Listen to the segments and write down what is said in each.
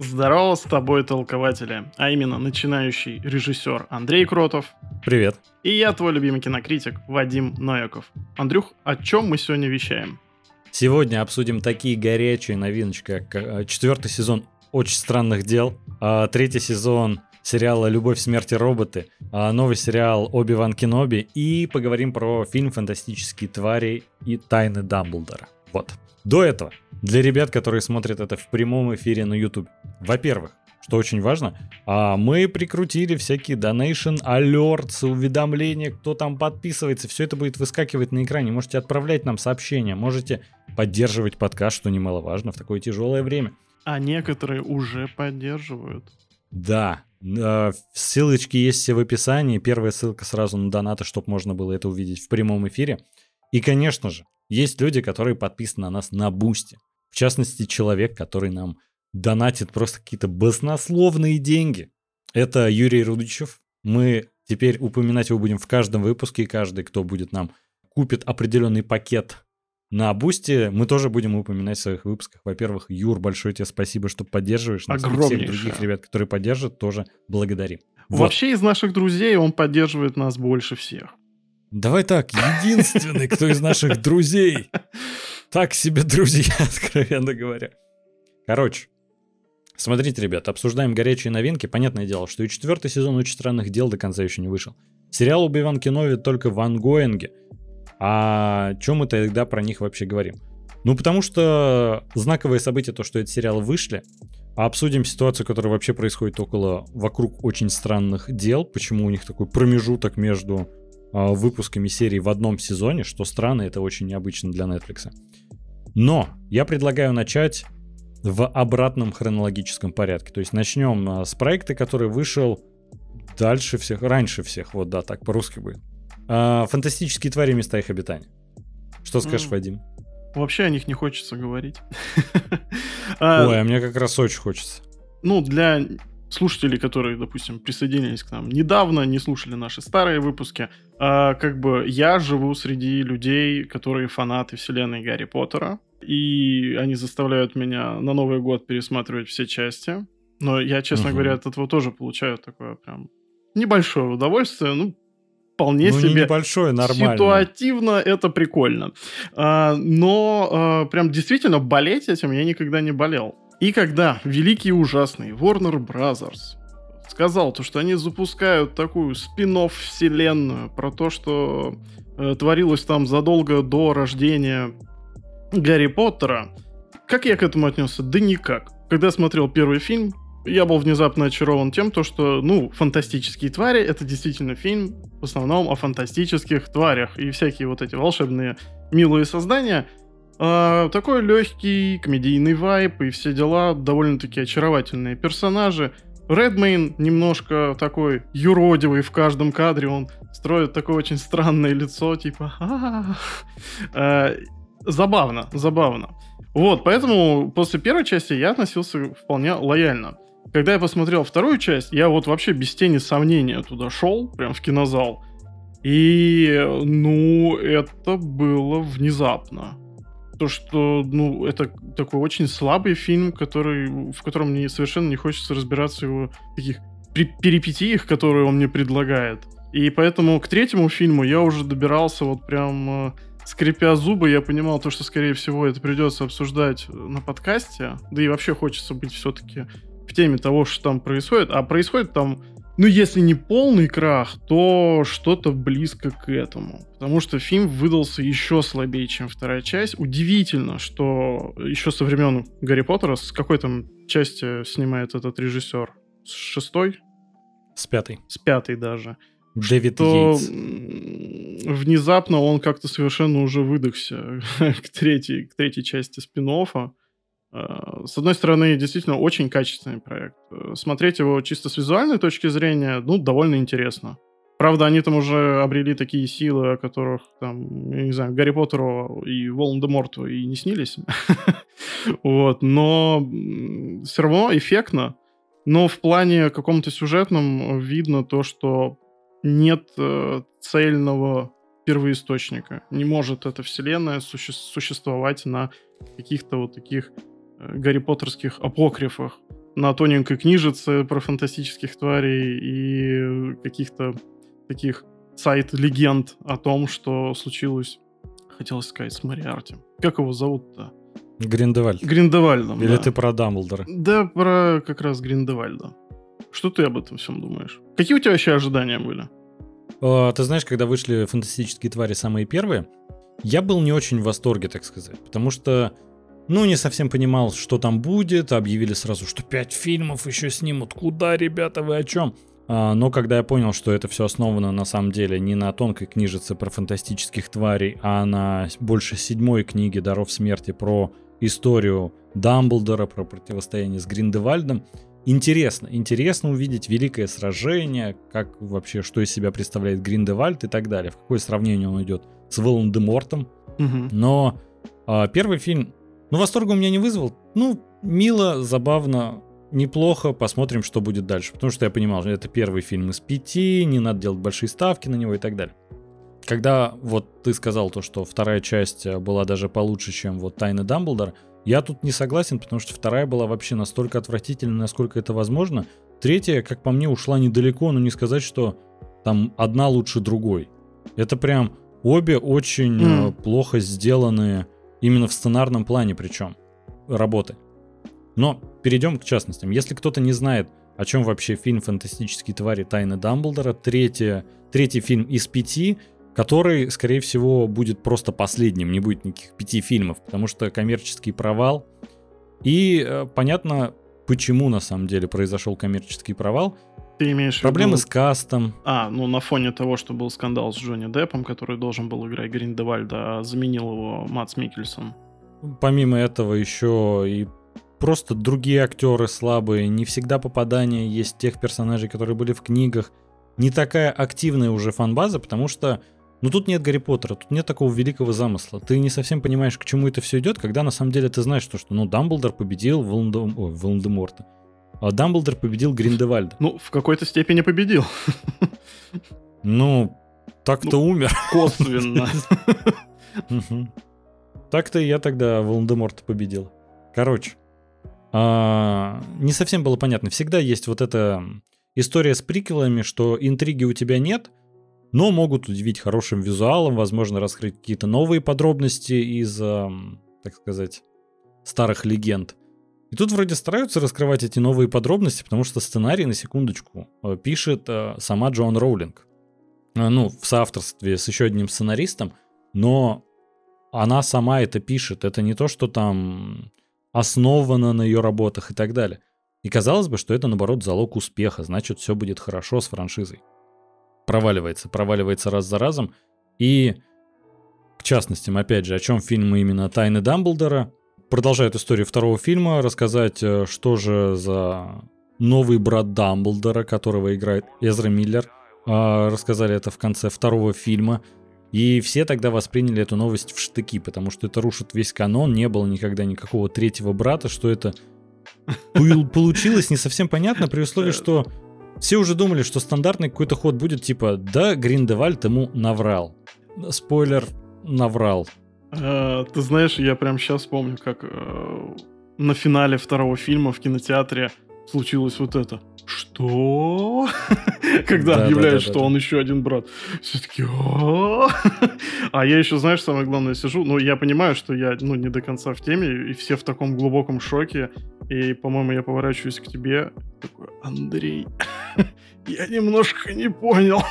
Здорово с тобой, толкователи, а именно начинающий режиссер Андрей Кротов. Привет. И я, твой любимый кинокритик Вадим Нояков. Андрюх, о чем мы сегодня вещаем? Сегодня обсудим такие горячие новиночки, как э, четвертый сезон «Очень странных дел», а третий сезон сериала «Любовь, смерть и роботы», а новый сериал «Оби-Ван Кеноби» и поговорим про фильм «Фантастические твари» и «Тайны Дамблдора». Вот. До этого, для ребят, которые смотрят это в прямом эфире на YouTube, во-первых, что очень важно, а мы прикрутили всякие donation alerts, уведомления, кто там подписывается, все это будет выскакивать на экране. Можете отправлять нам сообщения, можете поддерживать подкаст, что немаловажно в такое тяжелое время. А некоторые уже поддерживают. Да, э, ссылочки есть все в описании. Первая ссылка сразу на донаты, чтобы можно было это увидеть в прямом эфире. И, конечно же, есть люди, которые подписаны на нас на Бусти. В частности, человек, который нам донатит просто какие-то баснословные деньги. Это Юрий Рудичев. Мы теперь упоминать его будем в каждом выпуске, и каждый, кто будет нам купит определенный пакет на Бусти, мы тоже будем упоминать в своих выпусках. Во-первых, Юр, большое тебе спасибо, что поддерживаешь нас. И всех других ребят, которые поддержат, тоже благодарим. Вот. Вообще из наших друзей он поддерживает нас больше всех. Давай так, единственный, кто из наших друзей. Так себе друзья, откровенно говоря. Короче, смотрите, ребят, обсуждаем горячие новинки. Понятное дело, что и четвертый сезон «Очень странных дел» до конца еще не вышел. Сериал «Убиван Кенови» только в ангоинге. А чем мы тогда про них вообще говорим? Ну, потому что знаковое событие, то, что эти сериалы вышли, а обсудим ситуацию, которая вообще происходит около, вокруг очень странных дел, почему у них такой промежуток между выпусками серии в одном сезоне, что странно, это очень необычно для Netflix. Но я предлагаю начать в обратном хронологическом порядке. То есть начнем э, с проекта, который вышел дальше всех, раньше всех, вот да, так по-русски будет. Э, фантастические твари места их обитания. Что скажешь, mm. Вадим? Вообще о них не хочется говорить. Ой, а мне как раз очень хочется. Ну, для слушателей, которые, допустим, присоединились к нам недавно, не слушали наши старые выпуски, а, как бы я живу среди людей, которые фанаты вселенной Гарри Поттера, и они заставляют меня на Новый год пересматривать все части. Но я, честно угу. говоря, от этого тоже получаю такое прям небольшое удовольствие, ну, вполне ну, себе небольшое, нормально. ситуативно, это прикольно. А, но а, прям действительно болеть этим я никогда не болел. И когда великий ужасный Warner Brothers сказал то, что они запускают такую спин вселенную про то, что э, творилось там задолго до рождения Гарри Поттера, как я к этому отнесся? Да никак. Когда смотрел первый фильм, я был внезапно очарован тем, то, что, ну, «Фантастические твари» — это действительно фильм в основном о фантастических тварях и всякие вот эти волшебные милые создания — а, такой легкий комедийный вайп и все дела, довольно-таки очаровательные персонажи. Редмейн немножко такой юродивый в каждом кадре, он строит такое очень странное лицо, типа... А, забавно, забавно. Вот, поэтому после первой части я относился вполне лояльно. Когда я посмотрел вторую часть, я вот вообще без тени сомнения туда шел, прям в кинозал. И, ну, это было внезапно то, что, ну, это такой очень слабый фильм, который, в котором мне совершенно не хочется разбираться его таких перипетиях, которые он мне предлагает. И поэтому к третьему фильму я уже добирался вот прям э, скрипя зубы, я понимал то, что, скорее всего, это придется обсуждать на подкасте. Да и вообще хочется быть все-таки в теме того, что там происходит. А происходит там ну, если не полный крах, то что-то близко к этому. Потому что фильм выдался еще слабее, чем вторая часть. Удивительно, что еще со времен Гарри Поттера, с какой там части снимает этот режиссер? С шестой? С пятой. С пятой даже. Дэвид что внезапно он как-то совершенно уже выдохся к третьей, к третьей части спин -оффа. Э, с одной стороны, действительно очень качественный проект. Э, смотреть его чисто с визуальной точки зрения, ну, довольно интересно. Правда, они там уже обрели такие силы, о которых, там, я не знаю, Гарри Поттеру и Волан-де-Морту и не снились. вот, но все равно эффектно. Но в плане каком-то сюжетном видно то, что нет э, цельного первоисточника. Не может эта вселенная суще- существовать на каких-то вот таких Гарри Поттерских апокрифах. на тоненькой книжице про фантастических тварей и каких-то таких сайт-легенд о том, что случилось, хотелось сказать, с Мариарти. Как его зовут-то? Гриндевальд. Гриндевальдом, Или да. ты про Дамблдора? Да, про как раз Гриндевальда. Что ты об этом всем думаешь? Какие у тебя вообще ожидания были? А, Ты знаешь, когда вышли фантастические твари самые первые, я был не очень в восторге, так сказать, потому что, ну, не совсем понимал, что там будет, объявили сразу, что пять фильмов еще снимут, куда, ребята, вы о чем? А, Но когда я понял, что это все основано на самом деле не на тонкой книжице про фантастических тварей, а на больше седьмой книге «Даров смерти» про историю Дамблдора, про противостояние с Гриндевальдом, Интересно, интересно увидеть великое сражение, как вообще, что из себя представляет Гриндевальд и так далее, в какое сравнение он идет с Волан-де-Мортом. Мгм. Но а, первый фильм, ну, восторга у меня не вызвал. Ну, мило, забавно, неплохо, посмотрим, что будет дальше. Потому что я понимал, что это первый фильм из пяти, не надо делать большие ставки на него и так далее. Когда вот ты сказал то, что вторая часть э, была даже получше, чем вот «Тайны Дамблдора», я тут не согласен, потому что вторая была вообще настолько отвратительна, насколько это возможно. Третья, как по мне, ушла недалеко, но не сказать, что там одна лучше другой. Это прям обе очень э, плохо сделанные, именно в сценарном плане причем, работы. Но перейдем к частностям. Если кто-то не знает, о чем вообще фильм «Фантастические твари. Тайны Дамблдора», третья, третий фильм из пяти, который, скорее всего, будет просто последним, не будет никаких пяти фильмов, потому что коммерческий провал. И э, понятно, почему на самом деле произошел коммерческий провал. Ты имеешь Проблемы виду... с кастом. А, ну на фоне того, что был скандал с Джонни Деппом, который должен был играть Гриндевальда, а заменил его Матс Микельсон. Помимо этого еще и просто другие актеры слабые, не всегда попадания есть тех персонажей, которые были в книгах. Не такая активная уже фанбаза, потому что ну тут нет Гарри Поттера, тут нет такого великого замысла. Ты не совсем понимаешь, к чему это все идет, когда на самом деле ты знаешь, что, что ну Дамблдор победил Волан-де- ой, Волан-де-Морта. А Дамблдор победил Гриндевальда. Ну, в какой-то степени победил. Ну, так-то умер. Косвенно. Так-то я тогда Волан-де-Морта победил. Короче, а, не совсем было понятно. Всегда есть вот эта история с приквелами, что интриги у тебя нет, но могут удивить хорошим визуалом, возможно, раскрыть какие-то новые подробности из, так сказать, старых легенд. И тут вроде стараются раскрывать эти новые подробности, потому что сценарий, на секундочку, э, пишет э, сама Джоан Роулинг. Э, Ну, в соавторстве с еще одним сценаристом, но она сама это пишет. Это не то, что там основано на ее работах и так далее. И казалось бы, что это, наоборот, залог успеха, значит, все будет хорошо с франшизой. Проваливается, проваливается раз за разом. И, к частностям, опять же, о чем фильмы именно «Тайны Дамблдора», продолжают историю второго фильма, рассказать, э, что же за новый брат Дамблдора, которого играет Эзра Миллер. А, Рассказали это в конце второго фильма. И все тогда восприняли эту новость в штыки, потому что это рушит весь канон, не было никогда никакого третьего брата, что это пол- получилось не совсем понятно, при условии, что все уже думали, что стандартный какой-то ход будет типа «Да, Гриндевальд ему наврал». Спойлер, наврал. Э, Ты знаешь, я прям сейчас помню, как э, на финале второго фильма в кинотеатре случилось вот это. Что? Когда Да, объявляют, да, что он еще один брат. Все таки «О!» А я еще, знаешь, самое главное, сижу, ну, я понимаю, что я, ну, не до конца в теме, и все в таком глубоком шоке, и, по-моему, я поворачиваюсь к тебе, такой, Андрей, я немножко не понял.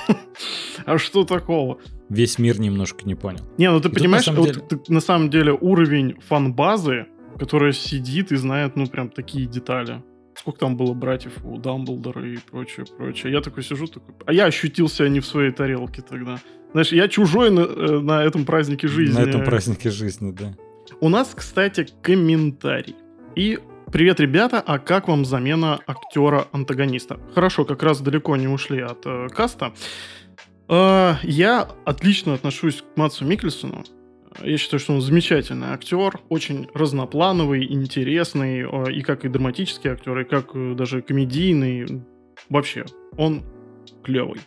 А что такого? Весь мир немножко не понял. Не, ну ты И тут, понимаешь, на самом вот деле- ты- на самом деле уровень фан-базы, которая сидит и знает, ну, прям такие детали. Сколько там было братьев у Дамблдора и прочее, прочее. Я такой сижу, такой... А я ощутил себя не в своей тарелке тогда. Знаешь, я чужой на, э, на этом празднике жизни. На этом празднике жизни, да. У нас, кстати, комментарий. И привет, ребята, а как вам замена актера-антагониста? Хорошо, как раз далеко не ушли от э, каста. Э, я отлично отношусь к Матсу Микельсону. Я считаю, что он замечательный актер, очень разноплановый, интересный, э, и как и драматический актер, и как э, даже комедийный. Вообще, он клевый.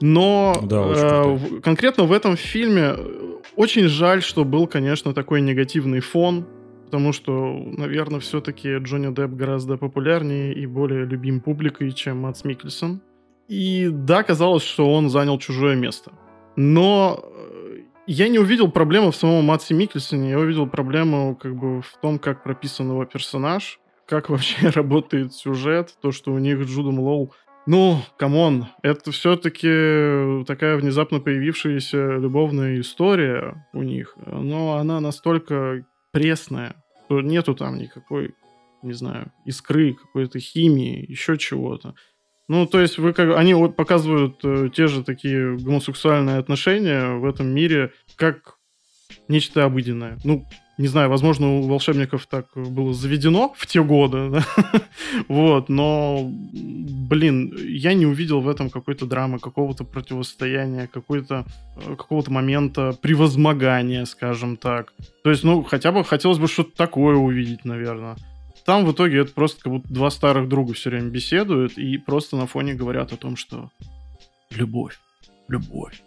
Но Да, э, крутой. конкретно в этом фильме э, очень жаль, что был, конечно, такой негативный фон, потому что, наверное, все-таки Джонни Депп гораздо популярнее и более любим публикой, чем Матс Микельсон. И да, казалось, что он занял чужое место. Но э, я не увидел проблемы в самом Матсе Микельсоне, я увидел проблему как бы в том, как прописан его персонаж, как вообще работает сюжет, то, что у них Джудом Лоу ну, come on, это все-таки такая внезапно появившаяся любовная история у них, но она настолько пресная, что нету там никакой, не знаю, искры, какой-то химии, еще чего-то. Ну, то есть вы как они вот показывают э, те же такие гомосексуальные отношения в этом мире как нечто обыденное. Ну, не знаю, возможно, у волшебников так было заведено в те годы, да? вот, но, блин, я не увидел в этом какой-то драмы, какого-то противостояния, какой-то, э, какого-то момента превозмогания, скажем так. То есть, ну, хотя бы хотелось бы что-то такое увидеть, наверное. Там в итоге это просто как будто два старых друга все время беседуют и просто на фоне говорят о том, что любовь, любовь.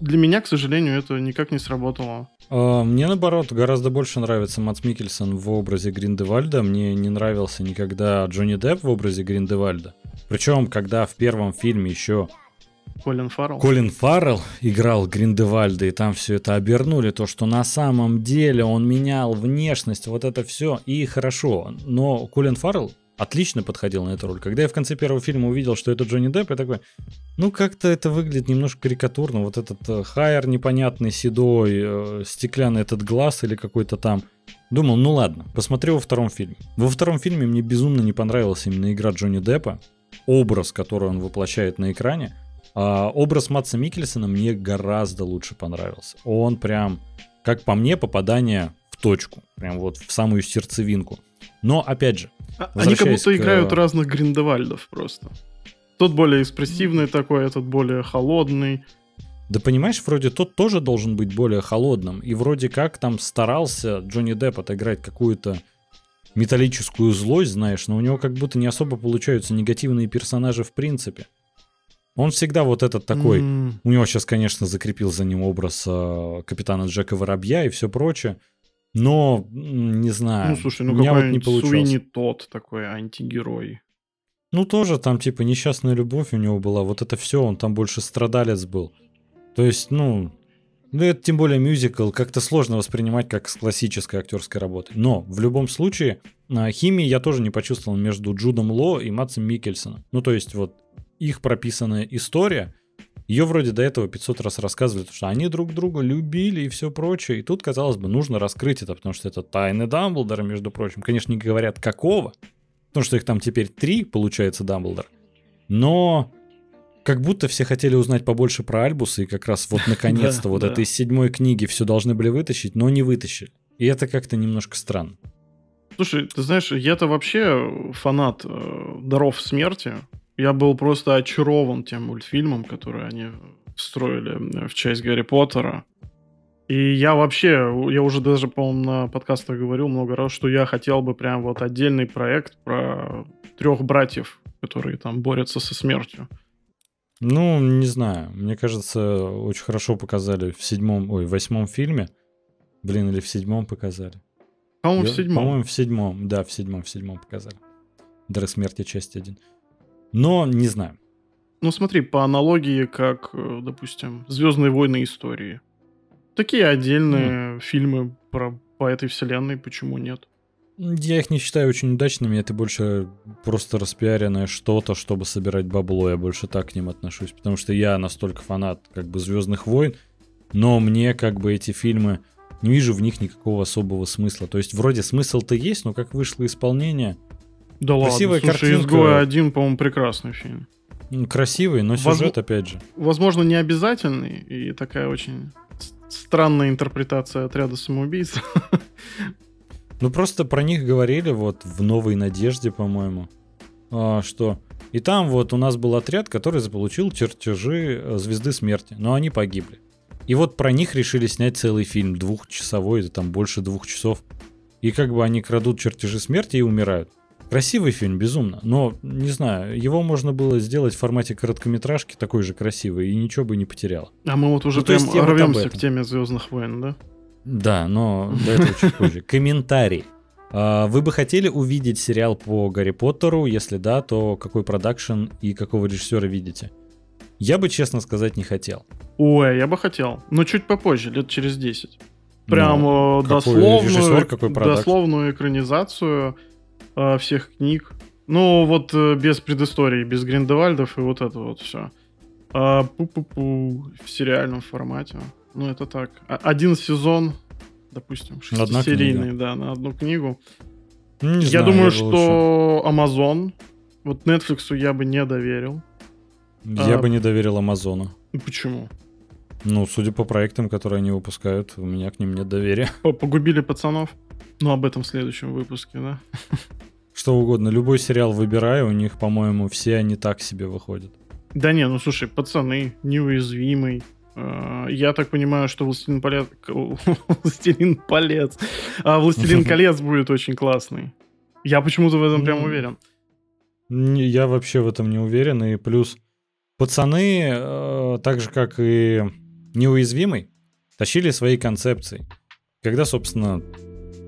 Для меня, к сожалению, это никак не сработало. А, мне, наоборот, гораздо больше нравится Мац Микельсон в образе Гриндевальда. Мне не нравился никогда Джонни Депп в образе Гриндевальда. Причем, когда в первом фильме еще Колин Фаррелл. Колин Фаррелл играл Гриндевальда, и там все это обернули, то, что на самом деле он менял внешность, вот это все, и хорошо. Но Колин Фаррелл отлично подходил на эту роль. Когда я в конце первого фильма увидел, что это Джонни Депп, я такой, ну как-то это выглядит немножко карикатурно. Вот этот э, хайер непонятный, седой, э, стеклянный этот глаз или какой-то там. Думал, ну ладно, посмотрю во втором фильме. Во втором фильме мне безумно не понравилась именно игра Джонни Деппа, образ, который он воплощает на экране. А образ Матса Микельсона мне гораздо лучше понравился. Он прям, как по мне, попадание в точку. Прям вот в самую сердцевинку. Но, опять же, Они как будто к... играют разных Гриндевальдов просто. Тот более экспрессивный такой, этот более холодный. Да понимаешь, вроде тот тоже должен быть более холодным. И вроде как там старался Джонни Депп отыграть какую-то металлическую злость, знаешь, но у него как будто не особо получаются негативные персонажи в принципе. Он всегда вот этот такой, mm. у него сейчас, конечно, закрепил за ним образ э, капитана Джека Воробья и все прочее. Но, не знаю. Ну, слушай, ну какой вот не. Суини тот такой антигерой. Ну, тоже там, типа, несчастная любовь у него была. Вот это все, он там больше страдалец был. То есть, ну, ну, это тем более мюзикл, как-то сложно воспринимать как с классической актерской работой. Но в любом случае, а, химии я тоже не почувствовал между Джудом Ло и Матсом Микельсоном. Ну, то есть, вот их прописанная история, ее вроде до этого 500 раз рассказывали, что они друг друга любили и все прочее. И тут, казалось бы, нужно раскрыть это, потому что это тайны Дамблдора, между прочим. Конечно, не говорят какого, потому что их там теперь три, получается, Дамблдор. Но как будто все хотели узнать побольше про Альбуса, и как раз вот наконец-то вот это из седьмой книги все должны были вытащить, но не вытащили. И это как-то немножко странно. Слушай, ты знаешь, я-то вообще фанат э, даров смерти. Я был просто очарован тем мультфильмом, который они встроили в часть Гарри Поттера. И я вообще, я уже даже, по-моему, на подкастах говорил много раз, что я хотел бы прям вот отдельный проект про трех братьев, которые там борются со смертью. Ну, не знаю. Мне кажется, очень хорошо показали в седьмом, ой, в восьмом фильме. Блин, или в седьмом показали. По-моему, в седьмом. По-моему, в седьмом. Да, в седьмом, в седьмом показали. Дары смерти, часть один. Но не знаю. Ну смотри, по аналогии, как, э, допустим, Звездные войны истории. Такие отдельные mm. фильмы про, по этой вселенной, почему нет? Я их не считаю очень удачными, это больше просто распиаренное что-то, чтобы собирать бабло, я больше так к ним отношусь, потому что я настолько фанат как бы Звездных войн, но мне как бы эти фильмы, не вижу в них никакого особого смысла. То есть вроде смысл-то есть, но как вышло исполнение, да Красивая ладно, слушай, картинка. «Изгой один», по-моему, прекрасный фильм. Красивый, но сюжет, Воз... опять же. Возможно, не обязательный, и такая очень странная интерпретация отряда самоубийц. Ну, просто про них говорили вот в «Новой надежде», по-моему, а, что... И там вот у нас был отряд, который заполучил чертежи э, Звезды Смерти, но они погибли. И вот про них решили снять целый фильм, двухчасовой, это там больше двух часов. И как бы они крадут чертежи смерти и умирают. Красивый фильм, безумно, но, не знаю, его можно было сделать в формате короткометражки такой же красивый, и ничего бы не потерял. А мы вот уже ну, прям рвемся к теме Звездных войн, да? Да, но до этого чуть позже. Комментарий. А, Вы бы хотели увидеть сериал по Гарри Поттеру? Если да, то какой продакшн и какого режиссера видите? Я бы, честно сказать, не хотел. Ой, я бы хотел. Но чуть попозже, лет через 10. Прям Ну, э, какой дословную, режиссер, какой продакшн? дословную экранизацию э, всех книг. Ну, вот э, без предыстории, без Гриндевальдов и вот это вот все. пу-пу-пу в сериальном формате. Ну, это так. А- Один сезон, допустим, Одна серийный, да, на одну книгу. Не я знаю, думаю, лучше- что Amazon, вот Netflix я бы не доверил. Я а- бы не доверил Амазону. Ну, Почему? Ну, судя по проектам, которые они выпускают, у меня к ним нет доверия. Погубили пацанов? Ну, об этом в следующем выпуске, да? Что угодно, любой сериал выбираю, у них, по-моему, все они так себе выходят. Да не, ну слушай, пацаны, неуязвимый. Э, Я так понимаю, что Властелин колец... Властелин колец. А Властелин колец будет очень классный. Я почему-то в этом прям Ну, уверен. Я вообще в этом не уверен. И плюс пацаны, э, так же как и неуязвимый, тащили свои концепции. Когда, собственно,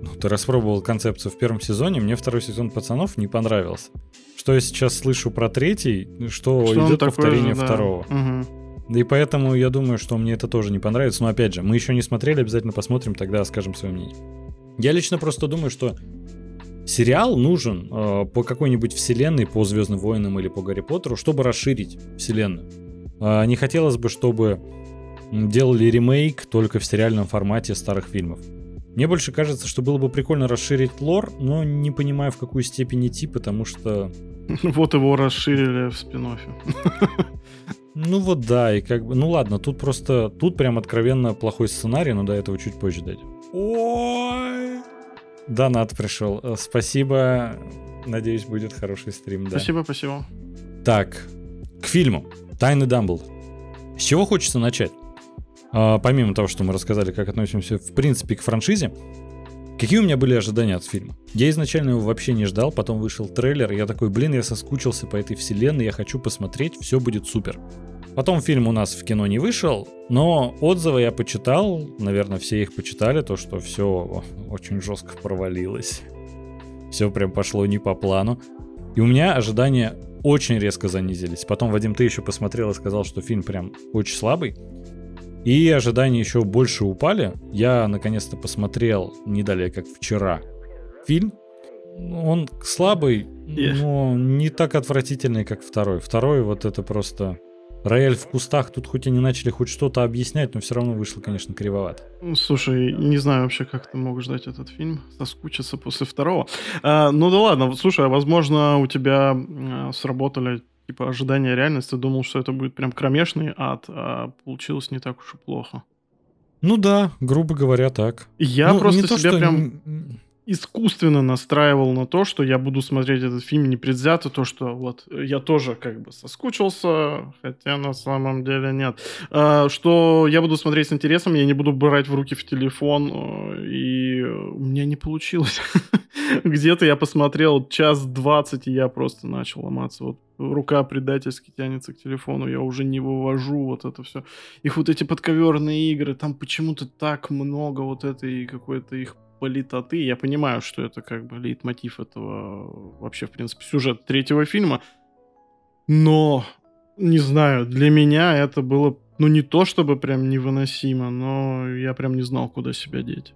ну, ты распробовал концепцию в первом сезоне, мне второй сезон пацанов не понравился. Что я сейчас слышу про третий, что, Что идет повторение же, да. второго. Да и поэтому я думаю, что мне это тоже не понравится. Но опять же, мы еще не смотрели, обязательно посмотрим, тогда скажем свое мнение. Я лично просто думаю, что сериал нужен э, по какой-нибудь вселенной, по Звездным войнам или по Гарри Поттеру, чтобы расширить вселенную. А не хотелось бы, чтобы делали ремейк только в сериальном формате старых фильмов. Мне больше кажется, что было бы прикольно расширить лор, но не понимаю, в какую степень идти, потому что Вот его расширили в спин Ну вот да, и как бы, ну ладно, тут просто, тут прям откровенно плохой сценарий, но до этого чуть позже дойдем. Ой! Донат пришел. Э, Спасибо. Надеюсь, будет хороший стрим, да. Спасибо, спасибо. Так, к фильму. Тайны Дамблдор. С чего хочется начать? А, помимо того, что мы рассказали, как относимся в принципе к франшизе, какие у меня были ожидания от фильма? Я изначально его вообще не ждал, потом вышел трейлер, и я такой, блин, я соскучился по этой вселенной, я хочу посмотреть, все будет супер. Потом фильм у нас в кино не вышел, но отзывы я почитал, наверное, все их почитали, то, что все очень жестко провалилось. Все прям пошло не по плану. И у меня ожидания очень резко занизились. Потом, Вадим, ты еще посмотрел и сказал, что фильм прям очень слабый. И ожидания еще больше упали. Я наконец-то посмотрел не далее, как вчера, фильм. Он слабый, Yeah. но не так отвратительный, как второй. Второй вот это просто... Рояль в кустах, тут хоть они начали хоть что-то объяснять, но все равно вышло, конечно, кривовато. Ну, Слушай, не знаю вообще, как ты мог ждать этот фильм, соскучиться после второго. А, ну да ладно, слушай, а возможно у тебя а, сработали типа ожидания реальности, думал, что это будет прям кромешный ад, а получилось не так уж и плохо. Ну да, грубо говоря, так. Я Ну, просто то, себя что прям искусственно настраивал на то, что я буду смотреть этот фильм непредвзято, то, что вот я тоже как бы соскучился, хотя на самом деле нет. А, Что я буду смотреть с интересом, я не буду брать в руки в телефон, э, и у меня не получилось. Где-то я посмотрел час двадцать, и я просто начал ломаться. Вот рука предательски тянется к телефону, я уже не вывожу вот это все. Их вот эти подковерные игры, там почему-то так много вот этой какой-то их политоты. Я понимаю, что это как бы лейтмотив этого вообще, в принципе, сюжет третьего фильма. Но, не знаю, для меня это было, ну, не то чтобы прям невыносимо, но я прям не знал, куда себя деть.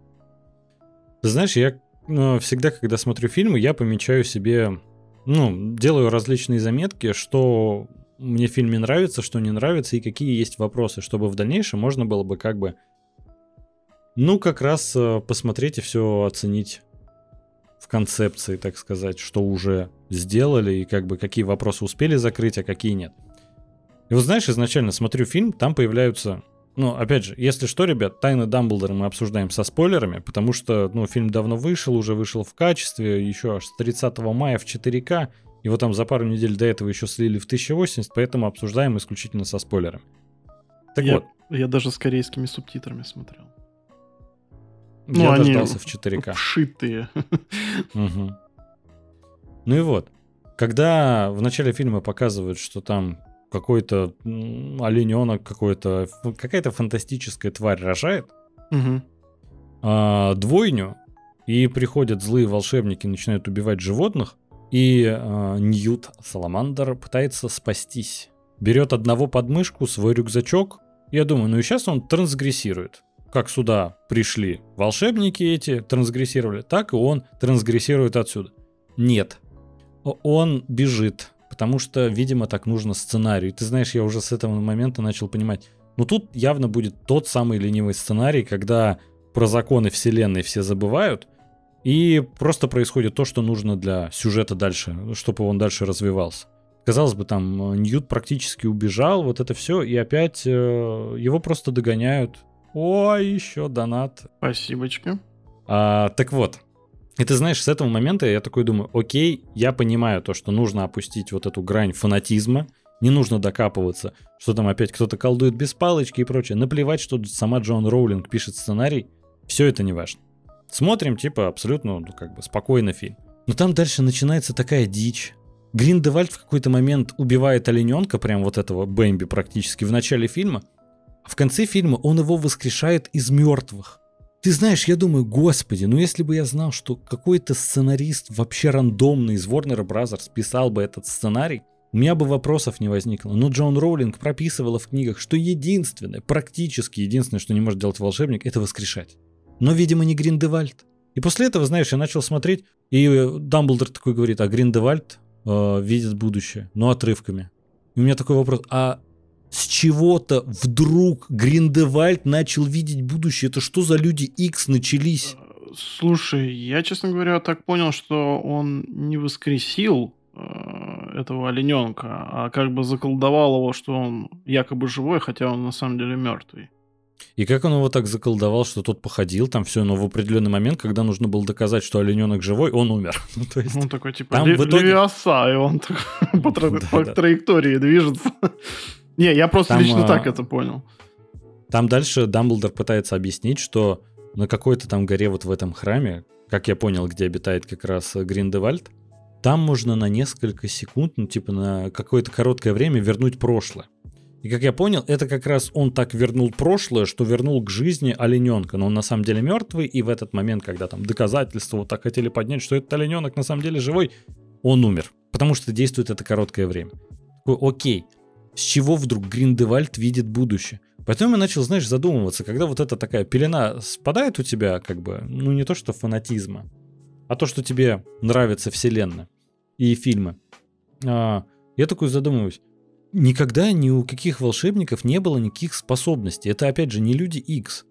Знаешь, я э, всегда, когда смотрю фильмы, я помечаю себе, ну, делаю различные заметки, что мне в фильме нравится, что не нравится и какие есть вопросы, чтобы в дальнейшем можно было бы как бы, ну, как раз э, посмотреть и все оценить в концепции, так сказать, что уже сделали и как бы какие вопросы успели закрыть, а какие нет. И вот знаешь, изначально смотрю фильм, там появляются ну, опять же, если что, ребят, «Тайны Дамблдора» мы обсуждаем со спойлерами, потому что, ну, фильм давно вышел, уже вышел в качестве, еще аж с 30 мая в 4К, его там за пару недель до этого еще слили в 1080, поэтому обсуждаем исключительно со спойлерами. Так я, вот, я даже с корейскими субтитрами смотрел. Я ну, они дождался в 4К. Вшитые. Мгм. Ну и вот, когда в начале фильма показывают, что там какой-то олененок, какой-то, какая-то фантастическая тварь рожает, Мгм. а, двойню, и приходят злые волшебники, начинают убивать животных, и а, Ньют Саламандр пытается спастись. Берет одного подмышку, свой рюкзачок. Я думаю, ну и сейчас он трансгрессирует. Как сюда пришли волшебники эти, трансгрессировали, так и он трансгрессирует отсюда. Нет. Он бежит, потому что, видимо, так нужно сценарию. ты знаешь, я уже с этого момента начал понимать, ну тут явно будет тот самый ленивый сценарий, когда про законы вселенной все забывают, и просто происходит то, что нужно для сюжета дальше, чтобы он дальше развивался. Казалось бы, там Ньют практически убежал, вот это все, и опять э, его просто догоняют. Ой, еще донат. Спасибочка. А, так вот, и ты знаешь, с этого момента я такой думаю, окей, я понимаю то, что нужно опустить вот эту грань фанатизма, не нужно докапываться, что там опять кто-то колдует без палочки и прочее. Наплевать, что сама Джон Роулинг пишет сценарий, все это не важно. Смотрим, типа, абсолютно, ну, как бы, спокойно фильм. Но там дальше начинается такая дичь. Гриндевальд в какой-то момент убивает олененка, прям вот этого Бэмби практически в начале фильма, в конце фильма он его воскрешает из мертвых. Ты знаешь, я думаю, господи, ну если бы я знал, что какой-то сценарист вообще рандомный из Warner Brothers писал бы этот сценарий, у меня бы вопросов не возникло. Но Джон Роулинг прописывала в книгах, что единственное, практически единственное, что не может делать волшебник, это воскрешать. Но, видимо, не Гриндевальд. И после этого, знаешь, я начал смотреть, и Дамблдор такой говорит, а Гриндевальд э, видит будущее, но отрывками. И у меня такой вопрос, а с чего-то вдруг Гриндевальд начал видеть будущее? Это что за люди X начались? Слушай, я, честно говоря, так понял, что он не воскресил э, этого олененка, а как бы заколдовал его, что он якобы живой, хотя он на самом деле мертвый. И как он его так заколдовал, что тот походил там все, но в определенный момент, когда нужно было доказать, что олененок живой, он умер. ну, то есть, он такой типа там в итоге... Левиоса, и он так, по траектории движется. Не, я просто там, лично а... так это понял. Там дальше Дамблдор пытается объяснить, что на какой-то там горе вот в этом храме, как я понял, где обитает как раз Гриндевальд, там можно на несколько секунд, ну типа на какое-то короткое время вернуть прошлое. И как я понял, это как раз он так вернул прошлое, что вернул к жизни олененка. Но он на самом деле мертвый, и в этот момент, когда там доказательства вот так хотели поднять, что этот олененок на самом деле живой, он умер. Потому что действует это короткое время. Такой, окей, с чего вдруг Гриндевальд видит будущее? Потом я начал, знаешь, задумываться, когда вот эта такая пелена спадает у тебя, как бы, ну не то что фанатизма, а то, что тебе нравится вселенная и фильмы. А, я такой задумываюсь, никогда ни у каких волшебников не было никаких способностей. Это, опять же, не люди X.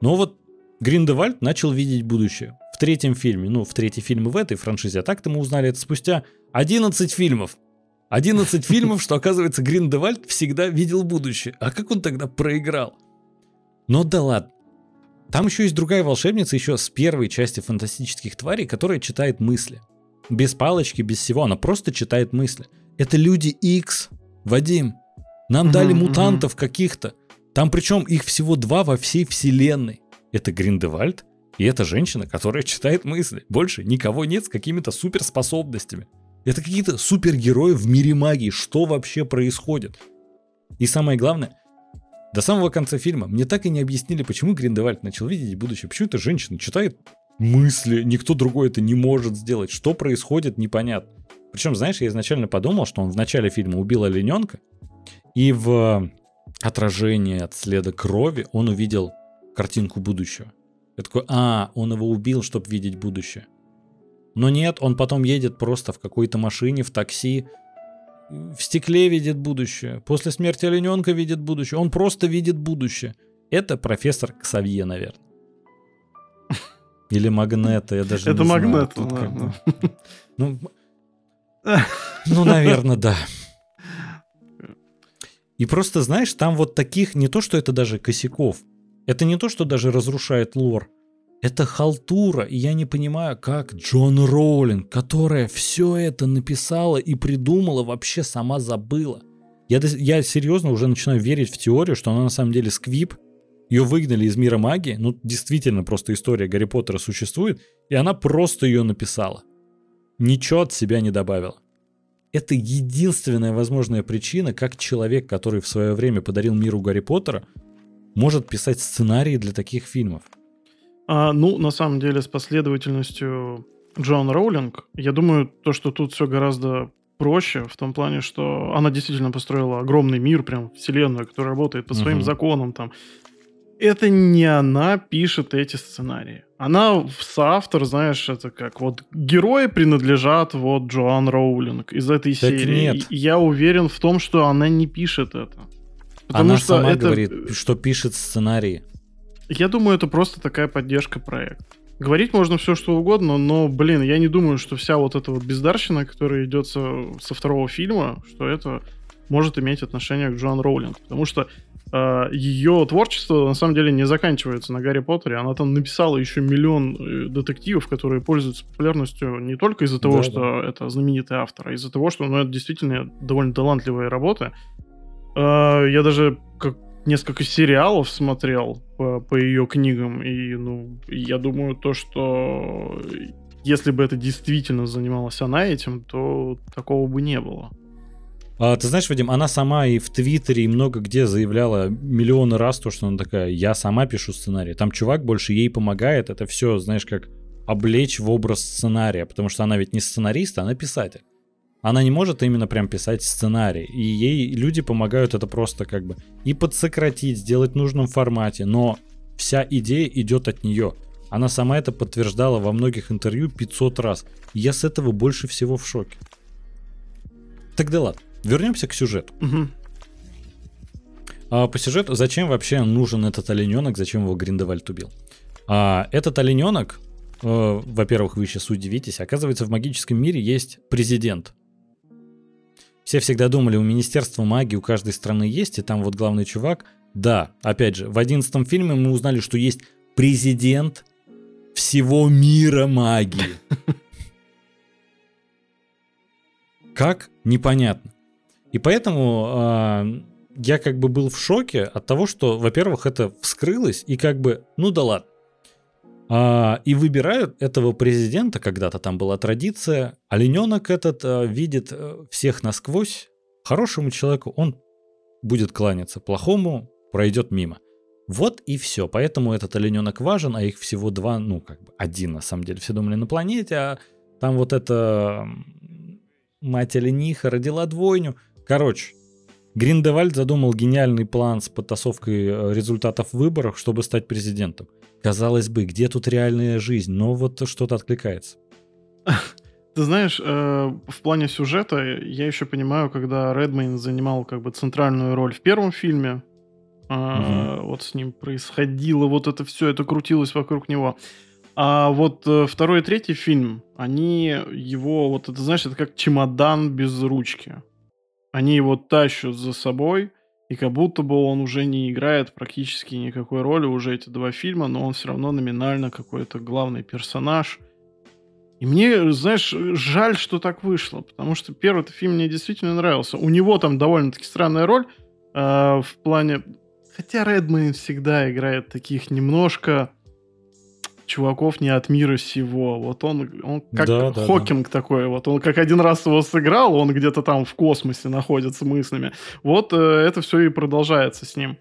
Но вот Гриндевальд начал видеть будущее. В третьем фильме, ну, в третий фильм в этой франшизе, а так-то мы узнали это спустя 11 фильмов. 11 фильмов, что, оказывается, Гриндевальд всегда видел будущее. А как он тогда проиграл? Но да ладно. Там еще есть другая волшебница, еще с первой части фантастических тварей, которая читает мысли. Без палочки, без всего, она просто читает мысли. Это люди X, Вадим, нам дали мутантов каких-то. Там причем их всего два во всей вселенной. Это Гриндевальд и это женщина, которая читает мысли. Больше никого нет с какими-то суперспособностями. Это какие-то супергерои в мире магии. Что вообще происходит? И самое главное, до самого конца фильма мне так и не объяснили, почему Гриндевальд начал видеть будущее. Почему эта женщина читает мысли, никто другой это не может сделать. Что происходит, непонятно. Причем, знаешь, я изначально подумал, что он в начале фильма убил олененка, и в отражении от следа крови он увидел картинку будущего. Я такой, а, он его убил, чтобы видеть будущее. Но нет, он потом едет просто в какой-то машине, в такси, в стекле видит будущее. После смерти олененка видит будущее. Он просто видит будущее. Это профессор Ксавье, наверное. Или Магнета, я даже Это не Магнет, знаю. Это Магнет, Ну, ну, наверное, да. И просто, знаешь, там вот таких, не то, что это даже косяков, это не то, что даже разрушает лор, это халтура, и я не понимаю, как Джон Роулинг, которая все это написала и придумала, вообще сама забыла. Я, я серьезно уже начинаю верить в теорию, что она на самом деле сквип, ее выгнали из мира магии, ну действительно просто история Гарри Поттера существует, и она просто ее написала ничего от себя не добавила. Это единственная возможная причина, как человек, который в свое время подарил миру Гарри Поттера, может писать сценарии для таких фильмов. А, ну, на самом деле, с последовательностью Джон Роулинг, я думаю, то, что тут все гораздо проще, в том плане, что она действительно построила огромный мир, прям вселенную, которая работает по своим uh-huh. законам там. Это не она пишет эти сценарии. Она соавтор, знаешь, это как вот герои принадлежат вот Джоан Роулинг из этой так серии. Нет. И я уверен в том, что она не пишет это. Потому она что сама это... говорит, что пишет сценарии. Я думаю, это просто такая поддержка проекта. Говорить можно все, что угодно, но, блин, я не думаю, что вся вот эта вот бездарщина, которая идет со, со второго фильма, что это может иметь отношение к Джоан Роулинг. Потому что э, ее творчество на самом деле не заканчивается на Гарри Поттере. Она там написала еще миллион э, детективов, которые пользуются популярностью не только из-за того, да, что да. это знаменитый автор, а из-за того, что ну, это действительно довольно талантливая работа. Э, я даже как несколько сериалов смотрел по, по ее книгам, и, ну, я думаю, то, что если бы это действительно занималась она этим, то такого бы не было. А, ты знаешь, Вадим, она сама и в Твиттере, и много где заявляла миллионы раз то, что она такая, я сама пишу сценарий. Там чувак больше ей помогает, это все, знаешь, как облечь в образ сценария, потому что она ведь не сценарист, она писатель она не может именно прям писать сценарий. И ей люди помогают это просто как бы и подсократить, сделать в нужном формате. Но вся идея идет от нее. Она сама это подтверждала во многих интервью 500 раз. я с этого больше всего в шоке. Тогда ладно, вернемся к сюжету. Угу. А, по сюжету, зачем вообще нужен этот олененок, зачем его Гриндевальд убил? А, этот олененок, э, во-первых, вы сейчас удивитесь, оказывается, в магическом мире есть президент. Все всегда думали, у Министерства магии у каждой страны есть, и там вот главный чувак. Да, опять же, в одиннадцатом фильме мы узнали, что есть президент всего мира магии. Как? Непонятно. И поэтому э, я как бы был в шоке от того, что, во-первых, это вскрылось, и как бы, ну да ладно. А, и выбирают этого президента, когда-то там была традиция, олененок этот а, видит а, всех насквозь, хорошему человеку он будет кланяться, плохому пройдет мимо. Вот и все. Поэтому этот олененок важен, а их всего два, ну, как бы один на самом деле. Все думали на планете, а там вот эта мать олениха родила двойню. Короче, Гриндевальд задумал гениальный план с подтасовкой э, результатов выборов, чтобы стать президентом. Казалось бы, где тут реальная жизнь, но вот что-то откликается. Ты знаешь, э, в плане сюжета я еще понимаю, когда Редмейн занимал как бы центральную роль в первом фильме, угу. вот с ним происходило вот это все, это крутилось вокруг него. А вот э, второй и третий фильм, они его, вот это, знаешь, это как чемодан без ручки. Они его тащат за собой, и как будто бы он уже не играет практически никакой роли уже эти два фильма, но он все равно номинально какой-то главный персонаж. И мне, знаешь, жаль, что так вышло, потому что первый фильм мне действительно нравился. У него там довольно-таки странная роль э, в плане... Хотя Редмейн всегда играет таких немножко чуваков не от мира сего. Вот он, он как да, да, Хокинг да. такой. Вот он как один раз его сыграл, он где-то там в космосе находится мыслями. Вот э, это все и продолжается с ним.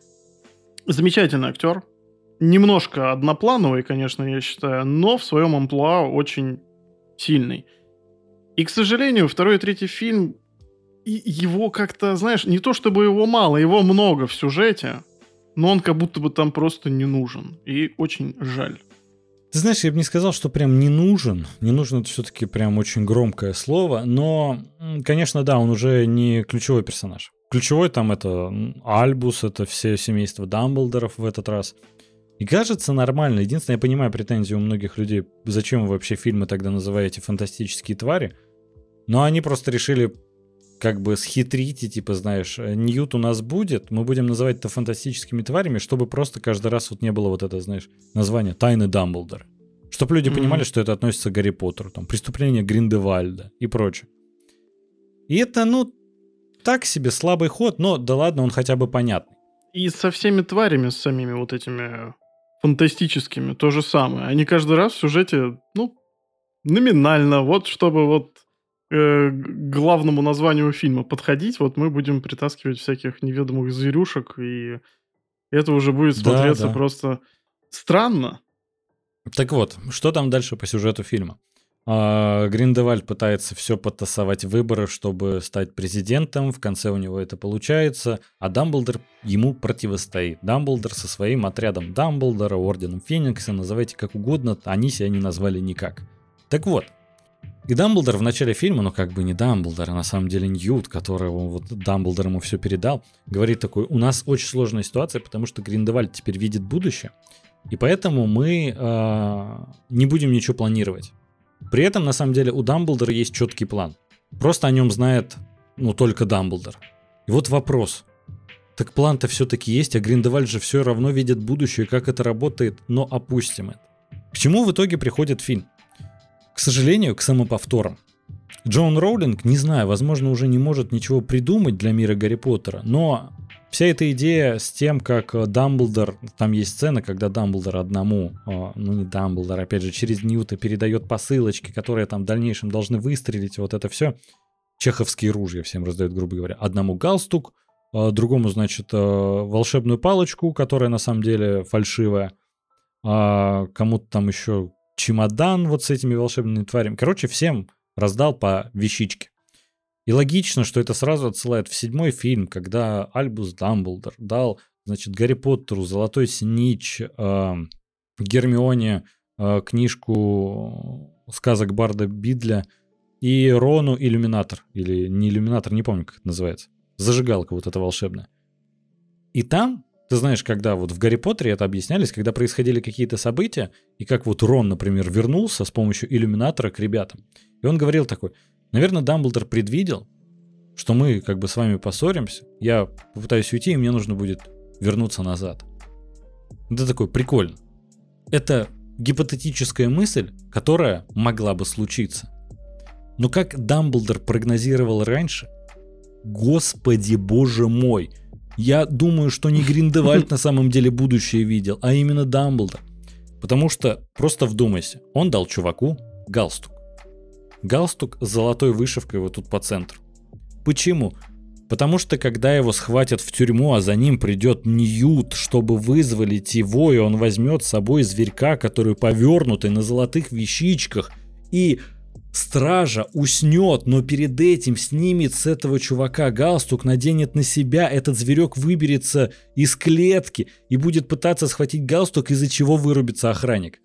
Замечательный актер. Немножко одноплановый, конечно, я считаю, но в своем амплуа очень сильный. И, к сожалению, второй и третий фильм, и его как-то, знаешь, не то чтобы его мало, его много в сюжете, но он как будто бы там просто не нужен. И очень жаль. Ты знаешь, я бы не сказал, что прям не нужен. Не нужен это все-таки прям очень громкое слово. Но, конечно, да, он уже не ключевой персонаж. Ключевой там это Альбус, это все семейство Дамблдоров в этот раз. И кажется нормально. Единственное, я понимаю претензию у многих людей, зачем вы вообще фильмы тогда называете фантастические твари. Но они просто решили как бы схитрить и типа, знаешь, Ньют у нас будет, мы будем называть это фантастическими тварями, чтобы просто каждый раз вот не было вот это, знаешь, название «Тайны Дамблдора». Чтобы люди mm-hmm. понимали, что это относится к Гарри Поттеру, там, преступление Гриндевальда и прочее. И это, ну, так себе слабый ход, но да ладно, он хотя бы понятный. И со всеми тварями, с самими вот этими фантастическими, то же самое. Они каждый раз в сюжете, ну, номинально, вот чтобы вот э, главному названию фильма подходить, вот мы будем притаскивать всяких неведомых зверюшек, и это уже будет смотреться да, да. просто странно. Так вот, что там дальше по сюжету фильма? А, Гриндевальд пытается все подтасовать выборы, чтобы стать президентом. В конце у него это получается, а Дамблдор ему противостоит. Дамблдор со своим отрядом Дамблдора, Орденом Феникса, называйте как угодно, они себя не назвали никак. Так вот, и Дамблдор в начале фильма, ну как бы не Дамблдор, а на самом деле Ньют, которого вот Дамблдор ему все передал, говорит такой, у нас очень сложная ситуация, потому что Гриндевальд теперь видит будущее, и поэтому мы э, не будем ничего планировать. При этом, на самом деле, у Дамблдора есть четкий план. Просто о нем знает, ну, только Дамблдор. И вот вопрос. Так план-то все-таки есть, а Гриндевальд же все равно видит будущее, как это работает, но опустим это. К чему в итоге приходит фильм? К сожалению, к самоповторам. Джон Роулинг, не знаю, возможно, уже не может ничего придумать для мира Гарри Поттера, но вся эта идея с тем, как э, Дамблдор, там есть сцена, когда Дамблдор одному, э, ну не Дамблдор, опять же, через Ньюта передает посылочки, которые там в дальнейшем должны выстрелить, вот это все. Чеховские ружья всем раздают, грубо говоря. Одному галстук, э, другому, значит, волшебную палочку, которая на самом деле фальшивая, а кому-то там еще чемодан вот с этими волшебными тварями. Короче, всем раздал по вещичке. И логично, что это сразу отсылает в седьмой фильм, когда Альбус Дамблдор дал, значит, Гарри Поттеру Золотой Снич, э, Гермионе э, книжку сказок Барда Бидля и Рону Иллюминатор, или не Иллюминатор, не помню, как это называется. Зажигалка вот эта волшебная. И там, ты знаешь, когда вот в Гарри Поттере это объяснялись, когда происходили какие-то события, и как вот Рон, например, вернулся с помощью иллюминатора к ребятам. И он говорил такой, Наверное, Дамблдор предвидел, что мы как бы с вами поссоримся, я попытаюсь уйти, и мне нужно будет вернуться назад. Это такой прикольно. Это гипотетическая мысль, которая могла бы случиться. Но как Дамблдор прогнозировал раньше, господи боже мой, я думаю, что не Гриндевальд на самом деле будущее видел, а именно Дамблдор. Потому что, просто вдумайся, он дал чуваку галстук. Галстук с золотой вышивкой вот тут по центру. Почему? Потому что когда его схватят в тюрьму, а за ним придет Ньют, чтобы вызволить его, и он возьмет с собой зверька, который повернутый на золотых вещичках, и стража уснет, но перед этим снимет с этого чувака галстук, наденет на себя, этот зверек выберется из клетки и будет пытаться схватить галстук, из-за чего вырубится охранник.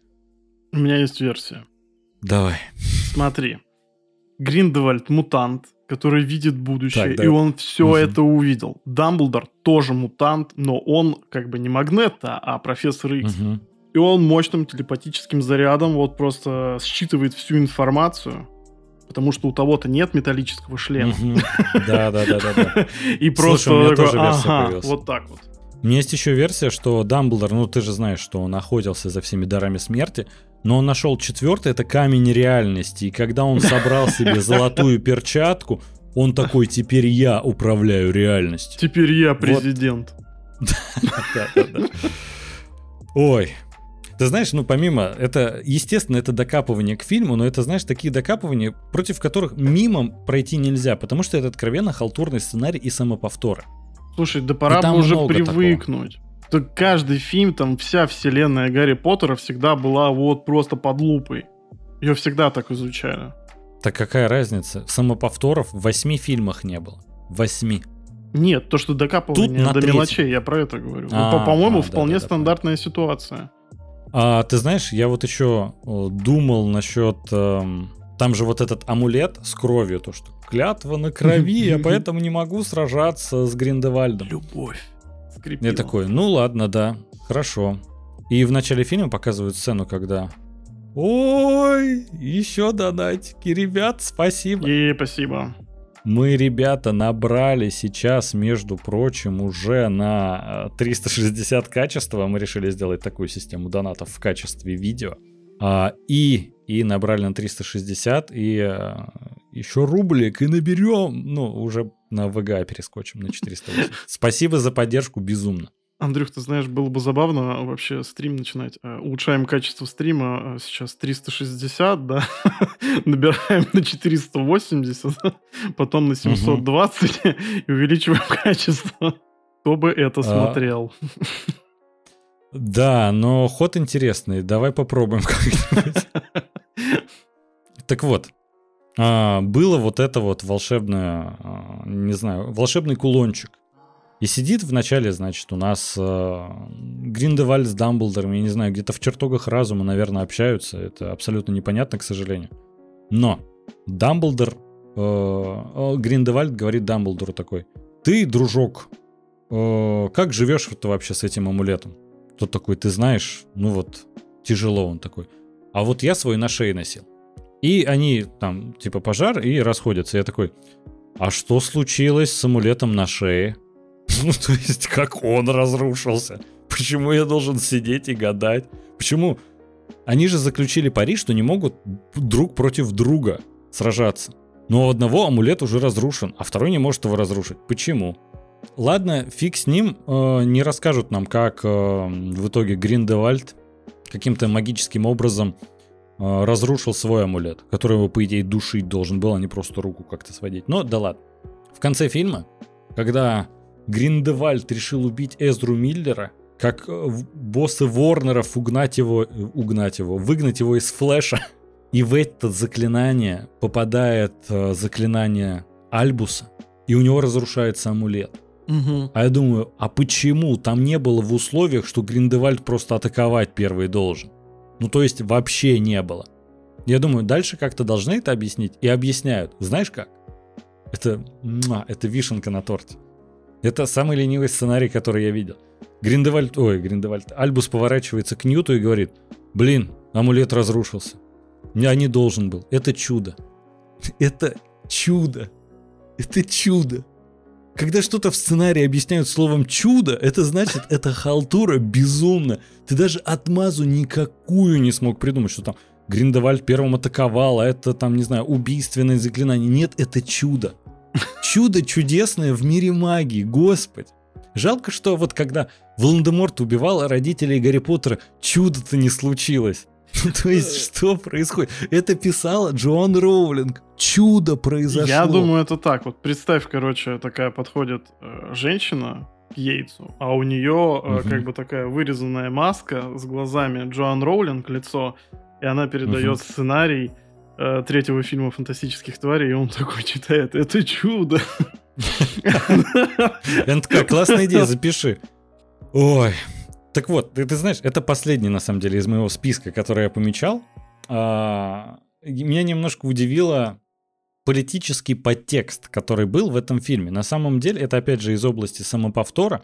У меня есть версия. Давай. Смотри. Гриндевальд мутант, который видит будущее, так, да. и он все угу. это увидел. Дамблдор тоже мутант, но он как бы не Магнета, а профессор Икс. Угу. И он мощным телепатическим зарядом вот просто считывает всю информацию, потому что у того-то нет металлического шлема. Да, да, да, да. И просто ага, вот так вот. У меня есть еще версия, что Дамблдор, ну ты же знаешь, что он охотился за всеми дарами смерти, но он нашел четвертый, это камень реальности. И когда он собрал себе золотую перчатку, он такой, теперь я управляю реальностью. Теперь я президент. Ой, ты знаешь, ну помимо, это, естественно, это докапывание к фильму, но это, знаешь, такие докапывания, против которых мимо пройти нельзя, потому что это откровенно халтурный сценарий и самоповторы. Слушай, да пора бы уже привыкнуть. Такого то каждый фильм, там вся вселенная Гарри Поттера всегда была вот просто под лупой. Ее всегда так изучали. Так какая разница? Самоповторов в восьми фильмах не было. Восьми. Нет, то, что докапывание до третьем. мелочей, я про это говорю. А, ну, по-моему, а, вполне да, да, стандартная да. ситуация. А ты знаешь, я вот еще э, думал насчет... Эм, там же вот этот амулет с кровью, то, что клятва на крови, я поэтому не могу сражаться с Гриндевальдом. Любовь скрипело. Я такой, ну ладно, да, хорошо. И в начале фильма показывают сцену, когда Ой, еще донатики, ребят, спасибо. И спасибо. Мы, ребята, набрали сейчас, между прочим, уже на 360 э, качества. Мы решили сделать такую систему донатов в качестве видео. А, и, и набрали на 360, и а, еще рублик, и наберем, ну, уже на ВГА перескочим на 408. Спасибо за поддержку, безумно. Андрюх, ты знаешь, было бы забавно вообще стрим начинать. Э, улучшаем качество стрима э, сейчас 360, да, набираем на 480, потом на 720 и увеличиваем качество. Кто бы это а, смотрел? Да, но ход интересный. Давай попробуем как-нибудь. Так вот, а, было вот это вот волшебное, а, не знаю, волшебный кулончик. И сидит вначале, значит, у нас э, Гриндевальд с Дамблдором, я не знаю, где-то в чертогах разума, наверное, общаются. Это абсолютно непонятно, к сожалению. Но Дамблдор, э, Гриндевальд говорит Дамблдору такой, ты, дружок, э, как живешь ты вообще с этим амулетом? Тот такой, ты знаешь, ну вот, тяжело он такой. А вот я свой на шее носил. И они там, типа, пожар и расходятся. Я такой, а что случилось с амулетом на шее? Ну, то есть, как он разрушился? Почему я должен сидеть и гадать? Почему? Они же заключили пари, что не могут друг против друга сражаться. Но у одного амулет уже разрушен, а второй не может его разрушить. Почему? Ладно, фиг с ним, э, не расскажут нам, как э, в итоге Гриндевальд каким-то магическим образом э, разрушил свой амулет, который его, по идее, душить должен был, а не просто руку как-то сводить. Но да ладно. В конце фильма, когда Гриндевальд решил убить Эзру Миллера, как э, боссы Ворнеров угнать его, э, угнать его, выгнать его из флеша. И в это заклинание попадает э, заклинание Альбуса, и у него разрушается амулет. Угу. А я думаю, а почему там не было в условиях, что Гриндевальд просто атаковать первый должен? Ну, то есть вообще не было. Я думаю, дальше как-то должны это объяснить. И объясняют. Знаешь как? Это, это вишенка на торте. Это самый ленивый сценарий, который я видел. Гриндевальд, ой, Гриндевальд, Альбус поворачивается к Ньюту и говорит, блин, амулет разрушился. Я не должен был. Это чудо. Это чудо. Это чудо. Когда что-то в сценарии объясняют словом чудо, это значит, это халтура безумно. Ты даже отмазу никакую не смог придумать, что там Гриндевальд первым атаковал, а это там, не знаю, убийственное заклинание. Нет, это чудо. Чудо чудесное в мире магии, господь. Жалко, что вот когда Волан-де-Морт убивал родителей Гарри Поттера, чудо-то не случилось. То есть, что происходит? Это писала Джоан Роулинг. Чудо произошло. Я думаю, это так. Вот представь, короче, такая подходит э, женщина к Йейтсу, а у нее э, угу. как бы такая вырезанная маска с глазами Джоан Роулинг лицо, и она передает угу. сценарий э, третьего фильма «Фантастических тварей», и он такой читает «Это чудо!» Это такая классная идея, запиши. Ой, так вот, ты, ты знаешь, это последний, на самом деле, из моего списка, который я помечал. А, меня немножко удивило политический подтекст, который был в этом фильме. На самом деле, это опять же из области самоповтора,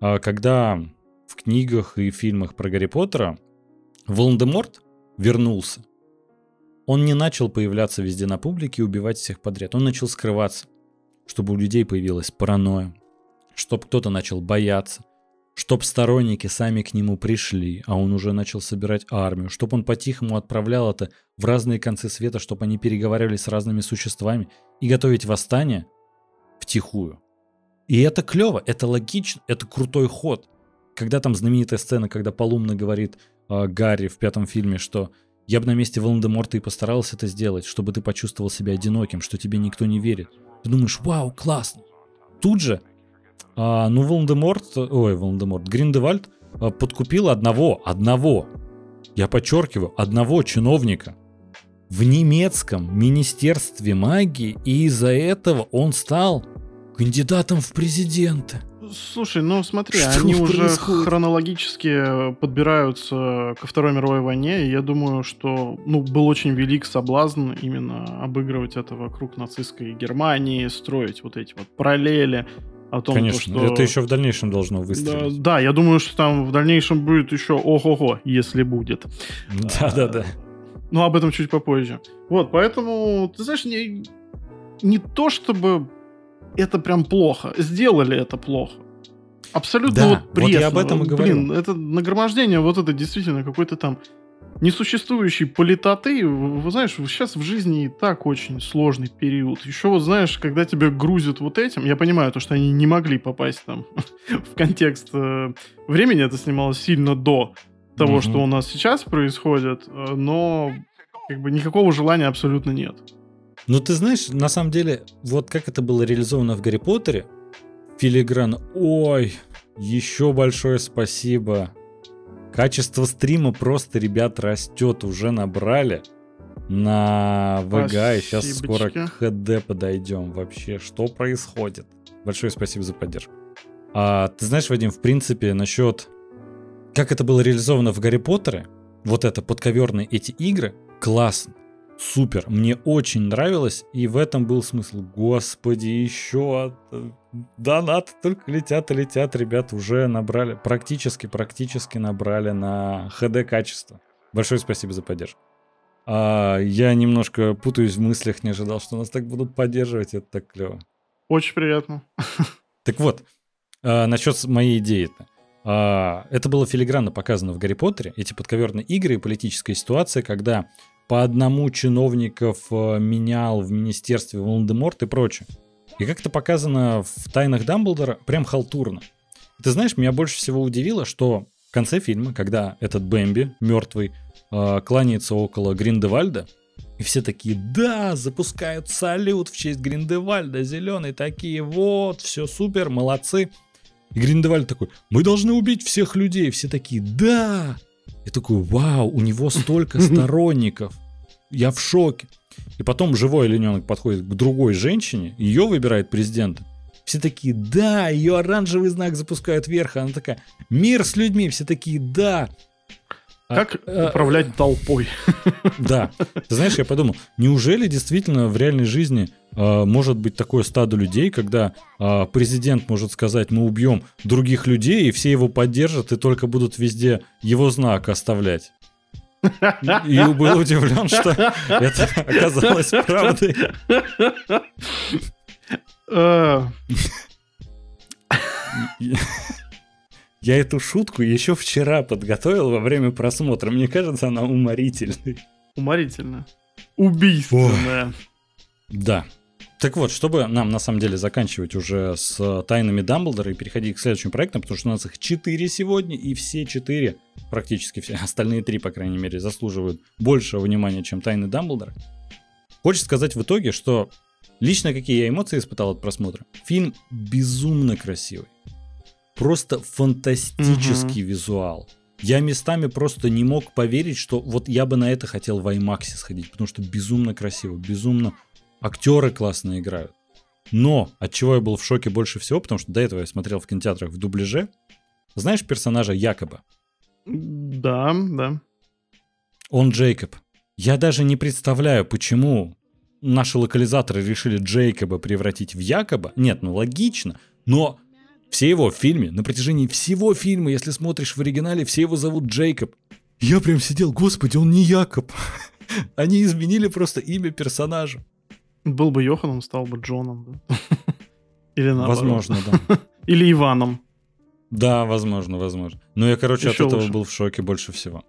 а, когда в книгах и фильмах про Гарри Поттера Волан-де-Морт вернулся. Он не начал появляться везде на публике и убивать всех подряд. Он начал скрываться, чтобы у людей появилась паранойя, чтобы кто-то начал бояться, чтоб сторонники сами к нему пришли, а он уже начал собирать армию, чтоб он по-тихому отправлял это в разные концы света, чтобы они переговаривали с разными существами и готовить восстание втихую. И это клево, это логично, это крутой ход. Когда там знаменитая сцена, когда Полумна говорит э, Гарри в пятом фильме, что я бы на месте Волан-де-Морта и постарался это сделать, чтобы ты почувствовал себя одиноким, что тебе никто не верит. Ты думаешь, вау, классно. Тут же а, ну, Волан-де-Морт, ой, Волан-де-Морт, Гриндевальд а, подкупил одного, одного, я подчеркиваю, одного чиновника в немецком министерстве магии, и из-за этого он стал кандидатом в президенты. Слушай, ну смотри, Что они происходит? уже хронологически подбираются ко Второй мировой войне, и я думаю, что ну, был очень велик соблазн именно обыгрывать это вокруг нацистской Германии, строить вот эти вот параллели о том, Конечно, то, что... это еще в дальнейшем должно выстрелить. Да, да, я думаю, что там в дальнейшем будет еще ого-го, если будет. Да-да-да. Но об этом чуть попозже. Вот, поэтому, ты знаешь, не, не то чтобы это прям плохо. Сделали это плохо. Абсолютно да, вот пресно. Вот я об этом и говорю. Блин, это нагромождение, вот это действительно какой-то там несуществующей политоты, вы знаешь, сейчас в жизни и так очень сложный период. Еще вот знаешь, когда тебя грузят вот этим, я понимаю то, что они не могли попасть там в контекст э, времени, это снималось сильно до того, угу. что у нас сейчас происходит, э, но как бы никакого желания абсолютно нет. Ну ты знаешь, на самом деле, вот как это было реализовано в Гарри Поттере, Филигран, ой, еще большое спасибо Качество стрима просто, ребят, растет. Уже набрали на ВГ, и сейчас скоро к ХД подойдем. Вообще, что происходит? Большое спасибо за поддержку. А, ты знаешь, Вадим, в принципе, насчет как это было реализовано в Гарри Поттере, вот это подковерные эти игры, классно, супер, мне очень нравилось, и в этом был смысл. Господи, еще донаты только летят и летят, ребят, уже набрали, практически, практически набрали на HD качество. Большое спасибо за поддержку. А, я немножко путаюсь в мыслях, не ожидал, что нас так будут поддерживать, это так клево. Очень приятно. Так вот, а, насчет моей идеи-то. А, это было филигранно показано в Гарри Поттере, эти подковерные игры и политическая ситуация, когда по одному чиновников э, менял в министерстве Волан-де-Морт и прочее. И как это показано в «Тайнах Дамблдора», прям халтурно. И ты знаешь, меня больше всего удивило, что в конце фильма, когда этот Бэмби, мертвый, э, кланяется около Гриндевальда, и все такие, да, запускают салют в честь Гриндевальда, зеленый, такие, вот, все супер, молодцы. И Гриндевальд такой, мы должны убить всех людей. Все такие, да. Я такой, вау, у него столько сторонников. Я в шоке. И потом живой олененок подходит к другой женщине, ее выбирает президент. Все такие, да, ее оранжевый знак запускают вверх. Она такая, мир с людьми. Все такие, да. А, как а, управлять а, толпой? Да. Ты знаешь, я подумал, неужели действительно в реальной жизни а, может быть такое стадо людей, когда а, президент может сказать, мы убьем других людей, и все его поддержат, и только будут везде его знак оставлять? И был удивлен, что это оказалось правдой. Я эту шутку еще вчера подготовил во время просмотра. Мне кажется, она уморительной. Уморительно. Убийственная. Да. Так вот, чтобы нам на самом деле заканчивать уже с тайнами Дамблдора и переходить к следующим проектам, потому что у нас их четыре сегодня, и все четыре, практически все, остальные три, по крайней мере, заслуживают большего внимания, чем тайны Дамблдора. Хочется сказать в итоге, что лично какие я эмоции испытал от просмотра. Фильм безумно красивый просто фантастический угу. визуал. Я местами просто не мог поверить, что вот я бы на это хотел в IMAX сходить, потому что безумно красиво, безумно актеры классно играют. Но от чего я был в шоке больше всего, потому что до этого я смотрел в кинотеатрах в дубляже. Знаешь персонажа Якоба? Да, да. Он Джейкоб. Я даже не представляю, почему наши локализаторы решили Джейкоба превратить в Якоба. Нет, ну логично. Но все его в фильме, на протяжении всего фильма, если смотришь в оригинале, все его зовут Джейкоб. Я прям сидел, господи, он не Якоб. Они изменили просто имя персонажа. Был бы Йоханом, стал бы Джоном, да? Или наоборот. Возможно, да. Или Иваном. Да, возможно, возможно. Но я, короче, еще от этого лучше. был в шоке больше всего.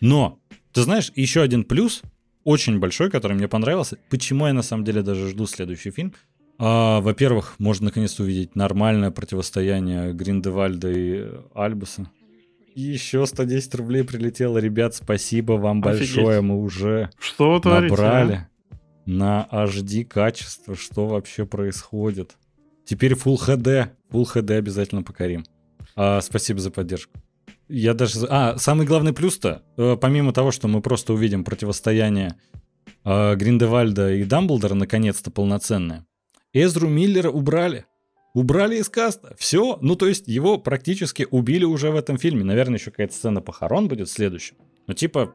Но, ты знаешь, еще один плюс, очень большой, который мне понравился, почему я на самом деле даже жду следующий фильм, а, во-первых, можно наконец-то увидеть нормальное противостояние Гриндевальда и Альбуса. И еще 110 рублей прилетело. Ребят, спасибо вам Офигеть. большое. Мы уже что набрали а? На HD качество. Что вообще происходит? Теперь Full HD. Full HD обязательно покорим. А, спасибо за поддержку. Я даже... А, самый главный плюс-то, э, помимо того, что мы просто увидим противостояние э, Гриндевальда и Дамблдора наконец-то полноценное, Эзру Миллера убрали. Убрали из каста. Все. Ну, то есть его практически убили уже в этом фильме. Наверное, еще какая-то сцена похорон будет в следующем. Но типа,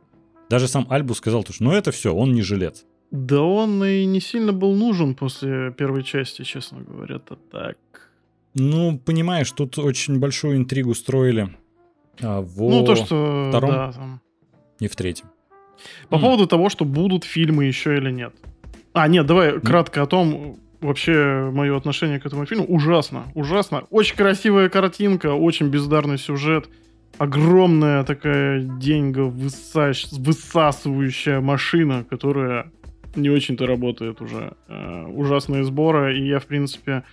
даже сам Альбу сказал, что ну это все, он не жилец. Да он и не сильно был нужен после первой части, честно говоря, это так. Ну, понимаешь, тут очень большую интригу строили а, в ну, то, что, втором да, там. и в третьем. По mm. поводу того, что будут фильмы еще или нет. А, нет, давай mm. кратко о том, вообще мое отношение к этому фильму ужасно, ужасно. Очень красивая картинка, очень бездарный сюжет, огромная такая деньга высас... высасывающая машина, которая не очень-то работает уже. Э, ужасные сборы, и я, в принципе,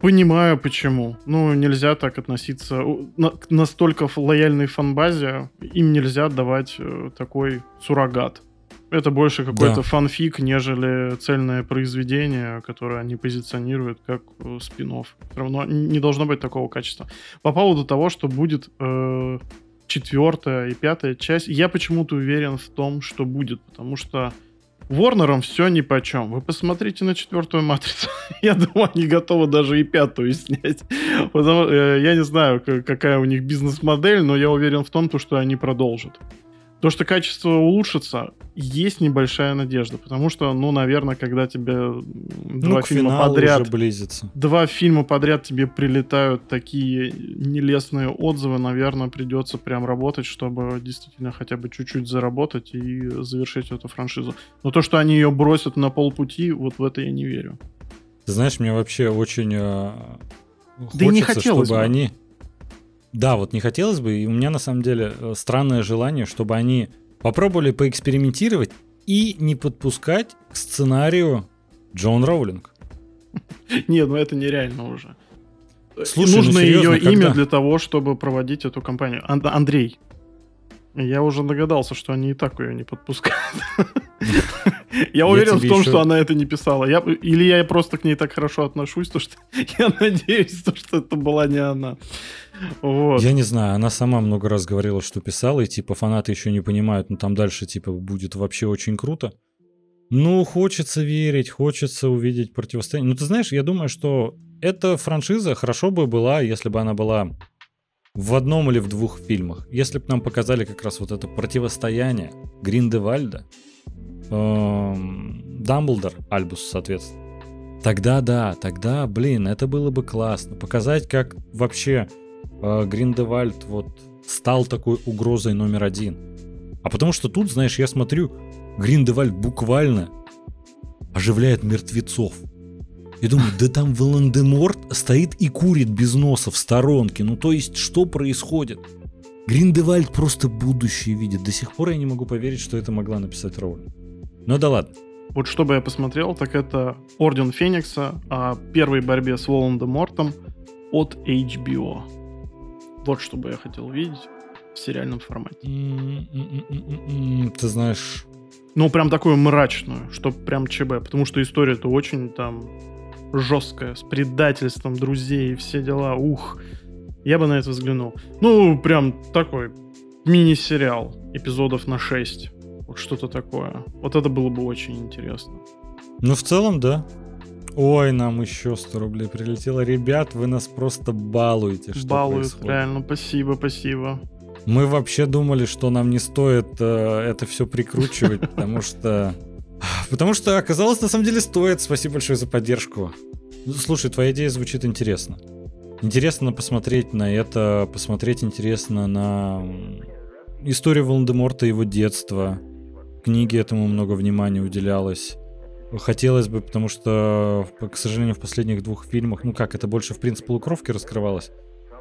понимаю, почему. Ну, нельзя так относиться на, к настолько лояльной фанбазе, им нельзя давать э, такой суррогат. Это больше какой-то да. фанфик, нежели цельное произведение, которое они позиционируют как э, спин -офф. Все равно не должно быть такого качества. По поводу того, что будет э, четвертая и пятая часть. Я почему-то уверен в том, что будет, потому что Ворнером все ни по чем. Вы посмотрите на четвертую матрицу. я думаю, они готовы даже и пятую снять. Потому, э, я не знаю, какая у них бизнес-модель, но я уверен в том, что они продолжат. То, что качество улучшится, есть небольшая надежда, потому что, ну, наверное, когда тебе ну, два фильма подряд, уже близится. два фильма подряд тебе прилетают такие нелестные отзывы, наверное, придется прям работать, чтобы действительно хотя бы чуть-чуть заработать и завершить эту франшизу. Но то, что они ее бросят на полпути, вот в это я не верю. Ты знаешь, мне вообще очень э, хочется, да не хотелось чтобы бы. они да, вот не хотелось бы, и у меня на самом деле э, странное желание, чтобы они попробовали поэкспериментировать и не подпускать к сценарию Джон Роулинг. Нет, ну это нереально уже. Слушай, Нужно ну, серьезно, ее когда? имя для того, чтобы проводить эту кампанию. Анд- Андрей. Я уже догадался, что они и так ее не подпускают. Я уверен в том, что она это не писала. Или я просто к ней так хорошо отношусь, то что я надеюсь, что это была не она. Вот. Я не знаю, она сама много раз говорила, что писала, и типа фанаты еще не понимают, но там дальше типа будет вообще очень круто. Ну, хочется верить, хочется увидеть противостояние. Ну, ты знаешь, я думаю, что эта франшиза хорошо бы была, если бы она была в одном или в двух фильмах. Если бы нам показали как раз вот это противостояние Гриндевальда, эм, Дамблдор, Альбус, соответственно. Тогда да, тогда, блин, это было бы классно. Показать, как вообще Гриндевальд вот стал такой угрозой номер один. А потому что тут, знаешь, я смотрю, Гриндевальд буквально оживляет мертвецов. Я думаю, да там Волан-де-Морт стоит и курит без носа в сторонке. Ну то есть, что происходит? Гриндевальд просто будущее видит. До сих пор я не могу поверить, что это могла написать Роулинг. Ну да ладно. Вот что бы я посмотрел, так это Орден Феникса о первой борьбе с Волан-де-Мортом от HBO. Вот что бы я хотел видеть в сериальном формате. Ты знаешь... Ну, прям такую мрачную, что прям ЧБ, потому что история-то очень там жесткая, с предательством друзей и все дела. Ух, я бы на это взглянул. Ну, прям такой мини-сериал, эпизодов на 6. Вот что-то такое. Вот это было бы очень интересно. Ну, в целом, да. Ой, нам еще 100 рублей прилетело. Ребят, вы нас просто балуете. Что Балуют, происходит. реально. Спасибо, спасибо. Мы вообще думали, что нам не стоит э, это все прикручивать, потому что... Потому что оказалось, на самом деле, стоит. Спасибо большое за поддержку. Слушай, твоя идея звучит интересно. Интересно посмотреть на это, посмотреть интересно на историю Волан-де-Морта, его детства. Книге этому много внимания уделялось. Хотелось бы, потому что, к сожалению, в последних двух фильмах, ну как, это больше в принципе полукровки раскрывалось,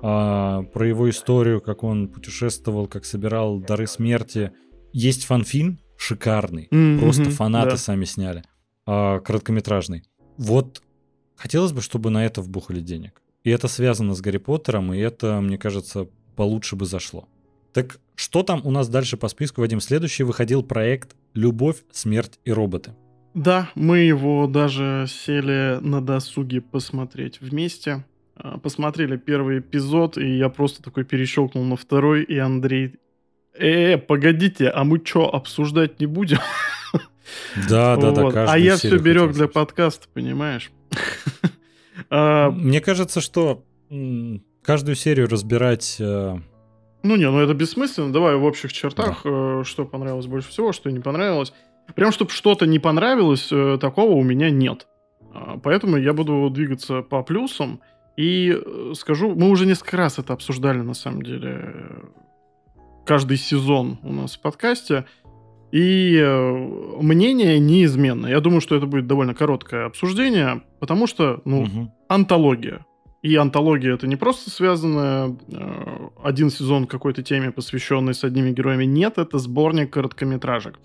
а, про его историю, как он путешествовал, как собирал дары смерти. Есть фанфильм шикарный, mm-hmm, просто фанаты да. сами сняли, а, короткометражный. Вот хотелось бы, чтобы на это вбухали денег. И это связано с Гарри Поттером, и это, мне кажется, получше бы зашло. Так что там у нас дальше по списку, Вадим? Следующий выходил проект «Любовь, смерть и роботы». Да, мы его даже сели на досуге посмотреть вместе. А, посмотрели первый эпизод, и я просто такой перещелкнул на второй, и Андрей... Э, погодите, а мы что, обсуждать не будем? Да, да, да. А я все берег для подкаста, понимаешь? А, Мне кажется, что каждую серию разбирать... Э, ну не, ну это бессмысленно. Давай в общих чертах, э, что понравилось больше всего, что не понравилось. Прям, чтобы что-то не понравилось, э, такого у меня нет. А, поэтому я буду двигаться по плюсам. И э, скажу, мы уже несколько раз это обсуждали, на самом деле, каждый сезон у нас в подкасте. И э, мнение неизменно. Я думаю, что это будет довольно короткое обсуждение, потому что, ну, угу. антология. И антология это не просто связано э, один сезон какой-то теме, посвященный с одними героями. Нет, это сборник короткометражек.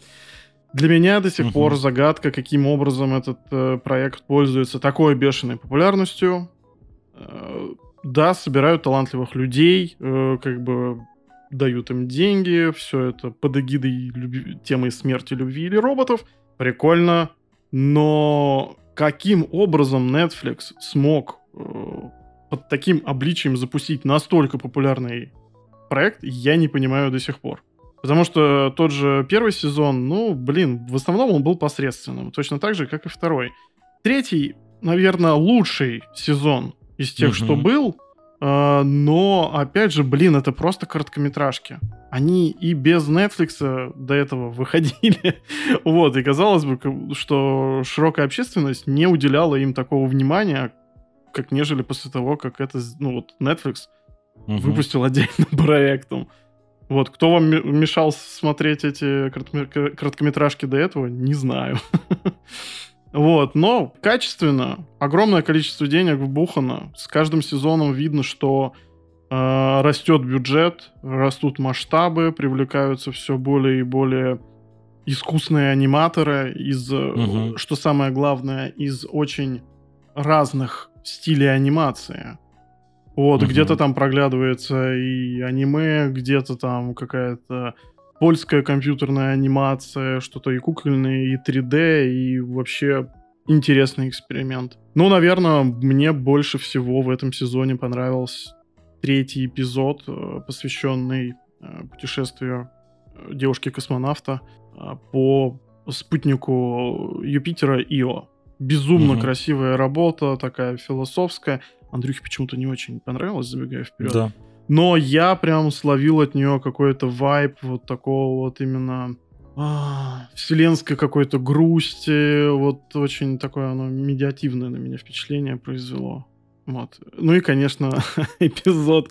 Для меня до сих угу. пор загадка, каким образом этот э, проект пользуется такой бешеной популярностью. Э, да, собирают талантливых людей, э, как бы дают им деньги, все это под эгидой люби... темы смерти, любви или роботов. Прикольно. Но каким образом Netflix смог э, под таким обличием запустить настолько популярный проект, я не понимаю до сих пор. Потому что тот же первый сезон, ну, блин, в основном он был посредственным. Точно так же, как и второй. Третий, наверное, лучший сезон из тех, угу. что был. Э, но, опять же, блин, это просто короткометражки. Они и без Netflix до этого выходили. вот, и казалось бы, что широкая общественность не уделяла им такого внимания, как нежели после того, как это, ну, вот Netflix угу. выпустил отдельным проектом. Вот, кто вам мешал смотреть эти короткометражки до этого, не знаю. Вот, но качественно, огромное количество денег вбухано. С каждым сезоном видно, что э, растет бюджет, растут масштабы, привлекаются все более и более искусные аниматоры из, угу. что самое главное, из очень разных стилей анимации. Вот, угу. где-то там проглядывается и аниме, где-то там какая-то польская компьютерная анимация, что-то и кукольное, и 3D, и вообще интересный эксперимент. Ну, наверное, мне больше всего в этом сезоне понравился третий эпизод, э, посвященный э, путешествию э, девушки-космонавта по спутнику Юпитера Ио. Безумно угу. красивая работа, такая философская. Андрюхе почему-то не очень понравилось, забегая вперед. Да. Но я прям словил от нее какой-то вайб вот такого вот именно а, вселенской какой-то грусти. Вот очень такое оно медиативное на меня впечатление произвело. Вот. Ну и, конечно, эпизод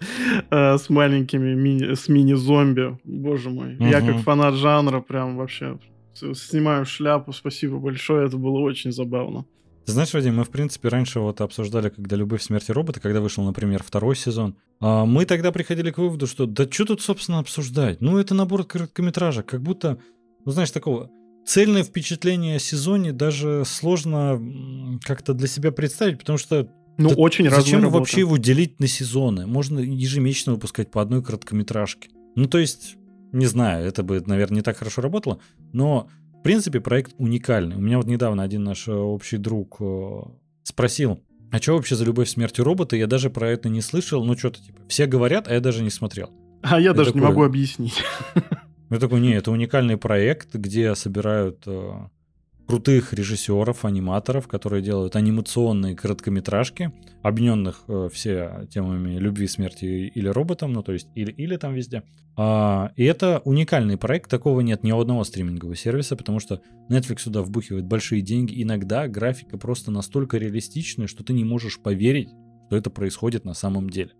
э, с маленькими мини, с мини-зомби. Боже мой. Угу. Я как фанат жанра прям вообще снимаю шляпу. Спасибо большое. Это было очень забавно. Знаешь, Вадим, мы, в принципе, раньше вот обсуждали, когда «Любовь, смерти робота», когда вышел, например, второй сезон, а мы тогда приходили к выводу, что да что тут, собственно, обсуждать? Ну, это набор короткометража, как будто, ну, знаешь, такого цельное впечатление о сезоне даже сложно как-то для себя представить, потому что ну, да очень Зачем работа. вообще его делить на сезоны? Можно ежемесячно выпускать по одной короткометражке. Ну, то есть, не знаю, это бы, наверное, не так хорошо работало, но принципе, проект уникальный. У меня вот недавно один наш э, общий друг э, спросил, а что вообще за любовь смерти робота? Я даже про это не слышал. Ну, что-то типа, все говорят, а я даже не смотрел. А я, я даже такой, не могу объяснить. Я такой, не, это уникальный проект, где собирают э, крутых режиссеров, аниматоров, которые делают анимационные короткометражки, объединенных э, все темами любви, смерти или роботом, ну то есть или, или там везде. А, и это уникальный проект, такого нет ни у одного стримингового сервиса, потому что Netflix сюда вбухивает большие деньги. Иногда графика просто настолько реалистичная, что ты не можешь поверить, что это происходит на самом деле.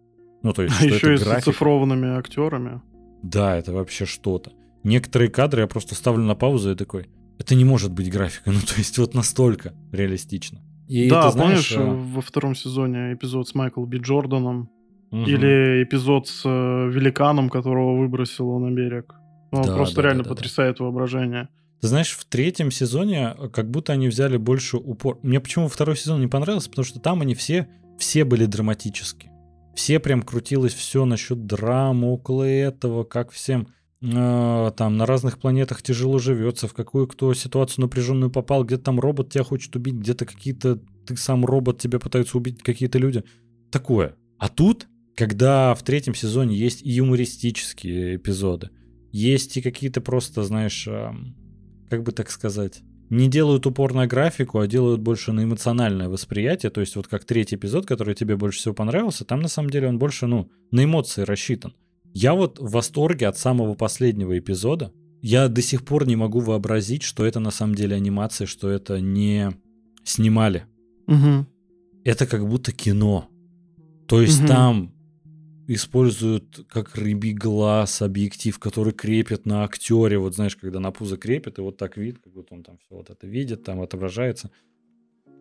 Ну то есть, а еще и с оцифрованными актерами. Да, это вообще что-то. Некоторые кадры я просто ставлю на паузу и такой, это не может быть графика. Ну, то есть вот настолько реалистично. И да, ты знаешь, помнишь, а... во втором сезоне эпизод с Майклом Би Джорданом? Угу. Или эпизод с э, великаном, которого выбросило на берег. Он да, просто да, реально да, да, потрясает да. воображение. Ты знаешь, в третьем сезоне э, как будто они взяли больше упор. Мне почему второй сезон не понравился, потому что там они все, все были драматические. Все прям крутилось все насчет драмы около этого, как всем э, там на разных планетах тяжело живется, в какую кто ситуацию напряженную попал, где-то там робот тебя хочет убить, где-то какие-то, ты сам робот, тебя пытаются убить какие-то люди. Такое. А тут, когда в третьем сезоне есть и юмористические эпизоды, есть и какие-то просто, знаешь, э, как бы так сказать, не делают упор на графику, а делают больше на эмоциональное восприятие. То есть вот как третий эпизод, который тебе больше всего понравился, там на самом деле он больше, ну, на эмоции рассчитан. Я вот в восторге от самого последнего эпизода. Я до сих пор не могу вообразить, что это на самом деле анимация, что это не снимали. Угу. Это как будто кино. То есть угу. там используют как рыбий глаз объектив, который крепят на актере. Вот знаешь, когда на пузо крепят, и вот так вид, как будто он там все вот это видит, там отображается.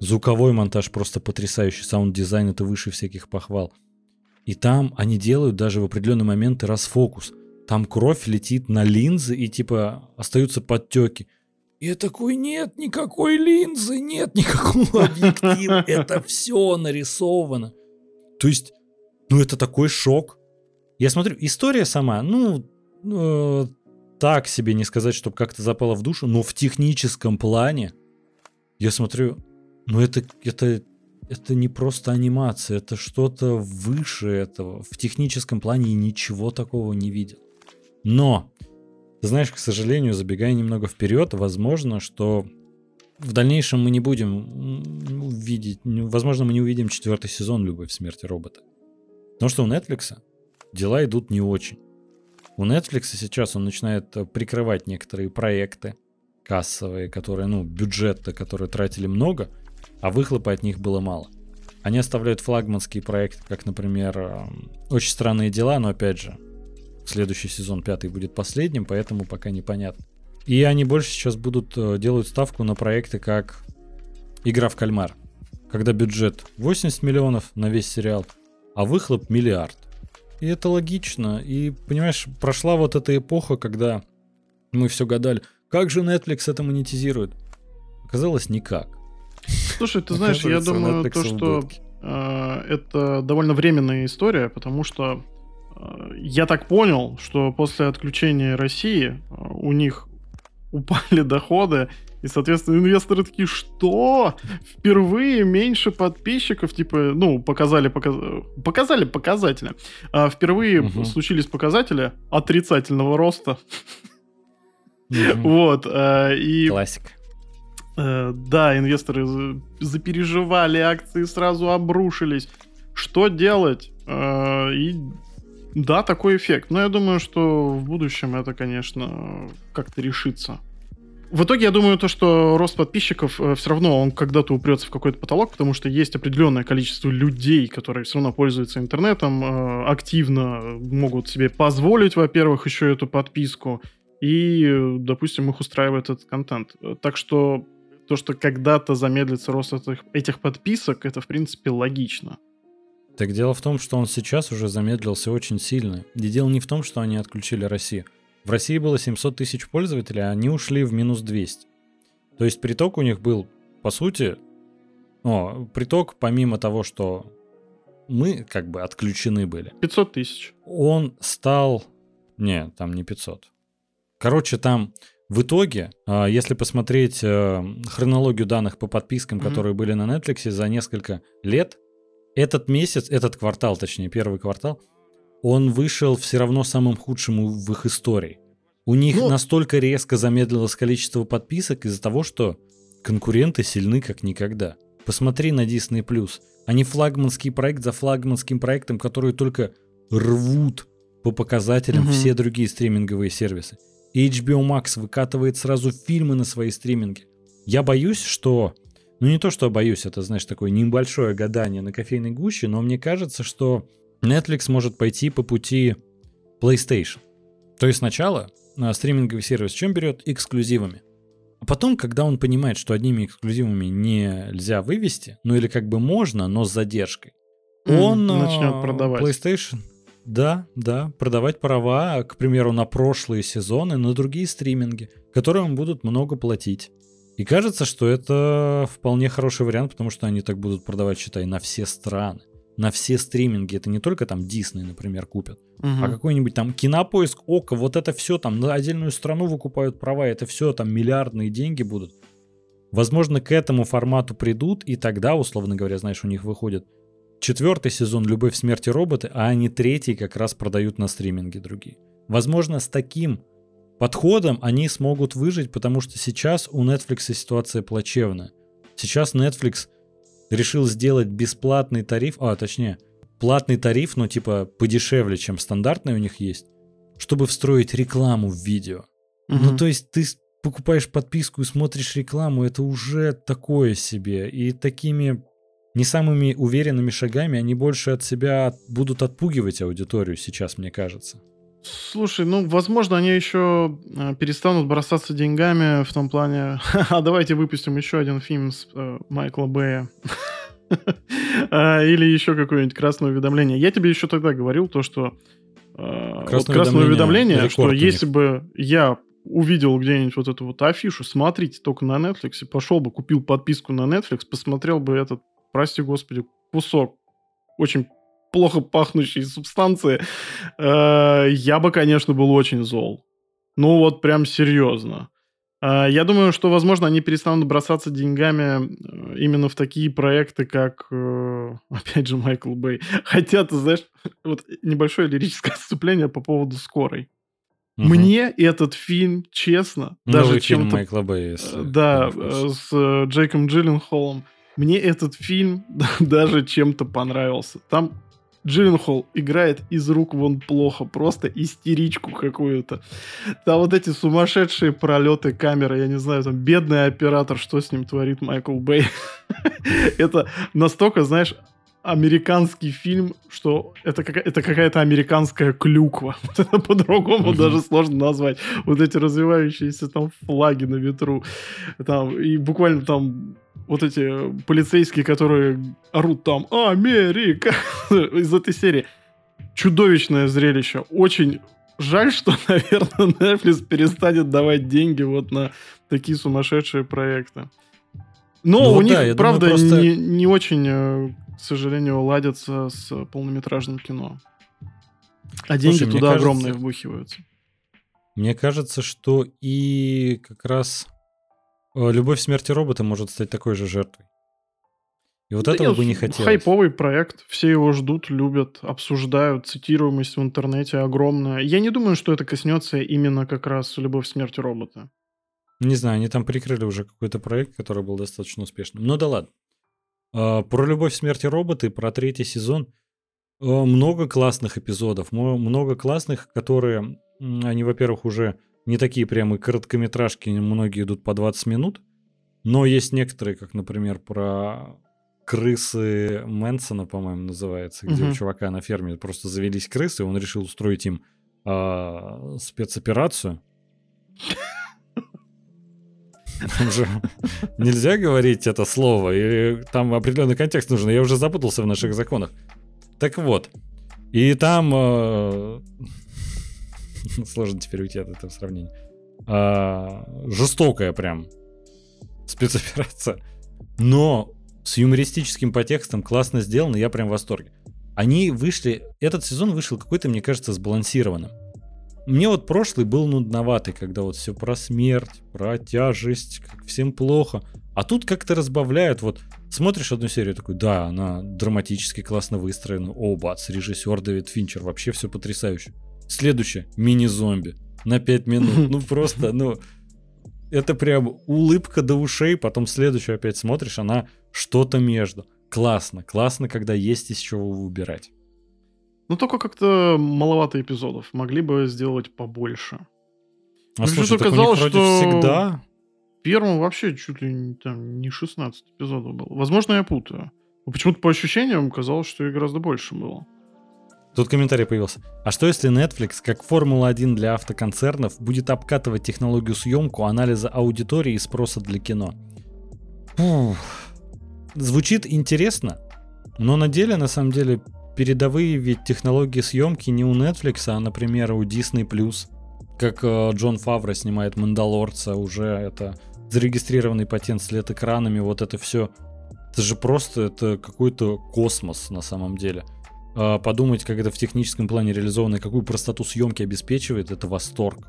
Звуковой монтаж просто потрясающий, саунд-дизайн это выше всяких похвал. И там они делают даже в определенные моменты расфокус. Там кровь летит на линзы и типа остаются подтеки. И я такой, нет никакой линзы, нет никакого объектива. Это все нарисовано. То есть, ну это такой шок. Я смотрю, история сама, ну, э, так себе не сказать, чтобы как-то запала в душу, но в техническом плане я смотрю, ну это, это это не просто анимация, это что-то выше этого. В техническом плане ничего такого не видел. Но, знаешь, к сожалению, забегая немного вперед, возможно, что в дальнейшем мы не будем видеть, возможно, мы не увидим четвертый сезон «Любовь, смерти робота». Потому что у Netflix дела идут не очень. У Netflix сейчас он начинает э, прикрывать некоторые проекты кассовые, которые, ну, бюджета, которые тратили много, а выхлопа от них было мало. Они оставляют флагманские проекты, как, например, эм, «Очень странные дела», но, опять же, следующий сезон, пятый, будет последним, поэтому пока непонятно. И они больше сейчас будут э, делать ставку на проекты, как «Игра в кальмар», когда бюджет 80 миллионов на весь сериал, а выхлоп миллиард. И это логично. И, понимаешь, прошла вот эта эпоха, когда мы все гадали, как же Netflix это монетизирует. Оказалось, никак. Слушай, ты знаешь, я думаю, то, что э, это довольно временная история, потому что э, я так понял, что после отключения России э, у них упали доходы, и, соответственно, инвесторы такие, что? Впервые меньше подписчиков, типа, ну, показали, показ... показали показатели. А впервые угу. случились показатели отрицательного роста. Угу. Вот. И... Классик. А, да, инвесторы запереживали, акции сразу обрушились. Что делать? А, и да, такой эффект. Но я думаю, что в будущем это, конечно, как-то решится. В итоге я думаю, то, что рост подписчиков э, все равно он когда-то упрется в какой-то потолок, потому что есть определенное количество людей, которые все равно пользуются интернетом, э, активно могут себе позволить, во-первых, еще эту подписку, и, допустим, их устраивает этот контент. Так что то, что когда-то замедлится рост этих, этих подписок, это, в принципе, логично. Так дело в том, что он сейчас уже замедлился очень сильно. И дело не в том, что они отключили Россию. В России было 700 тысяч пользователей, а они ушли в минус 200. То есть приток у них был, по сути, о, приток помимо того, что мы как бы отключены были. 500 тысяч. Он стал... Не, там не 500. Короче, там в итоге, а, если посмотреть э, хронологию данных по подпискам, mm-hmm. которые были на Netflix за несколько лет, этот месяц, этот квартал, точнее, первый квартал, он вышел все равно самым худшим в их истории. У них ну, настолько резко замедлилось количество подписок из-за того, что конкуренты сильны как никогда. Посмотри на Disney+. Они флагманский проект за флагманским проектом, которые только рвут по показателям угу. все другие стриминговые сервисы. HBO Max выкатывает сразу фильмы на свои стриминги. Я боюсь, что... Ну не то, что боюсь, это, знаешь, такое небольшое гадание на кофейной гуще, но мне кажется, что Netflix может пойти по пути PlayStation. То есть сначала а, стриминговый сервис чем берет? Эксклюзивами. А потом, когда он понимает, что одними эксклюзивами нельзя вывести, ну или как бы можно, но с задержкой, он начнет а, продавать. PlayStation, да, да, продавать права, к примеру, на прошлые сезоны, на другие стриминги, которым будут много платить. И кажется, что это вполне хороший вариант, потому что они так будут продавать, считай, на все страны на все стриминги. Это не только там Disney, например, купят, угу. а какой-нибудь там кинопоиск, Око, вот это все там на отдельную страну выкупают права, это все там миллиардные деньги будут. Возможно, к этому формату придут, и тогда, условно говоря, знаешь, у них выходит четвертый сезон «Любовь, смерти роботы», а они третий как раз продают на стриминге другие. Возможно, с таким подходом они смогут выжить, потому что сейчас у Netflix ситуация плачевная. Сейчас Netflix решил сделать бесплатный тариф, а точнее, платный тариф, но типа подешевле, чем стандартный у них есть, чтобы встроить рекламу в видео. Угу. Ну, то есть ты покупаешь подписку и смотришь рекламу, это уже такое себе. И такими не самыми уверенными шагами они больше от себя будут отпугивать аудиторию сейчас, мне кажется. Слушай, ну, возможно, они еще э, перестанут бросаться деньгами в том плане, а давайте выпустим еще один фильм с э, Майкла Бэя. А, или еще какое-нибудь красное уведомление. Я тебе еще тогда говорил то, что э, красное, вот красное уведомление, уведомление что если бы я увидел где-нибудь вот эту вот афишу, смотрите только на Netflix, пошел бы, купил подписку на Netflix, посмотрел бы этот, прости господи, кусок очень плохо пахнущей субстанции, э, я бы, конечно, был очень зол. Ну вот прям серьезно. А, я думаю, что, возможно, они перестанут бросаться деньгами э, именно в такие проекты, как, э, опять же, Майкл Бэй. Хотя, ты знаешь, вот небольшое лирическое отступление по поводу «Скорой». Угу. Мне этот фильм, честно, Новый даже фильм Майкла Бэя. Э, да, с Джейком Джилленхолом. Мне этот фильм даже чем-то понравился. Там Джилленхол играет из рук вон плохо, просто истеричку какую-то. Там вот эти сумасшедшие пролеты камеры, я не знаю, там бедный оператор, что с ним творит Майкл Бэй. Это настолько, знаешь, американский фильм, что это, это какая-то американская клюква. Вот это по-другому mm-hmm. даже сложно назвать. Вот эти развивающиеся там флаги на ветру. Там, и буквально там вот эти полицейские, которые орут там «Америка!» из этой серии. Чудовищное зрелище. Очень жаль, что, наверное, Netflix перестанет давать деньги вот на такие сумасшедшие проекты. Но ну, у них, да, правда, думаю, просто... не, не очень, э, к сожалению, ладятся с полнометражным кино. А деньги Слушай, туда кажется, огромные вбухиваются. Мне кажется, что и как раз Э, Любовь смерти робота может стать такой же жертвой. И вот да этого нет, бы не хотелось. Хайповый проект, все его ждут, любят, обсуждают, цитируемость в интернете огромная. Я не думаю, что это коснется именно как раз «Любовь смерти робота». Не знаю, они там прикрыли уже какой-то проект, который был достаточно успешным. Но да ладно. А, про «Любовь смерти робота» и про третий сезон э, много классных эпизодов, много классных, которые, они, во-первых, уже не такие прямые короткометражки, многие идут по 20 минут. Но есть некоторые, как, например, про крысы Мэнсона, по-моему, называется, где угу. у чувака на ферме просто завелись крысы, и он решил устроить им э, спецоперацию. Нельзя говорить это слово, и там определенный контекст нужен. Я уже запутался в наших законах. Так вот, и там э, Сложно теперь уйти от этого сравнения. А, жестокая прям спецоперация. Но с юмористическим подтекстом классно сделано, я прям в восторге. Они вышли, этот сезон вышел какой-то, мне кажется, сбалансированным. Мне вот прошлый был нудноватый, когда вот все про смерть, про тяжесть, как всем плохо. А тут как-то разбавляют, вот смотришь одну серию, такой, да, она драматически классно выстроена. О, бац, режиссер Дэвид Финчер, вообще все потрясающе. Следующее. Мини-зомби. На 5 минут. Ну просто, ну... Это прям улыбка до ушей, потом следующую опять смотришь, она что-то между. Классно, классно, когда есть из чего выбирать. Ну, только как-то маловато эпизодов. Могли бы сделать побольше. А Мне слушай, так казалось, что всегда... Первым вообще чуть ли не, там, не 16 эпизодов было. Возможно, я путаю. Почему-то по ощущениям казалось, что и гораздо больше было. Тут комментарий появился. А что если Netflix, как Формула-1 для автоконцернов, будет обкатывать технологию съемку, анализа аудитории и спроса для кино? Фух. Звучит интересно, но на деле, на самом деле, передовые ведь технологии съемки не у Netflix, а, например, у Disney+. Как э, Джон Фавро снимает «Мандалорца», уже это зарегистрированный патент с LED-экранами, вот это все. Это же просто это какой-то космос на самом деле. А, подумать, как это в техническом плане реализовано и какую простоту съемки обеспечивает, это восторг.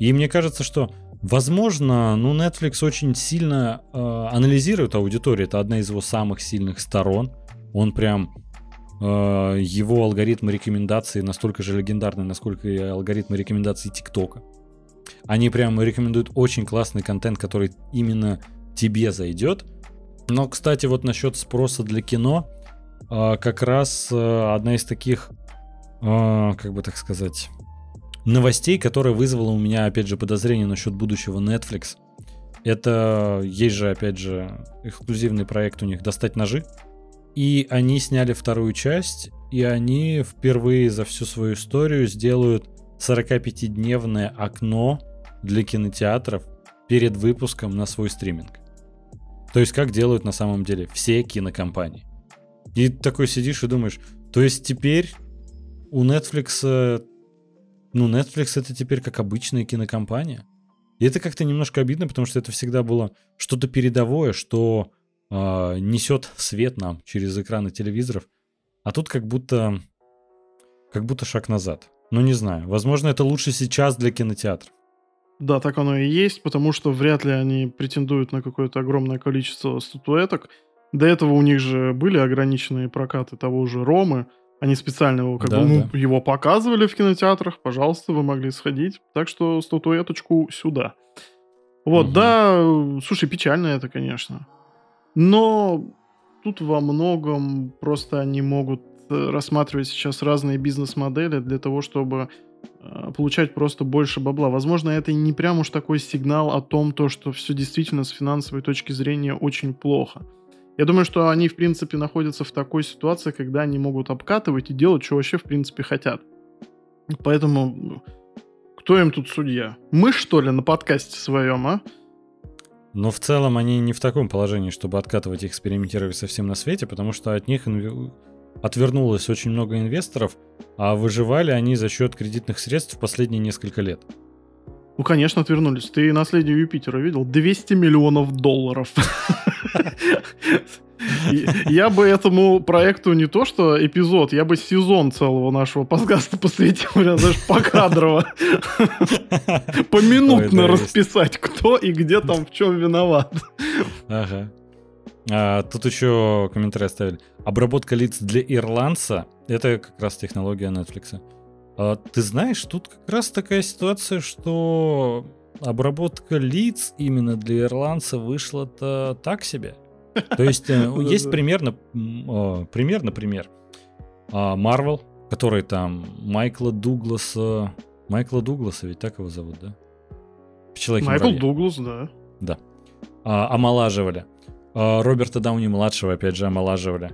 И мне кажется, что, возможно, ну, Netflix очень сильно э, анализирует аудиторию. Это одна из его самых сильных сторон. Он прям его алгоритмы рекомендаций настолько же легендарны, насколько и алгоритмы рекомендаций ТикТока. Они прям рекомендуют очень классный контент, который именно тебе зайдет. Но, кстати, вот насчет спроса для кино, а, как раз э, одна из таких, как бы так сказать, новостей, которая вызвала у меня, опять же, подозрение насчет будущего Netflix. Это есть же, опять же, эксклюзивный проект у них «Достать ножи». И они сняли вторую часть, и они впервые за всю свою историю сделают 45-дневное окно для кинотеатров перед выпуском на свой стриминг. То есть как делают на самом деле все кинокомпании. И такой сидишь и думаешь, то есть теперь у Netflix, ну, Netflix это теперь как обычная кинокомпания. И это как-то немножко обидно, потому что это всегда было что-то передовое, что э, несет свет нам через экраны телевизоров. А тут как будто, как будто шаг назад. Ну, не знаю. Возможно, это лучше сейчас для кинотеатров. Да, так оно и есть, потому что вряд ли они претендуют на какое-то огромное количество статуэток. До этого у них же были ограниченные прокаты того же Ромы. Они специально его, как Да, бы, ну, да. его показывали в кинотеатрах. Пожалуйста, вы могли сходить. Так что статуэточку сюда. Вот, Мгм. да, слушай, печально это, конечно. Но тут во многом просто они могут э, рассматривать сейчас разные бизнес-модели для того, чтобы э, получать просто больше бабла. Возможно, это не прям уж такой сигнал о том, то, что все действительно с финансовой точки зрения очень плохо. Я думаю, что они, в принципе, находятся в такой ситуации, когда они могут обкатывать и делать, что вообще, в принципе, хотят. Поэтому ну, кто им тут судья? Мы, что ли, на подкасте своем, а? Но в целом они не в таком положении, чтобы откатывать и экспериментировать со всем на свете, потому что от них инве- отвернулось очень много инвесторов, а выживали они за счет кредитных средств последние несколько лет. Ну, конечно, отвернулись. Ты наследие Юпитера видел? 200 миллионов долларов. Я бы этому проекту не то что эпизод, я бы сезон целого нашего подкаста посвятил, прям, знаешь, покадрово. Поминутно расписать, кто и где там в чем виноват. Ага. А, тут еще комментарий оставили. Обработка лиц для ирландца — это как раз технология Netflix. А, ты знаешь, тут как раз такая ситуация, что обработка лиц именно для ирландца вышла-то так себе. То есть э, есть примерно, а, пример, например, Marvel, который там Майкла Дугласа... Майкла Дугласа, ведь так его зовут, да? Человек Майкл Дуглас, да. а, омолаживали. А, Роберта Дауни-младшего, опять же, омолаживали.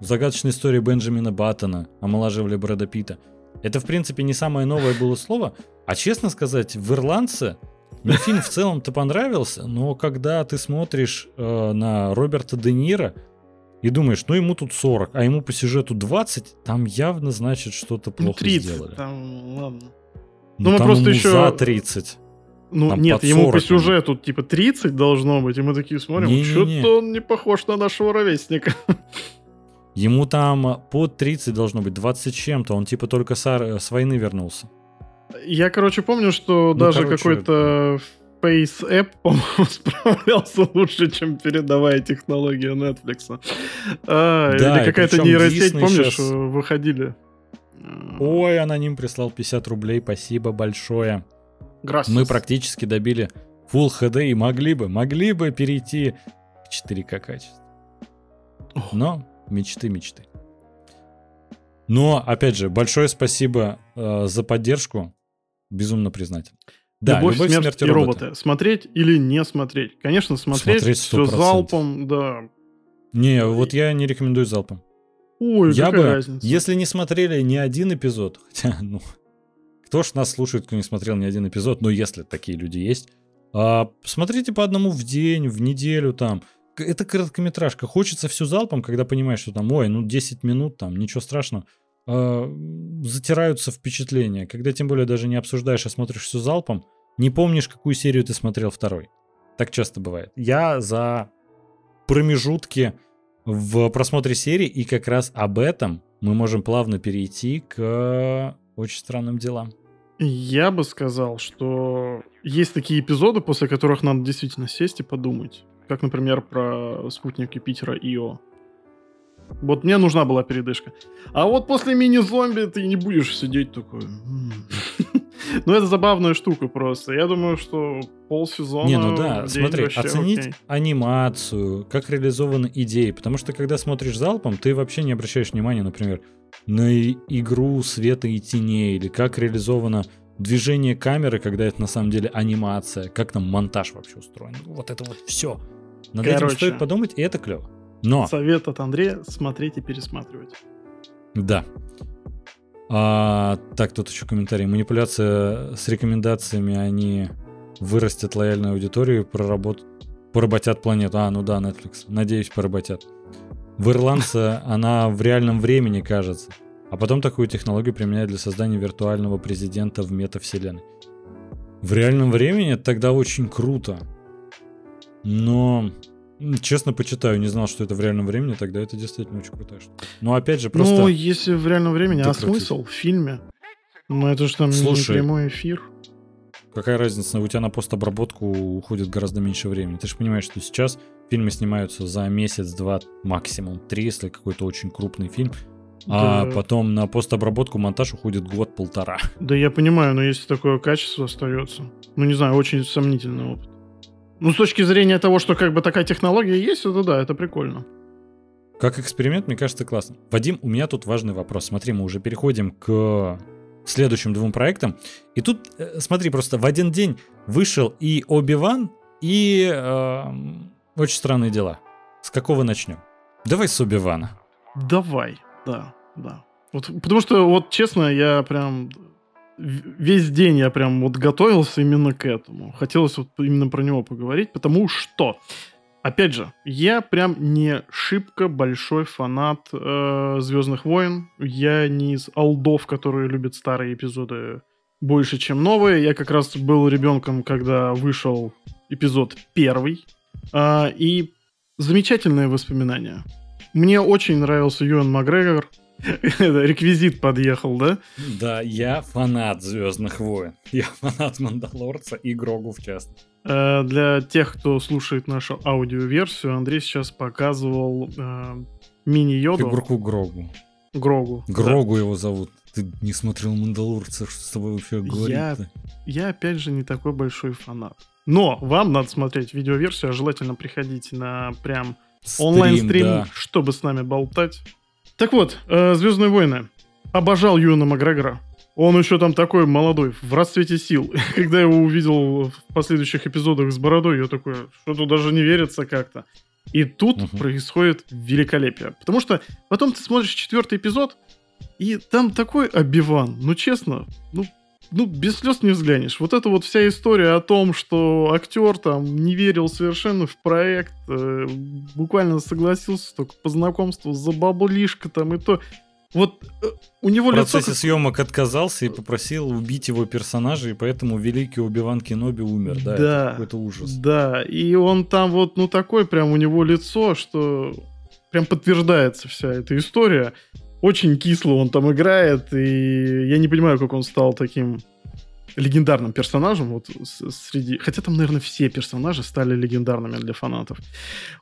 Загадочная история Бенджамина Баттона. Омолаживали Брэда Питта. Это, в принципе, не самое новое было слово. А честно сказать, в «Ирландце» мне фильм в целом-то понравился, но когда ты смотришь э, на Роберта Де Ниро и думаешь, ну ему тут 40, а ему по сюжету 20, там явно, значит, что-то Ну, плохо 30, сделали. там, ладно. Ну, мы там просто еще- за 30. Ну, Там нет, ему 40 по сюжету типа 30 должно быть, и мы такие смотрим, что-то он не похож на нашего ровесника. Ему там под 30 должно быть, 20 с чем-то. Он типа только с, с войны вернулся. Я, короче, помню, что Ну, даже короче, какой-то Face App, по-моему, справлялся лучше, чем передовая технология Netflix. А, Да, или какая-то нейросеть, Disney помнишь, э, выходили. Ой, аноним прислал 50 рублей, спасибо большое. Gracias. Мы практически добили Full HD и могли бы, могли бы перейти к 4К качеству. Но мечты, мечты. Но, опять же, большое спасибо э, за поддержку. Безумно признателен. Да, Любовь, любовь, смерть, смерть и роботы. роботы. Смотреть или не смотреть? Конечно, смотреть, Смотреть все 100%. залпом, да. Не, вот я не рекомендую залпом. Ой, Я какая бы, разница? если не смотрели ни один эпизод, хотя, ну, кто ж нас слушает, кто не смотрел ни один эпизод, но если такие люди есть, а, смотрите по одному в день, в неделю там. Это короткометражка. Хочется все залпом, когда понимаешь, что там, ой, ну 10 минут, там, ничего страшного. А, затираются впечатления. Когда тем более даже не обсуждаешь, а смотришь все залпом, не помнишь, какую серию ты смотрел второй. Так часто бывает. Я за промежутки в просмотре серии, и как раз об этом мы можем плавно перейти к очень странным делам. Я бы сказал, что есть такие эпизоды, после которых надо действительно сесть и подумать. Как, например, про спутник Юпитера Ио. Вот мне нужна была передышка. А вот после мини-зомби ты не будешь сидеть такой... Ну, это забавная штука просто. Я думаю, что полсезона... Не, ну да, смотри, вообще оценить окей. анимацию, как реализованы идеи, потому что когда смотришь залпом, ты вообще не обращаешь внимания, например, на игру света и теней, или как реализовано движение камеры, когда это на самом деле анимация, как там монтаж вообще устроен. Вот это вот все. Над этим Короче. стоит подумать, и это клево. Но Совет от Андрея — смотреть и пересматривать. Да. А, так, тут еще комментарий. Манипуляция с рекомендациями, они вырастят лояльную аудиторию и проработ... поработят планету. А, ну да, Netflix. Надеюсь, поработят. В Ирландце она в реальном времени кажется. А потом такую технологию применяют для создания виртуального президента в метавселенной. В реальном времени это тогда очень круто. Но, честно почитаю, не знал, что это в реальном времени, тогда это действительно очень крутая штука. Но опять же, просто... Ну, если в реальном времени, а смысл в фильме? Ну, это же там Слушай. не прямой эфир. какая разница, у тебя на постобработку уходит гораздо меньше времени. Ты же понимаешь, что сейчас фильмы снимаются за месяц, два, максимум три, если какой-то очень крупный фильм. А Да. потом на постобработку, монтаж уходит год-полтора. Да я понимаю, но если такое качество остается, ну не знаю, очень сомнительный опыт. Ну, с точки зрения того, что как бы такая технология есть, это да, это прикольно. Как эксперимент, мне кажется, классно. Вадим, у меня тут важный вопрос. Смотри, мы уже переходим к следующим двум проектам. И тут, э, смотри, просто в один день вышел и Оби-Ван, и эм, Очень странные дела. С какого начнем? Давай с Оби-Вана. Давай, да, да. Вот, потому что, вот честно, я прям весь день я прям вот готовился именно к этому. Хотелось вот именно про него поговорить, потому что, опять же, я прям не шибко большой фанат э, Звездных войн. Я не из алдов, которые любят старые эпизоды больше, чем новые. Я как раз был ребенком, когда вышел эпизод первый. А, и замечательные воспоминания. Мне очень нравился Юэн Макгрегор. Реквизит подъехал, да? Да, я фанат Звездных войн. Я фанат Мандалорца и Грогу в частности. Э, Для тех, кто слушает нашу аудиоверсию, Андрей сейчас показывал э, мини-йоду Фигурку Грогу. Грогу. Да. Грогу его зовут. Ты не смотрел Мандалорца, что с тобой вообще Я- говорить-то? Я, опять же, не такой большой фанат. Но вам надо смотреть видеоверсию, а желательно приходите на прям онлайн-стрим, да. чтобы с нами болтать. Так вот, Звездные войны. Обожал Юна Макгрегора. Он еще там такой молодой, в расцвете сил. Когда я его увидел в последующих эпизодах с бородой, я такой, что-то даже не верится как-то. И тут Мгм. происходит великолепие. Потому что потом ты смотришь четвертый эпизод, и там такой обиван. Ну, честно, ну, ну, без слез не взглянешь. Вот эта вот вся история о том, что актер там не верил совершенно в проект, э, буквально согласился только по знакомству за баблишко там и то. Вот э, у него В лицо... процессе как- съемок отказался и попросил убить его персонажа, и поэтому великий Убиван Кеноби умер. Да, Да. это какой-то ужас. Да, и он там вот, ну, такой прям у него лицо, что прям подтверждается вся эта история. Очень кисло он там играет, и я не понимаю, как он стал таким легендарным персонажем вот среди... Хотя там, наверное, все персонажи стали легендарными для фанатов.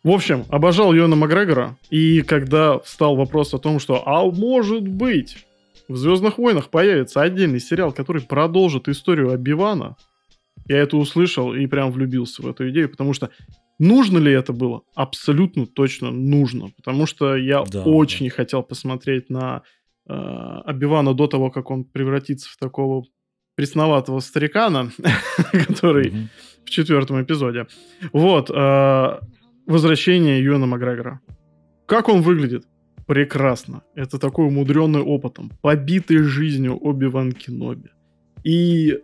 В общем, обожал Йона Макгрегора, и когда встал вопрос о том, что, а может быть, в «Звездных войнах» появится отдельный сериал, который продолжит историю Обивана, я это услышал и прям влюбился в эту идею, потому что нужно ли это было? Абсолютно точно нужно, потому что я Да, очень хотел посмотреть на э, Обивана до того, как он превратится в такого пресноватого старикана, который в четвертом эпизоде. Вот. э, возвращение Юэна Макгрегора. Как он выглядит? Прекрасно. Это такой умудренный опытом. Побитый жизнью Оби-Ван Кеноби. И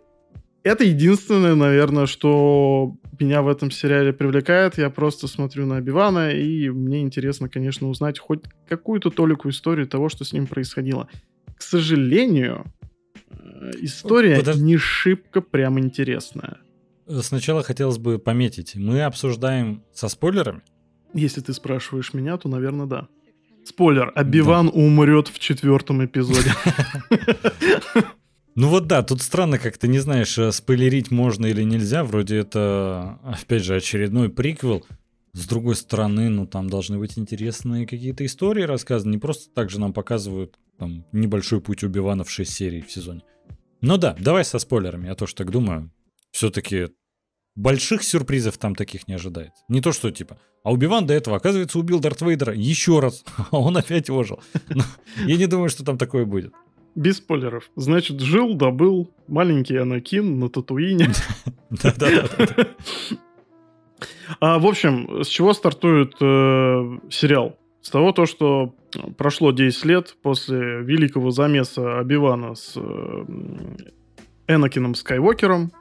это единственное, наверное, что меня в этом сериале привлекает. Я просто смотрю на Обивана, и мне интересно, конечно, узнать хоть какую-то толику истории того, что с ним происходило. К сожалению, э, история Подож- не шибко прям интересная. Сначала хотелось бы пометить. Мы обсуждаем со спойлерами. Если ты спрашиваешь меня, то, наверное, да. Спойлер, Обиван умрет в четвертом эпизоде. Ну вот да, тут странно, как ты не знаешь, э, спойлерить можно или нельзя. Вроде это, опять же, очередной приквел. С другой стороны, ну там должны быть интересные какие-то истории рассказаны. Не просто так же нам показывают там, небольшой путь Убивана в 6 серий в сезоне. Ну да, давай со спойлерами. Я тоже так думаю. Все-таки больших сюрпризов там таких не ожидается. Не то, что типа, а Убиван до этого, оказывается, убил Дарт Вейдера еще раз, а он опять ожил. Ну, Я не думаю, что там такое будет. Без спойлеров. Значит, жил, добыл маленький Анакин на Татуине. Да-да-да. А, в общем, с чего стартует э, сериал? С того, то, что прошло 10 лет после великого замеса Обивана с э, Энакином Скайуокером.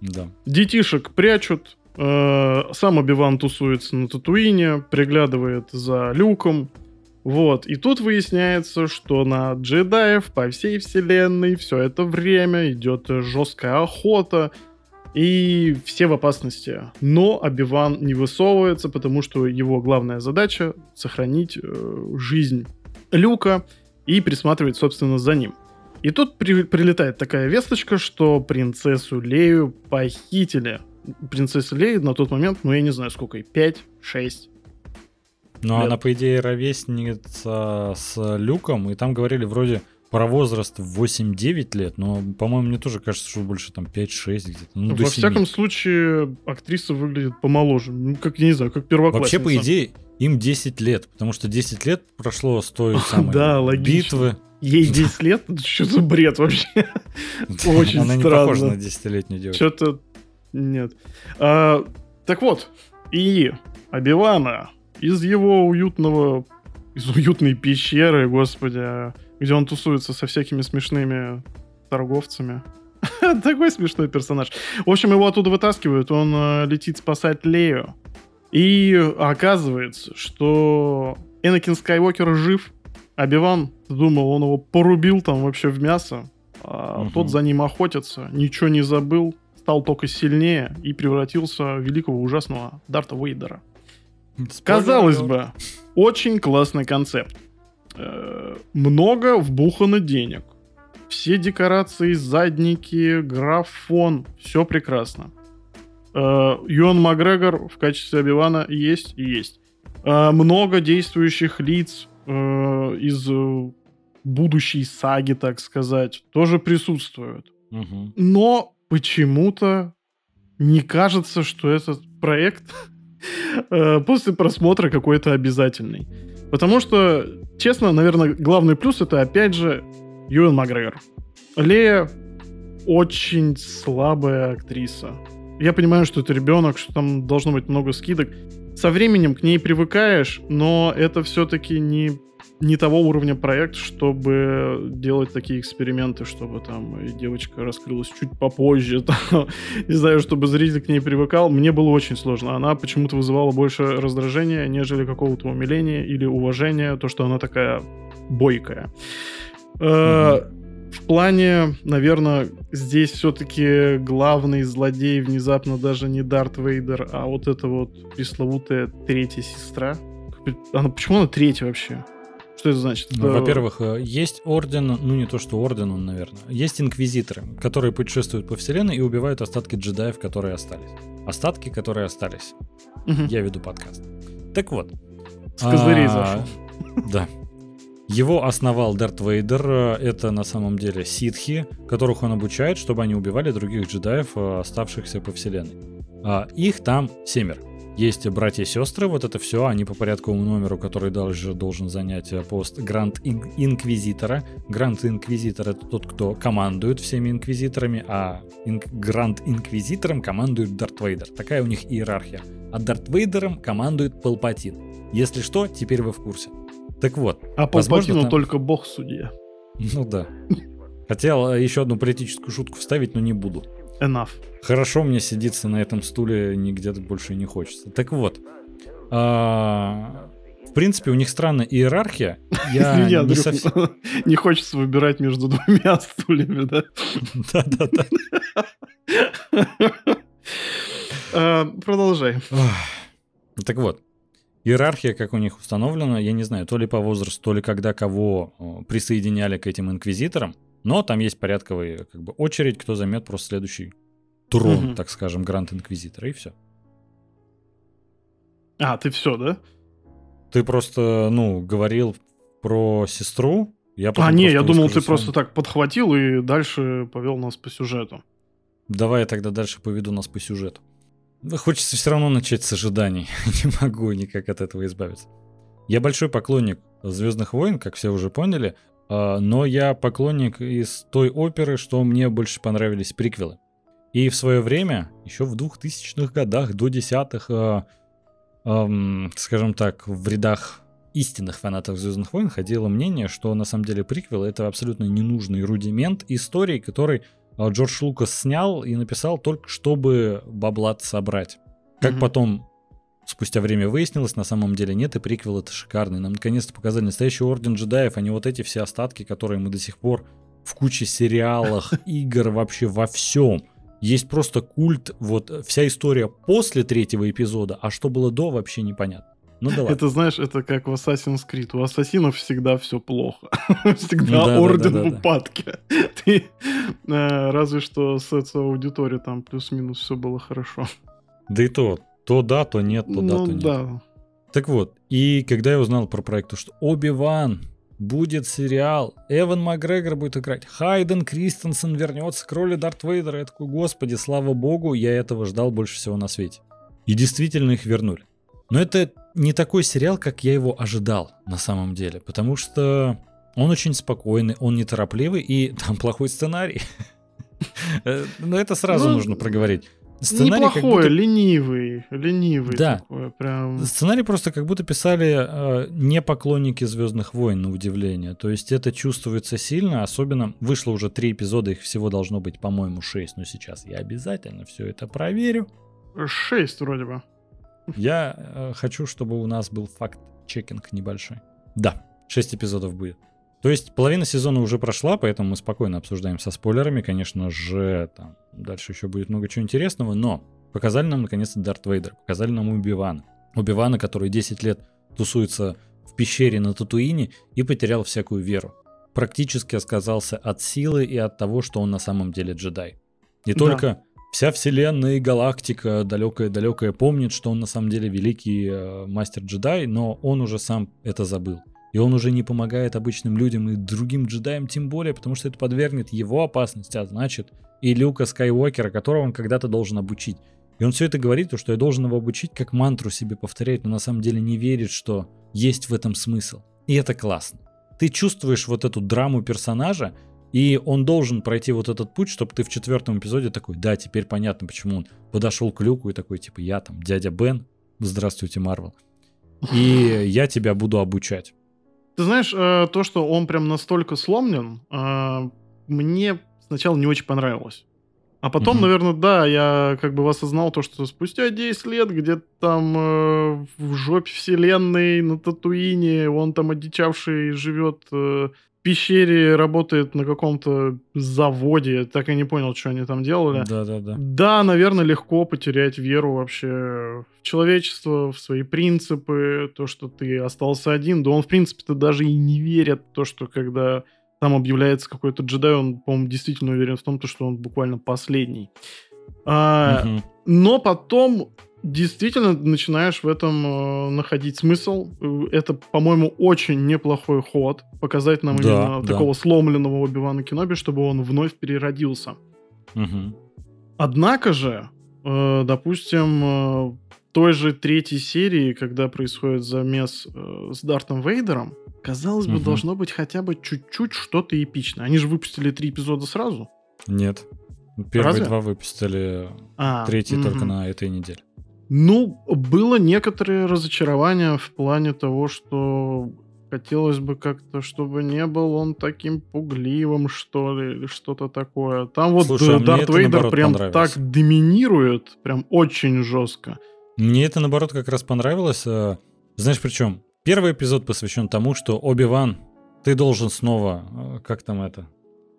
Да. Детишек прячут. э, сам Обиван тусуется на Татуине, приглядывает за люком. Вот. И тут выясняется, что на джедаев по всей вселенной все это время идет жесткая охота. И все в опасности. Но Обиван не высовывается, потому что его главная задача сохранить э, жизнь Люка и присматривать, собственно, за ним. И тут при, прилетает такая весточка, что принцессу Лею похитили. Принцесса Лея на тот момент, ну я не знаю сколько, 5, 6. Ну, она, по идее, ровесница с Люком, и там говорили вроде про возраст 8-9 лет, но, по-моему, мне тоже кажется, что больше там 5-6 где-то. Ну, Во всяком случае, актриса выглядит помоложе. Ну, как, я не знаю, как первоклассница. Вообще, по идее, им 10 лет, потому что 10 лет прошло с той самой да, битвы. Ей 10 лет? Что за бред вообще? Очень Она не похожа на 10-летнюю девушку. Что-то... Нет. А, так вот, и Обивана из его уютного... Из уютной пещеры, господи, где он тусуется со всякими смешными торговцами. Такой смешной персонаж. В общем, его оттуда вытаскивают, он э, летит спасать Лею. И оказывается, что Энакин Скайуокер жив, а Биван думал, он его порубил там вообще в мясо, а угу. тот за ним охотится, ничего не забыл, стал только сильнее и превратился в великого ужасного Дарта Вейдера. Казалось бы, очень классный концепт. Э, много вбухано денег. Все декорации, задники, графон, все прекрасно. Э, Юан Макгрегор в качестве Обивана есть и есть. Э, много действующих лиц из будущей саги, так сказать, тоже присутствуют. Угу. Но почему-то не кажется, что этот проект после просмотра какой-то обязательный. Потому что, честно, наверное, главный плюс это, опять же, Юэн Макгрегор. Лея очень слабая актриса. Я понимаю, что это ребенок, что там должно быть много скидок. Со временем к ней привыкаешь, но это все-таки не не того уровня проект, чтобы делать такие эксперименты, чтобы там девочка раскрылась чуть попозже, там, не знаю, чтобы зритель к ней привыкал. Мне было очень сложно. Она почему-то вызывала больше раздражения, нежели какого-то умиления или уважения, то, что она такая бойкая. Mm-hmm. В плане, наверное, здесь все-таки главный злодей внезапно даже не Дарт Вейдер, а вот эта вот пресловутая третья сестра. Она, почему она третья вообще? Что это значит? Ну, во-первых, э, есть орден, ну не то что орден, он, наверное. Есть инквизиторы, которые путешествуют по вселенной и убивают остатки джедаев, которые остались. Остатки, которые остались. Угу. Я веду подкаст. Так вот. С козырей а, зашел. Да. Его основал Дарт Вейдер. Это на самом деле ситхи, которых он обучает, чтобы они убивали других джедаев, э, оставшихся по вселенной. А их там семеро. Есть братья и сестры, вот это все, они по порядковому номеру, который даже должен занять э, пост Гранд Инквизитора. Гранд Инквизитор это тот, кто командует всеми инквизиторами, а инк- Гранд Инквизитором командует Дарт Вейдер. Такая у них иерархия. А Дарт Вейдером командует Палпатин. Если что, теперь вы в курсе. Так вот. А Палпатину там... только бог судья. Ну да. Хотел э, еще одну политическую шутку вставить, но не буду. Enough. Хорошо мне сидится на этом стуле, нигде больше не хочется. Так вот, а, в принципе, у них странная иерархия. Я не, совсем... не хочется выбирать между двумя стульями, да? Да-да-да. А, продолжай. Так вот, иерархия, как у них установлена, я не знаю, то ли по возрасту, то ли когда кого присоединяли к этим инквизиторам, но там есть порядковая как бы, очередь, кто займет просто следующий трон, угу. так скажем, Гранд Инквизитора, и все. А, ты все, да? Ты просто, ну, говорил про сестру. Я а, не, я думал, ты просто так подхватил и дальше повел нас по сюжету. Давай я тогда дальше поведу нас по сюжету. Хочется все равно начать с ожиданий. Не могу никак от этого избавиться. Я большой поклонник Звездных войн, как все уже поняли, но я поклонник из той оперы, что мне больше понравились приквелы. И в свое время, еще в 2000-х годах, до десятых, э, скажем так, в рядах истинных фанатов Звездных войн ходило мнение, что на самом деле приквел это абсолютно ненужный рудимент истории, который а, Джордж Лукас снял и написал только чтобы баблат собрать. Как mm-hmm. потом спустя время выяснилось, на самом деле нет, и приквел это шикарный. Нам наконец-то показали настоящий Орден джедаев, а не вот эти все остатки, которые мы до сих пор в куче сериалах, игр, вообще во всем. Есть просто культ, вот вся история после третьего эпизода, а что было до, вообще непонятно. Ну да ладно. Это, знаешь, это как в Assassin's Creed. У ассасинов всегда все плохо. Всегда Ну да, орден да, да, в упадке. Ты, э, Разве что с этой аудиторией там плюс-минус все было хорошо. Да и то, то да, то нет, то да, Ну то нет. да. Так вот, и когда я узнал про проект, то что Оби-Ван будет сериал, Эван Макгрегор будет играть, Хайден Кристенсен вернется к роли Дарт Вейдера, я такой, господи, слава богу, я этого ждал больше всего на свете. И действительно их вернули. Но это не такой сериал, как я его ожидал на самом деле, потому что он очень спокойный, он неторопливый, и там плохой сценарий. Э, Но это сразу Ну, нужно проговорить. Сценарий как Неплохой, будто- ленивый, ленивый Да. такой, прям. Сценарий просто как будто писали э, не поклонники Звездных войн, на удивление. То есть это чувствуется сильно, особенно вышло уже три эпизода, их всего должно быть, по-моему, шесть. Но сейчас я обязательно все это проверю. Шесть вроде бы. Я э, хочу, чтобы у нас был факт-чекинг небольшой. Да, шесть эпизодов будет. То есть половина сезона уже прошла, поэтому мы спокойно обсуждаем со спойлерами. Конечно же, там дальше еще будет много чего интересного, но показали нам наконец-то Дарт Вейдер, показали нам Убивана. Убивана, который 10 лет тусуется в пещере на Татуине и потерял всякую веру. Практически отказался от силы и от того, что он на самом деле джедай. Не Да. только вся вселенная и галактика далекая-далекая помнит, что он на самом деле великий э, мастер-джедай, но он уже сам это забыл. И он уже не помогает обычным людям и другим джедаям тем более, потому что это подвергнет его опасности, а значит и Люка Скайуокера, которого он когда-то должен обучить. И он все это говорит, то, что я должен его обучить, как мантру себе повторять, но на самом деле не верит, что есть в этом смысл. И это классно. Ты чувствуешь вот эту драму персонажа, и он должен пройти вот этот путь, чтобы ты в четвертом эпизоде такой, да, теперь понятно, почему он подошел к Люку и такой, типа, я там дядя Бен, здравствуйте, Марвел, и я тебя буду обучать. Ты знаешь, э, то, что он прям настолько сломлен, э, мне сначала не очень понравилось. А потом, Мгм. наверное, да, я как бы осознал то, что спустя 10 лет где-то там э, в жопе вселенной на Татуине, он там одичавший живет э, пещере, работает на каком-то заводе. Так и не понял, что они там делали. Да-да-да. Да, наверное, легко потерять веру вообще в человечество, в свои принципы, то, что ты остался один. Да он, в принципе-то, даже и не верит в то, что когда там объявляется какой-то джедай, он, по-моему, действительно уверен в том, то, что он буквально последний. А, Мгм. но потом действительно начинаешь в этом э, находить смысл. Э, Это, по-моему, очень неплохой ход. Показать нам Да, именно да. такого сломленного Оби-Вана Кеноби, чтобы он вновь переродился. Мгм. Однако же, э, допустим, э, той же третьей серии, когда происходит замес э, с Дартом Вейдером, казалось бы, Мгм. должно быть хотя бы чуть-чуть что-то эпичное. Они же выпустили три эпизода сразу. Нет. Первые Разве? два выпустили, А, третий только мгм. на этой неделе. Ну, было некоторое разочарование в плане того, что хотелось бы как-то, чтобы не был он таким пугливым, что ли, или что-то такое. Там вот Слушай, а Дарт Вейдер прям так доминирует, прям очень жестко. Мне это, наоборот, как раз понравилось. э, Знаешь, причем? Первый эпизод посвящен тому, что Оби-Ван, ты должен снова... э, Как там это?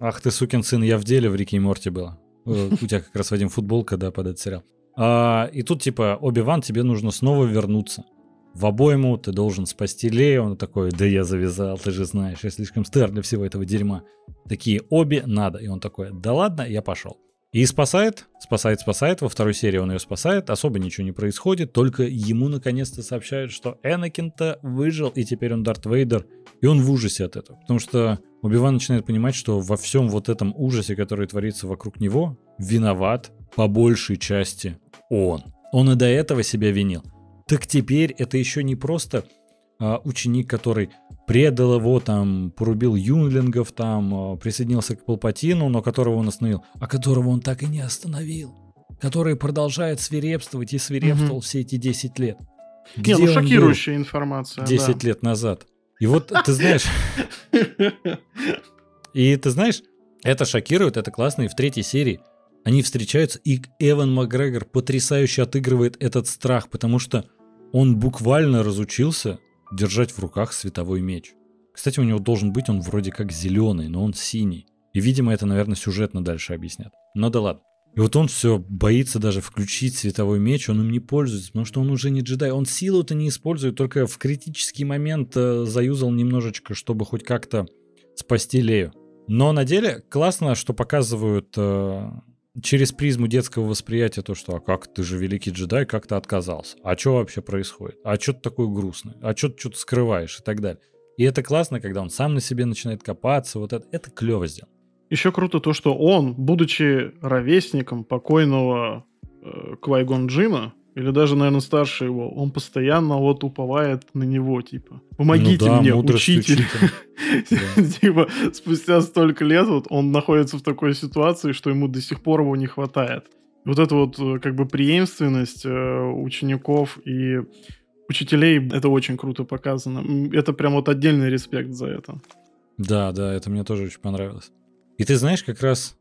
Ах ты, сукин сын, я в деле в Рике и Морти было. Э, У тебя как раз, Вадим, футболка, да, под этот сериал. А, и тут, типа, Оби-Ван, тебе нужно снова вернуться. В обойму ты должен спасти Лею. Он такой, да я завязал, ты же знаешь, я слишком стар для всего этого дерьма. Такие, обе надо. И он такой, да ладно, я пошел. И спасает, спасает, спасает. Во второй серии он ее спасает. Особо ничего не происходит. Только ему наконец-то сообщают, что Энакин-то выжил, и теперь он Дарт Вейдер. И он в ужасе от этого. Потому что Убиван начинает понимать, что во всем вот этом ужасе, который творится вокруг него, виноват по большей части он. Он и до этого себя винил. Так теперь это еще не просто а, ученик, который предал его, там, порубил юнглингов, там, а, присоединился к Палпатину, но которого он остановил, а которого он так и не остановил. Который продолжает свирепствовать и свирепствовал Мгм. все эти 10 лет. Не, Где ну он был шокирующая информация. 10 лет назад. И вот ты знаешь, да. и ты знаешь, это шокирует, это классно, и в третьей серии они встречаются, и Эван Макгрегор потрясающе отыгрывает этот страх, потому что он буквально разучился держать в руках световой меч. Кстати, у него должен быть он вроде как зеленый, но он синий. И, видимо, это, наверное, сюжетно дальше объяснят. Но да ладно. И вот он все боится даже включить световой меч, он им не пользуется, потому что он уже не джедай. Он силу-то не использует, только в критический момент э, заюзал немножечко, чтобы хоть как-то спасти Лею. Но на деле классно, что показывают э, через призму детского восприятия то, что а как ты же великий джедай, как ты отказался? А что вообще происходит? А что ты такой грустный? А что ты что-то скрываешь и так далее? И это классно, когда он сам на себе начинает копаться, вот это, это клево сделано. Еще круто то, что он, будучи ровесником покойного э, Квайгон Джина, или даже, наверное, старше его, он постоянно вот уповает на него, типа, помогите ну да, мне, учитель. Типа, спустя столько лет вот он находится в такой ситуации, что ему до сих пор его не хватает. Вот эта вот э, как бы преемственность э, учеников и учителей, это очень круто показано. Это прям вот отдельный респект за это. Да, да, это мне тоже очень понравилось. И ты знаешь, как раз,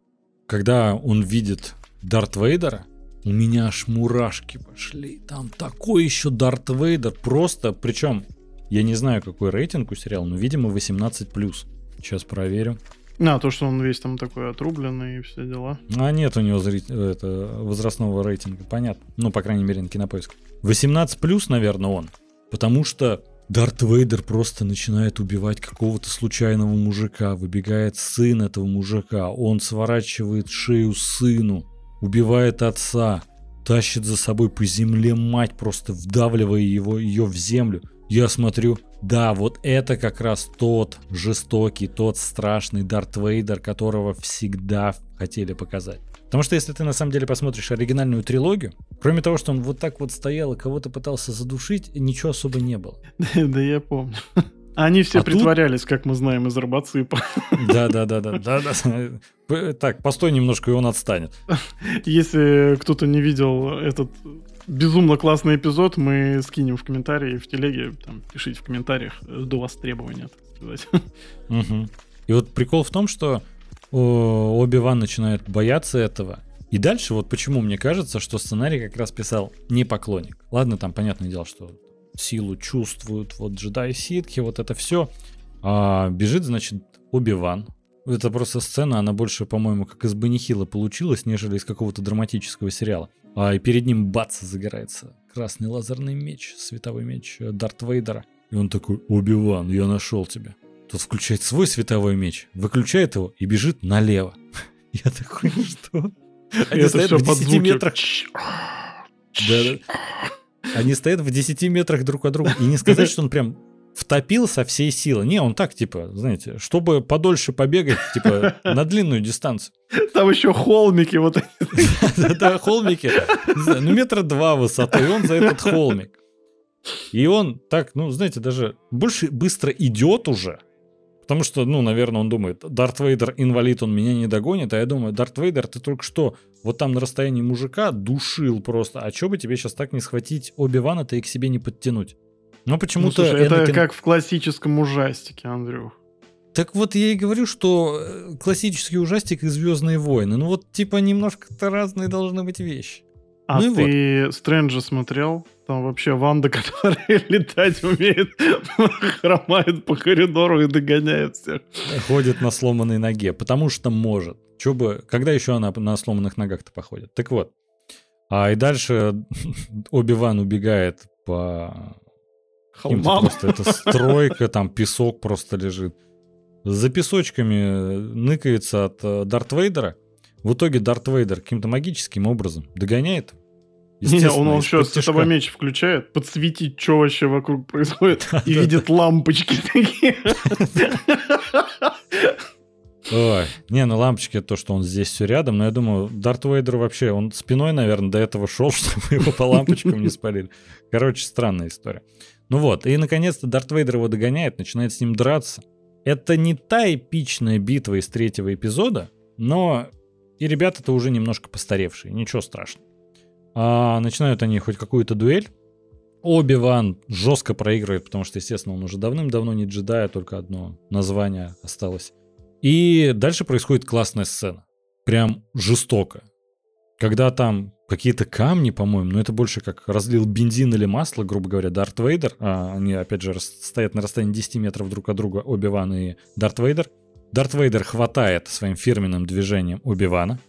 когда он видит Дарт Вейдера, у меня аж мурашки пошли. Там такой еще Дарт Вейдер. Просто, причем, я не знаю, какой рейтинг у сериала, но, видимо, 18+. Сейчас проверю. А, то, что он весь там такой отрубленный и все дела. А нет у него зрит... это, возрастного рейтинга, понятно. Ну, по крайней мере, на кинопоиск. 18+, наверное, он. Потому что Дарт Вейдер просто начинает убивать какого-то случайного мужика, выбегает сын этого мужика, он сворачивает шею сыну, убивает отца, тащит за собой по земле мать, просто вдавливая его, ее в землю. Я смотрю, да, вот это как раз тот жестокий, тот страшный Дарт Вейдер, которого всегда хотели показать. Потому что если ты на самом деле посмотришь оригинальную трилогию, кроме того, что он вот так вот стоял и кого-то пытался задушить, ничего особо не было. Да, я помню. Они все а притворялись, тут... как мы знаем, из робоципа. Да, да, да, да, да, да. Так, постой немножко, и он отстанет. Если кто-то не видел этот безумно классный эпизод, мы скинем в комментарии, в телеге, там, пишите в комментариях до востребования, так сказать. Угу. И вот прикол в том, что Оби-Ван начинает бояться этого. И дальше вот почему мне кажется, что сценарий как раз писал не поклонник. Ладно, там понятное дело, что силу чувствуют, вот джедаи ситхи, вот это все. А бежит, значит, Оби-Ван. Это просто сцена, она больше, по-моему, как из Банихила получилась, нежели из какого-то драматического сериала. А и перед ним бац, загорается красный лазерный меч, световой меч Дарт Вейдера. И он такой, Оби-Ван, я нашел тебя. Тот включает свой световой меч, выключает его и бежит налево. Я такой, что? Они стоят в 10 метрах. Они стоят в 10 метрах друг от друга. И не сказать, что он прям втопил со всей силы. Не, он так, типа, знаете, чтобы подольше побегать, типа, на длинную дистанцию. Там еще холмики вот Да, холмики. Ну, метра два высотой, и он за этот холмик. И он так, ну, знаете, даже больше быстро идет уже, Потому что, ну, наверное, он думает, Дарт Вейдер инвалид, он меня не догонит. А я думаю, Дарт Вейдер, ты только что вот там на расстоянии мужика душил просто. А что бы тебе сейчас так не схватить Оби-Вана-то и к себе не подтянуть? Но почему-то... Ну, слушай, это как в классическом ужастике, Андрюх. Так вот я и говорю, что э, классический ужастик и Звездные войны. Ну вот типа немножко-то разные должны быть вещи. А ну ты вот. Стрэнджа смотрел? Там вообще Ванда, которая летать умеет, хромает по коридору и догоняет всех. Ходит на сломанной ноге, потому что может. Бы, когда еще она на сломанных ногах-то походит? Так вот. А и дальше Оби-Ван убегает по холмам. Просто это стройка, там песок просто лежит. За песочками ныкается от э, Дарт Вейдера. В итоге Дарт Вейдер каким-то магическим образом догоняет. Не, он, он еще световой меч включает, подсветить, что вообще вокруг происходит, и видит лампочки такие. Ой, не, ну лампочки это то, что он здесь все рядом, но я думаю, Дарт Вейдер вообще, он спиной, наверное, до этого шел, чтобы его по лампочкам не спалили. Короче, странная история. Ну вот, и наконец-то Дарт Вейдер его догоняет, начинает с ним драться. Это не та эпичная битва из третьего эпизода, но и ребята-то уже немножко постаревшие, ничего страшного. А начинают они хоть какую-то дуэль. Оби-Ван жестко проигрывает, потому что, естественно, он уже давным-давно не джедай, а только одно название осталось. И дальше происходит классная сцена. Прям жестоко. Когда там какие-то камни, по-моему, но это больше как разлил бензин или масло, грубо говоря, Дарт Вейдер. А они, опять же, стоят на расстоянии 10 метров друг от друга, Оби-Ван и Дарт Вейдер. Дарт Вейдер хватает своим фирменным движением Оби-Вана,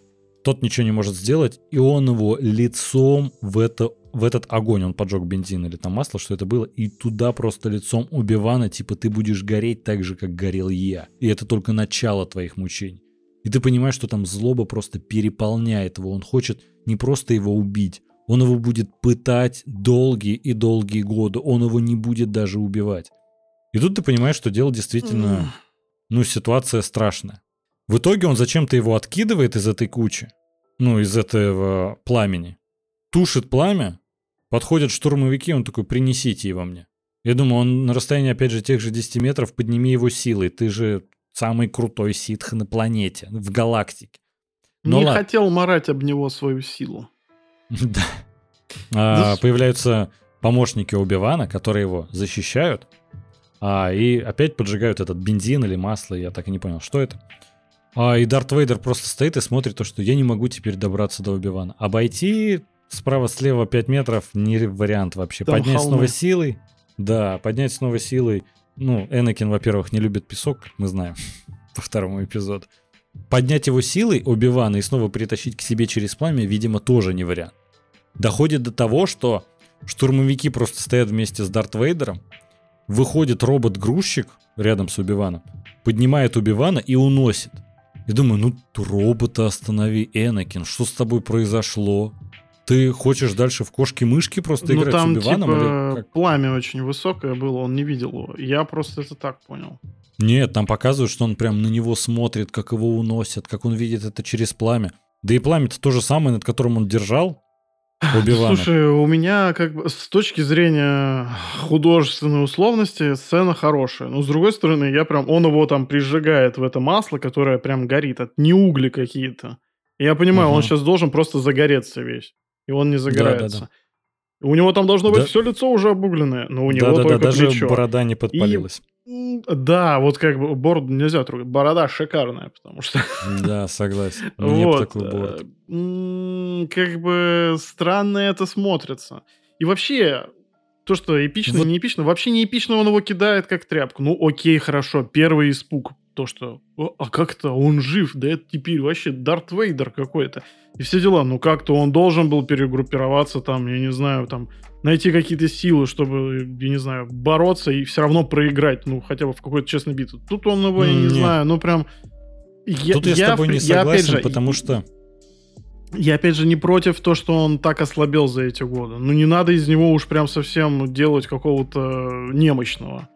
тот ничего не может сделать, и он его лицом в, это, в этот огонь, он поджег бензин или там масло, что это было, и туда просто лицом убивана, типа ты будешь гореть так же, как горел я. И это только начало твоих мучений. И ты понимаешь, что там злоба просто переполняет его. Он хочет не просто его убить, он его будет пытать долгие и долгие годы. Он его не будет даже убивать. И тут ты понимаешь, что дело действительно, ну, ситуация страшная. В итоге он зачем-то его откидывает из этой кучи, ну, из этого пламени, тушит пламя, подходят штурмовики, он такой, принесите его мне. Я думаю, он на расстоянии, опять же, тех же 10 метров, подними его силой. Ты же самый крутой ситх на планете, в галактике. Но Не ладно. хотел марать об него свою силу. Да. А, появляются помощники Убивана, которые его защищают. А, и опять поджигают этот бензин или масло, я так и не понял, что это. А, и Дарт Вейдер просто стоит и смотрит то, что я не могу теперь добраться до Убивана. Обойти справа-слева 5 метров не вариант вообще. Там поднять холмы. снова силой. Да, поднять снова силой. Ну, Энакин, во-первых, не любит песок, мы знаем, по второму эпизоду. Поднять его силой Оби-Вана и снова притащить к себе через пламя, видимо, тоже не вариант. Доходит до того, что штурмовики просто стоят вместе с Дарт Вейдером, выходит робот-грузчик рядом с Убиваном, поднимает Убивана и уносит. Я думаю, ну робота останови, Энакин, что с тобой произошло? Ты хочешь дальше в кошки-мышки просто ну, играть там, с Убиваном? Типа, или как? пламя очень высокое было, он не видел его. Я просто это так понял. Нет, там показывают, что он прям на него смотрит, как его уносят, как он видит это через пламя. Да и пламя-то то же самое, над которым он держал, Убивана. Слушай, у меня как бы с точки зрения художественной условности сцена хорошая. Но с другой стороны, я прям, он его там прижигает в это масло, которое прям горит. Это не угли какие-то. Я понимаю, угу. он сейчас должен просто загореться весь. И он не загорается. Да, да, да. У него там должно быть да. все лицо уже обугленное, но у него да, только да, да, даже борода не подпалилась. И да, вот как бы бороду нельзя трогать. Борода шикарная, потому что... Да, согласен. Мне вот. такой бород. Как бы странно это смотрится. И вообще, то, что эпично, вот. не эпично, вообще не эпично он его кидает как тряпку. Ну, окей, хорошо, первый испуг. То, что, а как-то он жив, да это теперь вообще Дарт Вейдер какой-то. И все дела. Ну, как-то он должен был перегруппироваться там, я не знаю, там, найти какие-то силы, чтобы, я не знаю, бороться и все равно проиграть, ну, хотя бы в какой-то честной битве. Тут он его, я не Нет. знаю, ну, прям... Я, Тут я, я с тобой не согласен, я, опять же, потому что... Я, опять же, не против то, что он так ослабел за эти годы. Ну, не надо из него уж прям совсем делать какого-то немощного.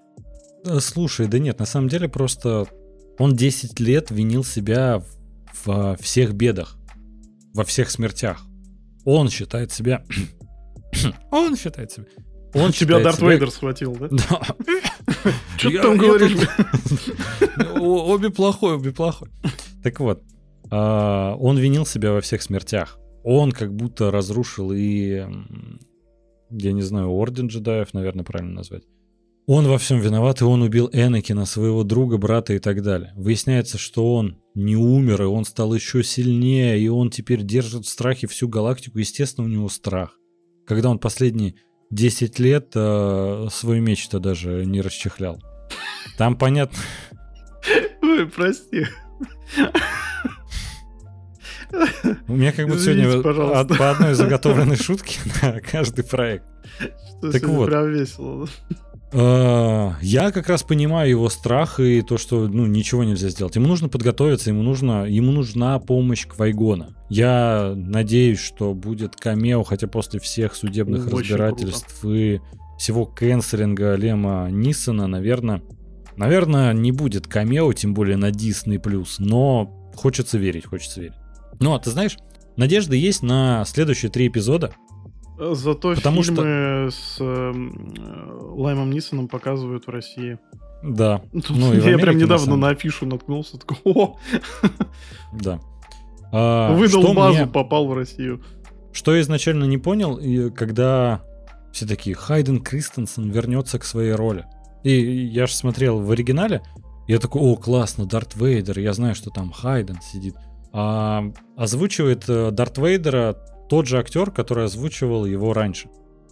Слушай, да нет, на самом деле просто он 10 лет винил себя во всех бедах, во всех смертях. Он считает себя Он считает себя. Он тебя Дарт себя... Вейдер схватил, да? Да. Что ты там говоришь? Обе плохой, обе плохой. Так вот, а, он винил себя во всех смертях. Он как будто разрушил и, я не знаю, Орден джедаев, наверное, правильно назвать. Он во всем виноват, и он убил Энакина, своего друга, брата и так далее. Выясняется, что он не умер, и он стал еще сильнее, и он теперь держит в страхе всю галактику. Естественно, у него страх когда он последние 10 лет э, свой меч-то даже не расчехлял. Там понятно... Ой, прости. У меня как будто сегодня от, по одной заготовленной шутке на каждый проект. Что так вот. Прям весело. А, я как раз понимаю его страх и то, что ну, ничего нельзя сделать. Ему нужно подготовиться, ему, нужно, ему нужна помощь Квайгона. Я надеюсь, что будет камео, хотя после всех судебных Очень разбирательств и всего кэнселинга Лема Нисона, наверное, наверное, не будет камео, тем более на Disney+, но хочется верить, хочется верить. Ну, а ты знаешь, надежда есть на следующие три эпизода. Зато Потому фильмы что... с э, Лаймом Нисоном показывают в России. Да. Тут ну, я прям недавно на, на афишу наткнулся, такой, о! Да. А, Выдал базу, мне... попал в Россию. Что я изначально не понял, когда все такие, Хайден Кристенсен вернется к своей роли. И я же смотрел в оригинале, я такой, о, классно, Дарт Вейдер, я знаю, что там Хайден сидит. А озвучивает э, Дарт Вейдера тот же актер, который озвучивал его раньше.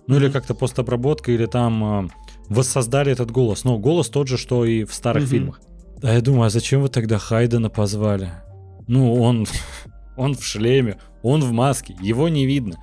Ну или как-то постобработка, или там э, воссоздали этот голос. Но голос тот же, что и в старых mm-hmm. фильмах. А я думаю, а зачем вы тогда Хайдена позвали? Ну, он Он в шлеме, он в маске, его не видно.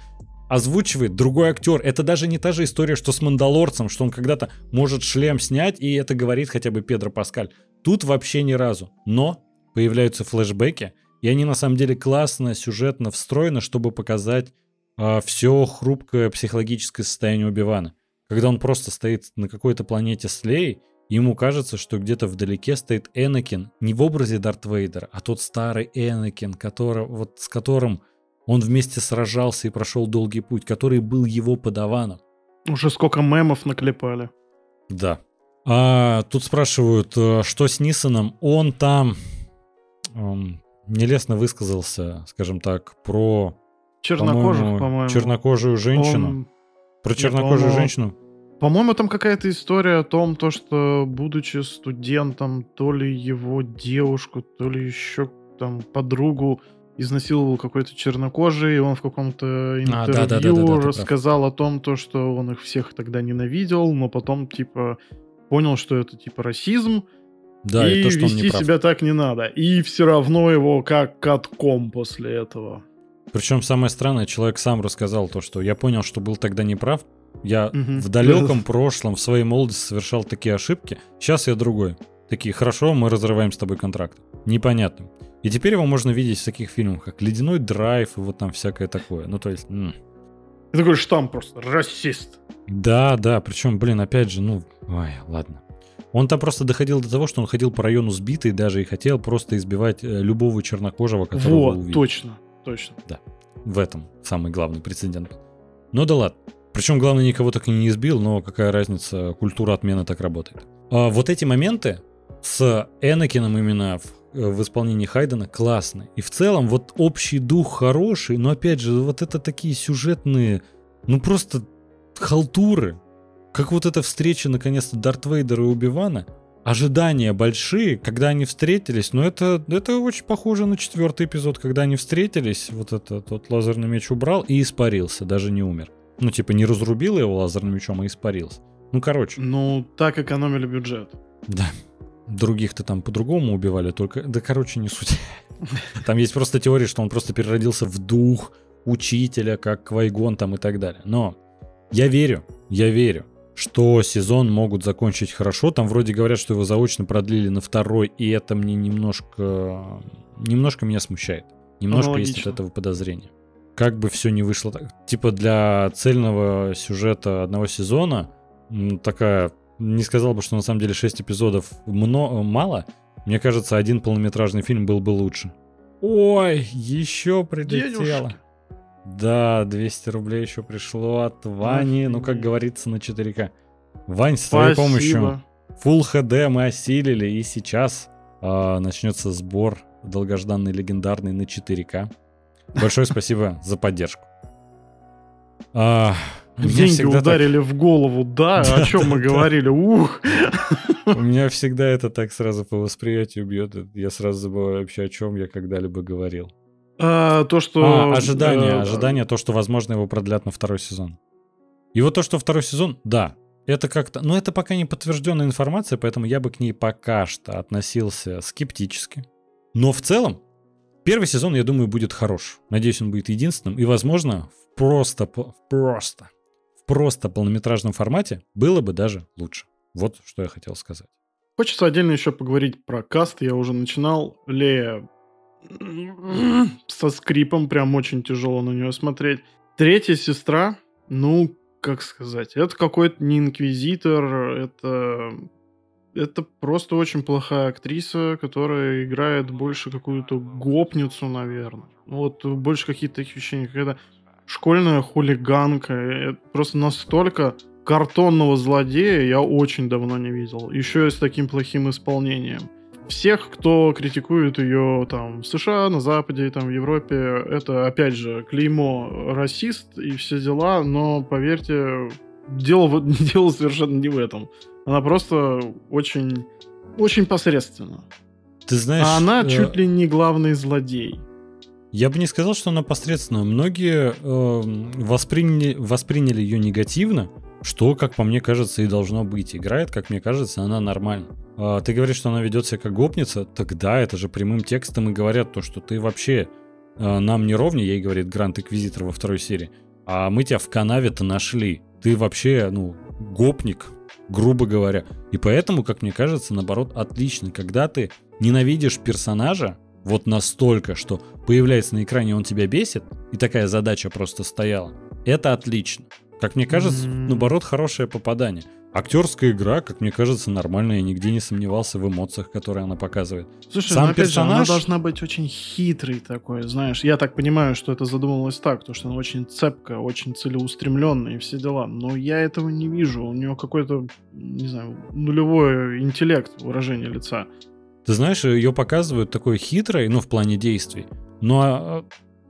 Озвучивает другой актер. Это даже не та же история, что с Мандалорцем, что он когда-то может шлем снять, и это говорит хотя бы Педро Паскаль. Тут вообще ни разу. Но появляются флешбеки, и они на самом деле классно, сюжетно встроены, чтобы показать э, все хрупкое психологическое состояние Убивана. Когда он просто стоит на какой-то планете с Леей, Ему кажется, что где-то вдалеке стоит Энакин, не в образе Дарт Вейдера, а тот старый Энакин, который, вот, с которым он вместе сражался и прошел долгий путь, который был его подаваном. Уже сколько мемов наклепали. Да. А тут спрашивают, э, что с Нисоном? Он там эм, нелестно высказался, скажем так, про чернокожих, по-моему, по-моему. чернокожую женщину. Он... Про чернокожую женщину по-моему, там какая-то история о том, то, что, будучи студентом, то ли его девушку, то ли еще там подругу изнасиловал какой-то чернокожий, и он в каком-то интервью а, да, да, да, да, да, рассказал о том, то, что он их всех тогда ненавидел, но потом, типа, понял, что это, типа, расизм, да, и, и то, что вести себя так не надо. И все равно его как катком после этого. Причем самое странное, человек сам рассказал то, что я понял, что был тогда неправ, я угу. в далеком прошлом, в своей молодости совершал такие ошибки. Сейчас я другой. Такие, хорошо, мы разрываем с тобой контракт. Непонятно. И теперь его можно видеть в таких фильмах, как «Ледяной драйв» и вот там всякое такое. Ну, то есть... М- это такой штамп просто, расист. Да, да, причем, блин, опять же, ну, ой, ладно. Он там просто доходил до того, что он ходил по району сбитый даже и хотел просто избивать э, любого чернокожего, которого Вот, точно, точно. Да, в этом самый главный прецедент. Ну да ладно. Причем, главное, никого так и не избил, но какая разница, культура отмены так работает. А вот эти моменты с Энакином именно в, в исполнении Хайдена классные. И в целом вот общий дух хороший, но опять же, вот это такие сюжетные, ну просто халтуры. Как вот эта встреча наконец-то Дарт Вейдера и Убивана. Ожидания большие, когда они встретились, но это, это очень похоже на четвертый эпизод, когда они встретились, вот этот вот лазерный меч убрал и испарился, даже не умер. Ну, типа, не разрубил его лазерным мечом, а испарился. Ну, короче. Ну, так экономили бюджет. Да. Других-то там по-другому убивали, только... Да, короче, не суть. Там есть просто теория, что он просто переродился в дух учителя, как Квайгон там и так далее. Но я верю, я верю, что сезон могут закончить хорошо. Там вроде говорят, что его заочно продлили на второй, и это мне немножко... Немножко меня смущает. Немножко есть от этого подозрения как бы все не вышло так. Типа для цельного сюжета одного сезона такая... Не сказал бы, что на самом деле 6 эпизодов мно, мало. Мне кажется, один полнометражный фильм был бы лучше. Ой, еще прилетело. Денежки. Да, 200 рублей еще пришло от Вани. Ну, как говорится, на 4К. Вань, с твоей помощью Full HD мы осилили, и сейчас э, начнется сбор долгожданный, легендарный на 4К. Большое спасибо за поддержку. А, Деньги ударили так... в голову, да, о чем мы говорили, ух. У меня всегда это так сразу по восприятию бьет. Я сразу забываю вообще, о чем я когда-либо говорил. А, то, что... А, ожидание, э, ожидание, то, что, возможно, его продлят на второй сезон. И вот то, что второй сезон, да, это как-то... Но это пока не подтвержденная информация, поэтому я бы к ней пока что относился скептически. Но в целом, Первый сезон, я думаю, будет хорош. Надеюсь, он будет единственным. И, возможно, в просто, просто, в просто полнометражном формате было бы даже лучше. Вот что я хотел сказать. Хочется отдельно еще поговорить про каст. Я уже начинал. Лея со скрипом, прям очень тяжело на нее смотреть. Третья сестра, ну, как сказать, это какой-то не инквизитор, это это просто очень плохая актриса, которая играет больше какую-то гопницу, наверное. Вот больше какие-то такие ощущения, когда школьная хулиганка. Это просто настолько картонного злодея я очень давно не видел. Еще и с таким плохим исполнением. Всех, кто критикует ее там в США, на Западе, там в Европе, это опять же клеймо расист и все дела, но поверьте, дело, дело совершенно не в этом. Она просто очень, очень посредственна. Ты знаешь... А она э... чуть ли не главный злодей. Я бы не сказал, что она посредственна. Многие э, восприняли, восприняли ее негативно, что, как по мне кажется, и должно быть. Играет, как мне кажется, она нормально. А, ты говоришь, что она ведет себя как гопница, тогда это же прямым текстом и говорят то, что ты вообще э, нам не ровнее, ей говорит Гранд Инквизитор во второй серии, а мы тебя в канаве-то нашли. Ты вообще, ну, гопник, грубо говоря. И поэтому, как мне кажется, наоборот, отлично, когда ты ненавидишь персонажа вот настолько, что появляется на экране, он тебя бесит, и такая задача просто стояла. Это отлично. Как мне кажется, М. наоборот, хорошее попадание. Актерская игра, как мне кажется, нормальная. Я нигде не сомневался в эмоциях, которые она показывает. Слушай, Сам ну, опять же, она персонаж- должна быть очень хитрой такой, знаешь. Я так понимаю, что это задумывалось так, потому что она очень цепкая, очень целеустремленная и все дела. Но я этого не вижу. У нее какой-то, не знаю, нулевой интеллект выражения лица. Ты знаешь, ее показывают такой хитрой, ну, в плане действий, но а,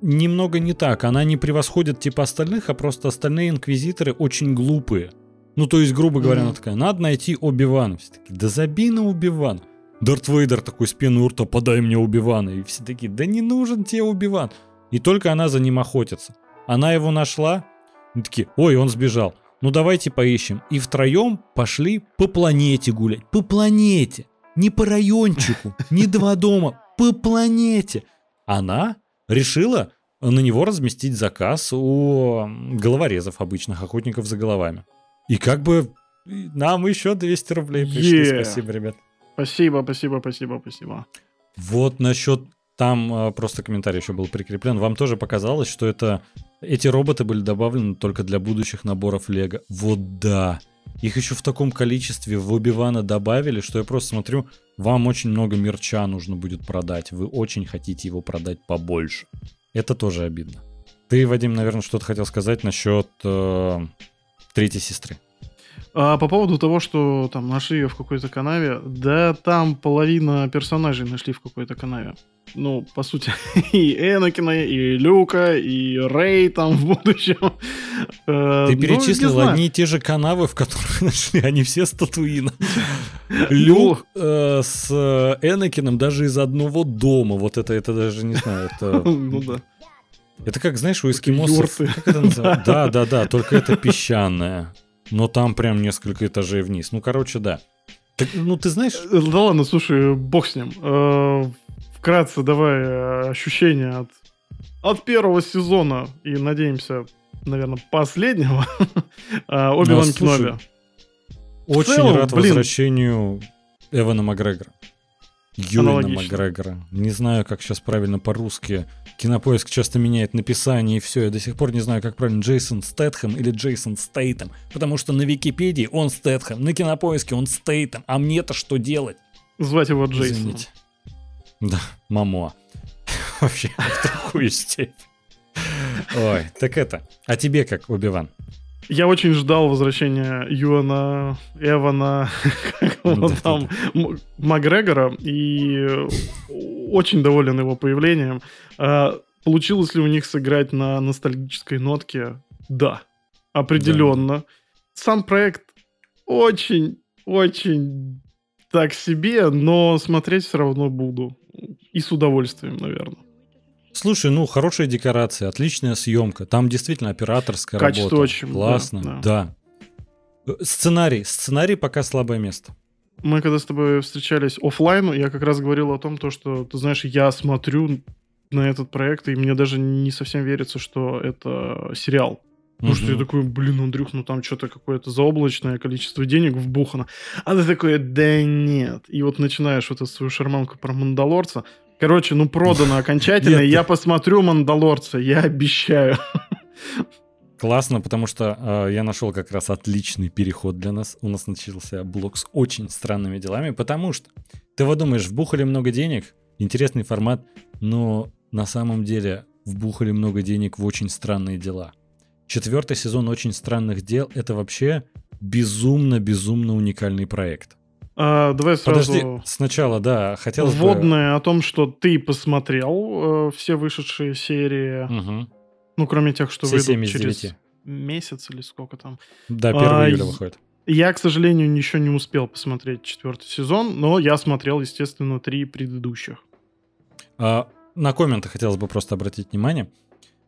немного не так. Она не превосходит типа остальных, а просто остальные инквизиторы очень глупые. Ну, то есть, грубо говоря, Мгм. она такая, надо найти Оби-Вана. Все такие, да забей на Оби-Ван. Дарт Вейдер такой с пеной у рта, подай мне Оби-Вана. И все такие, да не нужен тебе Оби-Ван. И только она за ним охотится. Она его нашла, и такие, ой, он сбежал. Ну давайте поищем. И втроем пошли по планете гулять. По планете. Не по райончику, не два дома, по планете. Она решила на него разместить заказ у головорезов обычных, охотников за головами. И как бы нам еще 200 рублей пришли. Е. Спасибо, ребят. Спасибо, спасибо, спасибо, спасибо. Вот насчет там э, просто комментарий еще был прикреплен. Вам тоже показалось, что это эти роботы были добавлены только для будущих наборов Лего. Вот да. Их еще в таком количестве в Оби-Вана добавили, что я просто смотрю, вам очень много мерча нужно будет продать. Вы очень хотите его продать побольше. Это тоже обидно. Ты, Вадим, наверное, что-то хотел сказать насчет э, третьей сестры. А по поводу того, что там нашли ее в какой-то канаве, да там половина персонажей нашли в какой-то канаве. Ну, по сути, и Энакина, и Люка, и Рэй там в будущем. Э, Ты ну, перечислил знаю. одни и те же канавы, в которых нашли, они все с Татуина. Люк э, с э, Энакином даже из одного дома. Вот это, это даже не знаю, это... Ну да. Это как, знаешь, у эскимосов... юрты. Как это называется? Да, да, да, только это песчаное. Но там прям несколько этажей вниз. Ну, короче, да. Так, ну, ты знаешь... Э, Да ладно, слушай, бог с ним. Вкратце давай э, ощущения от, от первого сезона и, надеемся, наверное, последнего. А, Оби-Ван Ну, слушай, Кеноби. Очень целом, рад блин. возвращению Эвана Макгрегора. Юэна. Макгрегора. Не знаю, как сейчас правильно по-русски. Кинопоиск часто меняет написание и все. Я до сих пор не знаю, как правильно Джейсон Стэтхэм или Джейсон Стейтем. Потому что на Википедии он Стэтхэм, на Кинопоиске он Стейтем. А мне-то что делать? Звать его Джейсон. Извините. Да, мамо. Вообще в такую степень. Ой, так это. А тебе как, Убиван? Я очень ждал возвращения Юана, Эвана, Да, там, Макгрегора, и очень доволен его появлением. А, Получилось ли у них сыграть на ностальгической нотке? Да, определенно. Сам проект очень, очень так себе, но смотреть все равно буду. И с удовольствием, наверное. Слушай, ну, хорошая декорация, отличная съемка. Там действительно операторская Качество работа. очень, да, Классно, да. да. Э, Сценарий. Сценарий пока слабое место. Мы когда с тобой встречались оффлайн, я как раз говорил о том, то, что, ты знаешь, я смотрю на этот проект, и мне даже не совсем верится, что это сериал. Потому что я такой, блин, Андрюх, ну там что-то какое-то заоблачное количество денег вбухано. А ты такой, да нет. И вот начинаешь вот эту свою шарманку про Мандалорца. Короче, ну продано окончательно. Я посмотрю Мандалорца, я обещаю. Классно, потому что э, я нашел как раз отличный переход для нас. У нас начался блок с очень странными делами, потому что ты вот думаешь, вбухали много денег, интересный формат, но на самом деле вбухали много денег в очень странные дела. Четвертый сезон очень странных дел это вообще безумно-безумно уникальный проект. А, давай сразу... Подожди, сначала, да, хотелось бы... Вводное о том, что ты посмотрел э, все вышедшие серии, Мгм. ну, кроме тех, что Все выйдут через девяти. месяц или сколько там. Да, 1 А, июля выходит. Я, к сожалению, еще не успел посмотреть четвертый сезон, но я смотрел, естественно, три предыдущих. А, на комменты хотелось бы просто обратить внимание.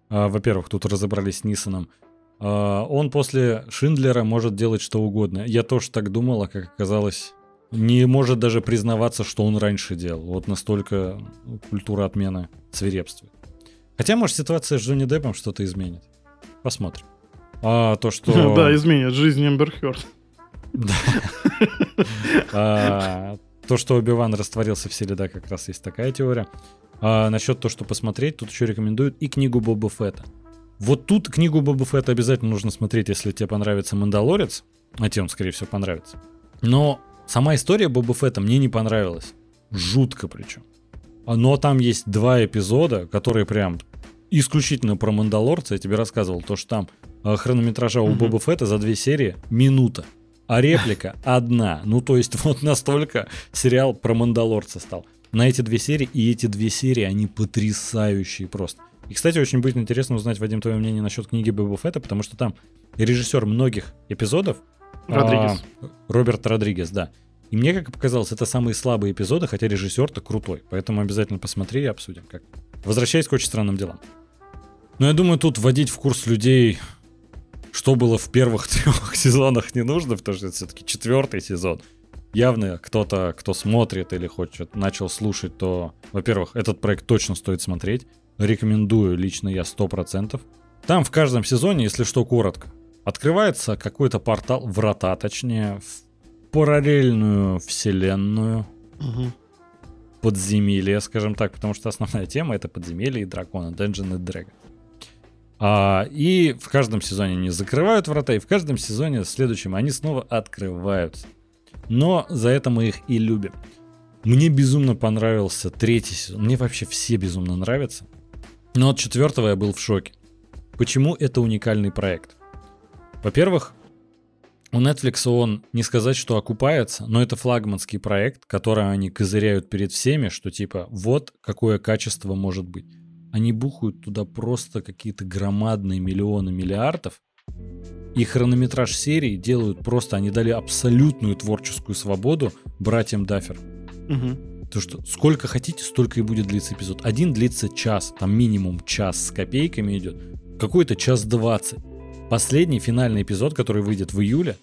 А, во-первых, тут разобрались с Нисоном. А, он после Шиндлера может делать что угодно. Я тоже так думал, а как оказалось, не может даже признаваться, что он раньше делал. Вот настолько культура отмены свирепствует. Хотя, может, ситуация с Джонни Деппом что-то изменит. Посмотрим. А то, что... Да, изменит жизнь Эмбер Хёрд. Да. А, то, что Оби-Ван растворился в силе, да, как раз есть такая теория. А насчет того, что посмотреть, тут еще рекомендуют и книгу Боба Фетта. Вот тут книгу Боба Фетта обязательно нужно смотреть, если тебе понравится «Мандалорец», а тебе он, скорее всего, понравится. Но сама история Боба Фетта мне не понравилась. Жутко причем. Но там есть два эпизода, которые прям исключительно про Мандалорца. Я тебе рассказывал, то, что там э, хронометража у Боба Фетта за две серии минута. А реплика одна. Ну, то есть вот настолько сериал про Мандалорца стал. На эти две серии, и эти две серии, они потрясающие просто. И, кстати, очень будет интересно узнать, Вадим, твое мнение насчет книги Боба Фетта, потому что там режиссер многих эпизодов... Родригес. А, Роберт Родригес, да. И мне, как показалось, это самые слабые эпизоды, хотя режиссер-то крутой. Поэтому обязательно посмотри и обсудим. Как. Возвращаясь к очень странным делам. Но я думаю, тут вводить в курс людей, что было в первых трех сезонах, не нужно, потому что это все-таки четвертый сезон. Явно кто-то, кто смотрит или хочет, начал слушать, то, во-первых, этот проект точно стоит смотреть. Рекомендую лично я 100%. Там в каждом сезоне, если что, коротко, открывается какой-то портал, врата точнее, в параллельную вселенную. Угу. Подземелье, скажем так, потому что основная тема это подземелье и драконы, Dungeon и Dragon. А, и в каждом сезоне они закрывают врата, и в каждом сезоне следующем они снова открываются. Но за это мы их и любим. Мне безумно понравился третий сезон. Мне вообще все безумно нравятся. Но от четвертого я был в шоке. Почему это уникальный проект? Во-первых, у Netflix он не сказать, что окупается, но это флагманский проект, который они козыряют перед всеми, что типа вот какое качество может быть. Они бухают туда просто какие-то громадные миллионы миллиардов, и хронометраж серии делают просто, они дали абсолютную творческую свободу братьям Даффер. Угу. То, что сколько хотите, столько и будет длиться эпизод. Один длится час, там минимум час с копейками идет. Какой-то час двадцать. Последний финальный эпизод, который выйдет в июле,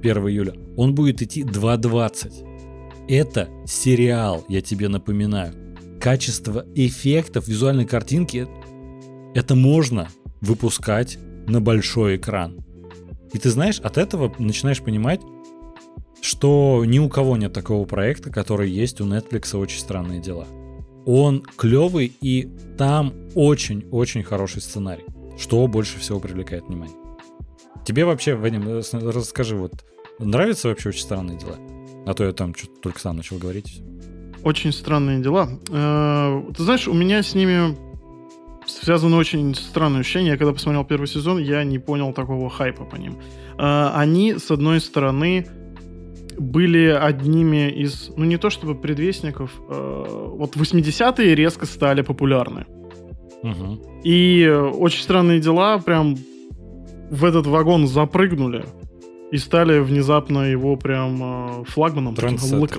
1 июля, он будет идти 2.20. Это сериал, я тебе напоминаю. Качество эффектов, визуальной картинки, это можно выпускать на большой экран. И ты знаешь, от этого начинаешь понимать, что ни у кого нет такого проекта, который есть у Netflix «Очень странные дела». Он клевый, и там очень-очень хороший сценарий, что больше всего привлекает внимание. Тебе вообще, Вадим, э, расскажи, вот нравится вообще «Очень странные дела»? А то я там что-то только сам начал говорить. Очень странные дела. Э, ты знаешь, у меня с ними связано очень странное ощущение. Я когда посмотрел первый сезон, я не понял такого хайпа по ним. Э, они, с одной стороны, были одними из, ну не то чтобы предвестников, э, вот 80-е резко стали популярны. Угу. И очень странные дела прям в этот вагон запрыгнули и стали внезапно его прям флагманом, лок,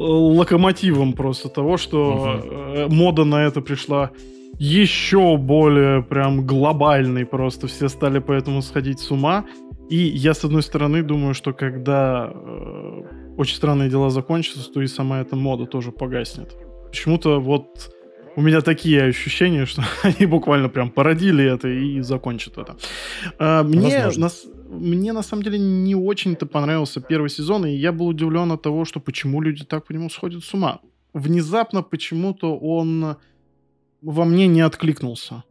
локомотивом просто того, что угу. мода на это пришла еще более прям глобальный просто. Все стали поэтому сходить с ума. И я, с одной стороны, думаю, что когда э, очень странные дела закончатся, то и сама эта мода тоже погаснет. Почему-то вот у меня такие ощущения, что они буквально прям породили это и закончат это. А, мне, на, мне на самом деле не очень-то понравился первый сезон, и я был удивлен от того, что почему люди так по нему сходят с ума. Внезапно почему-то он во мне не откликнулся.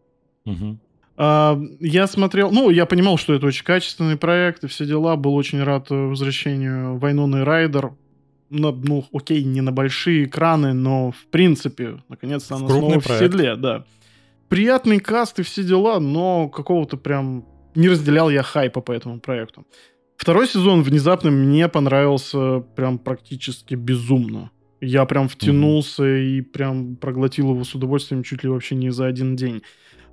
Угу. А, я смотрел, ну, я понимал, что это очень качественный проект и все дела. Был очень рад возвращению Вайноны Райдер. На, ну, окей, не на большие экраны, но в принципе, наконец-то она снова проект. в седле, да. Приятный каст и все дела, но какого-то прям не разделял я хайпа по этому проекту. Второй сезон внезапно мне понравился прям практически безумно. Я прям втянулся mm-hmm. и прям проглотил его с удовольствием чуть ли вообще не за один день.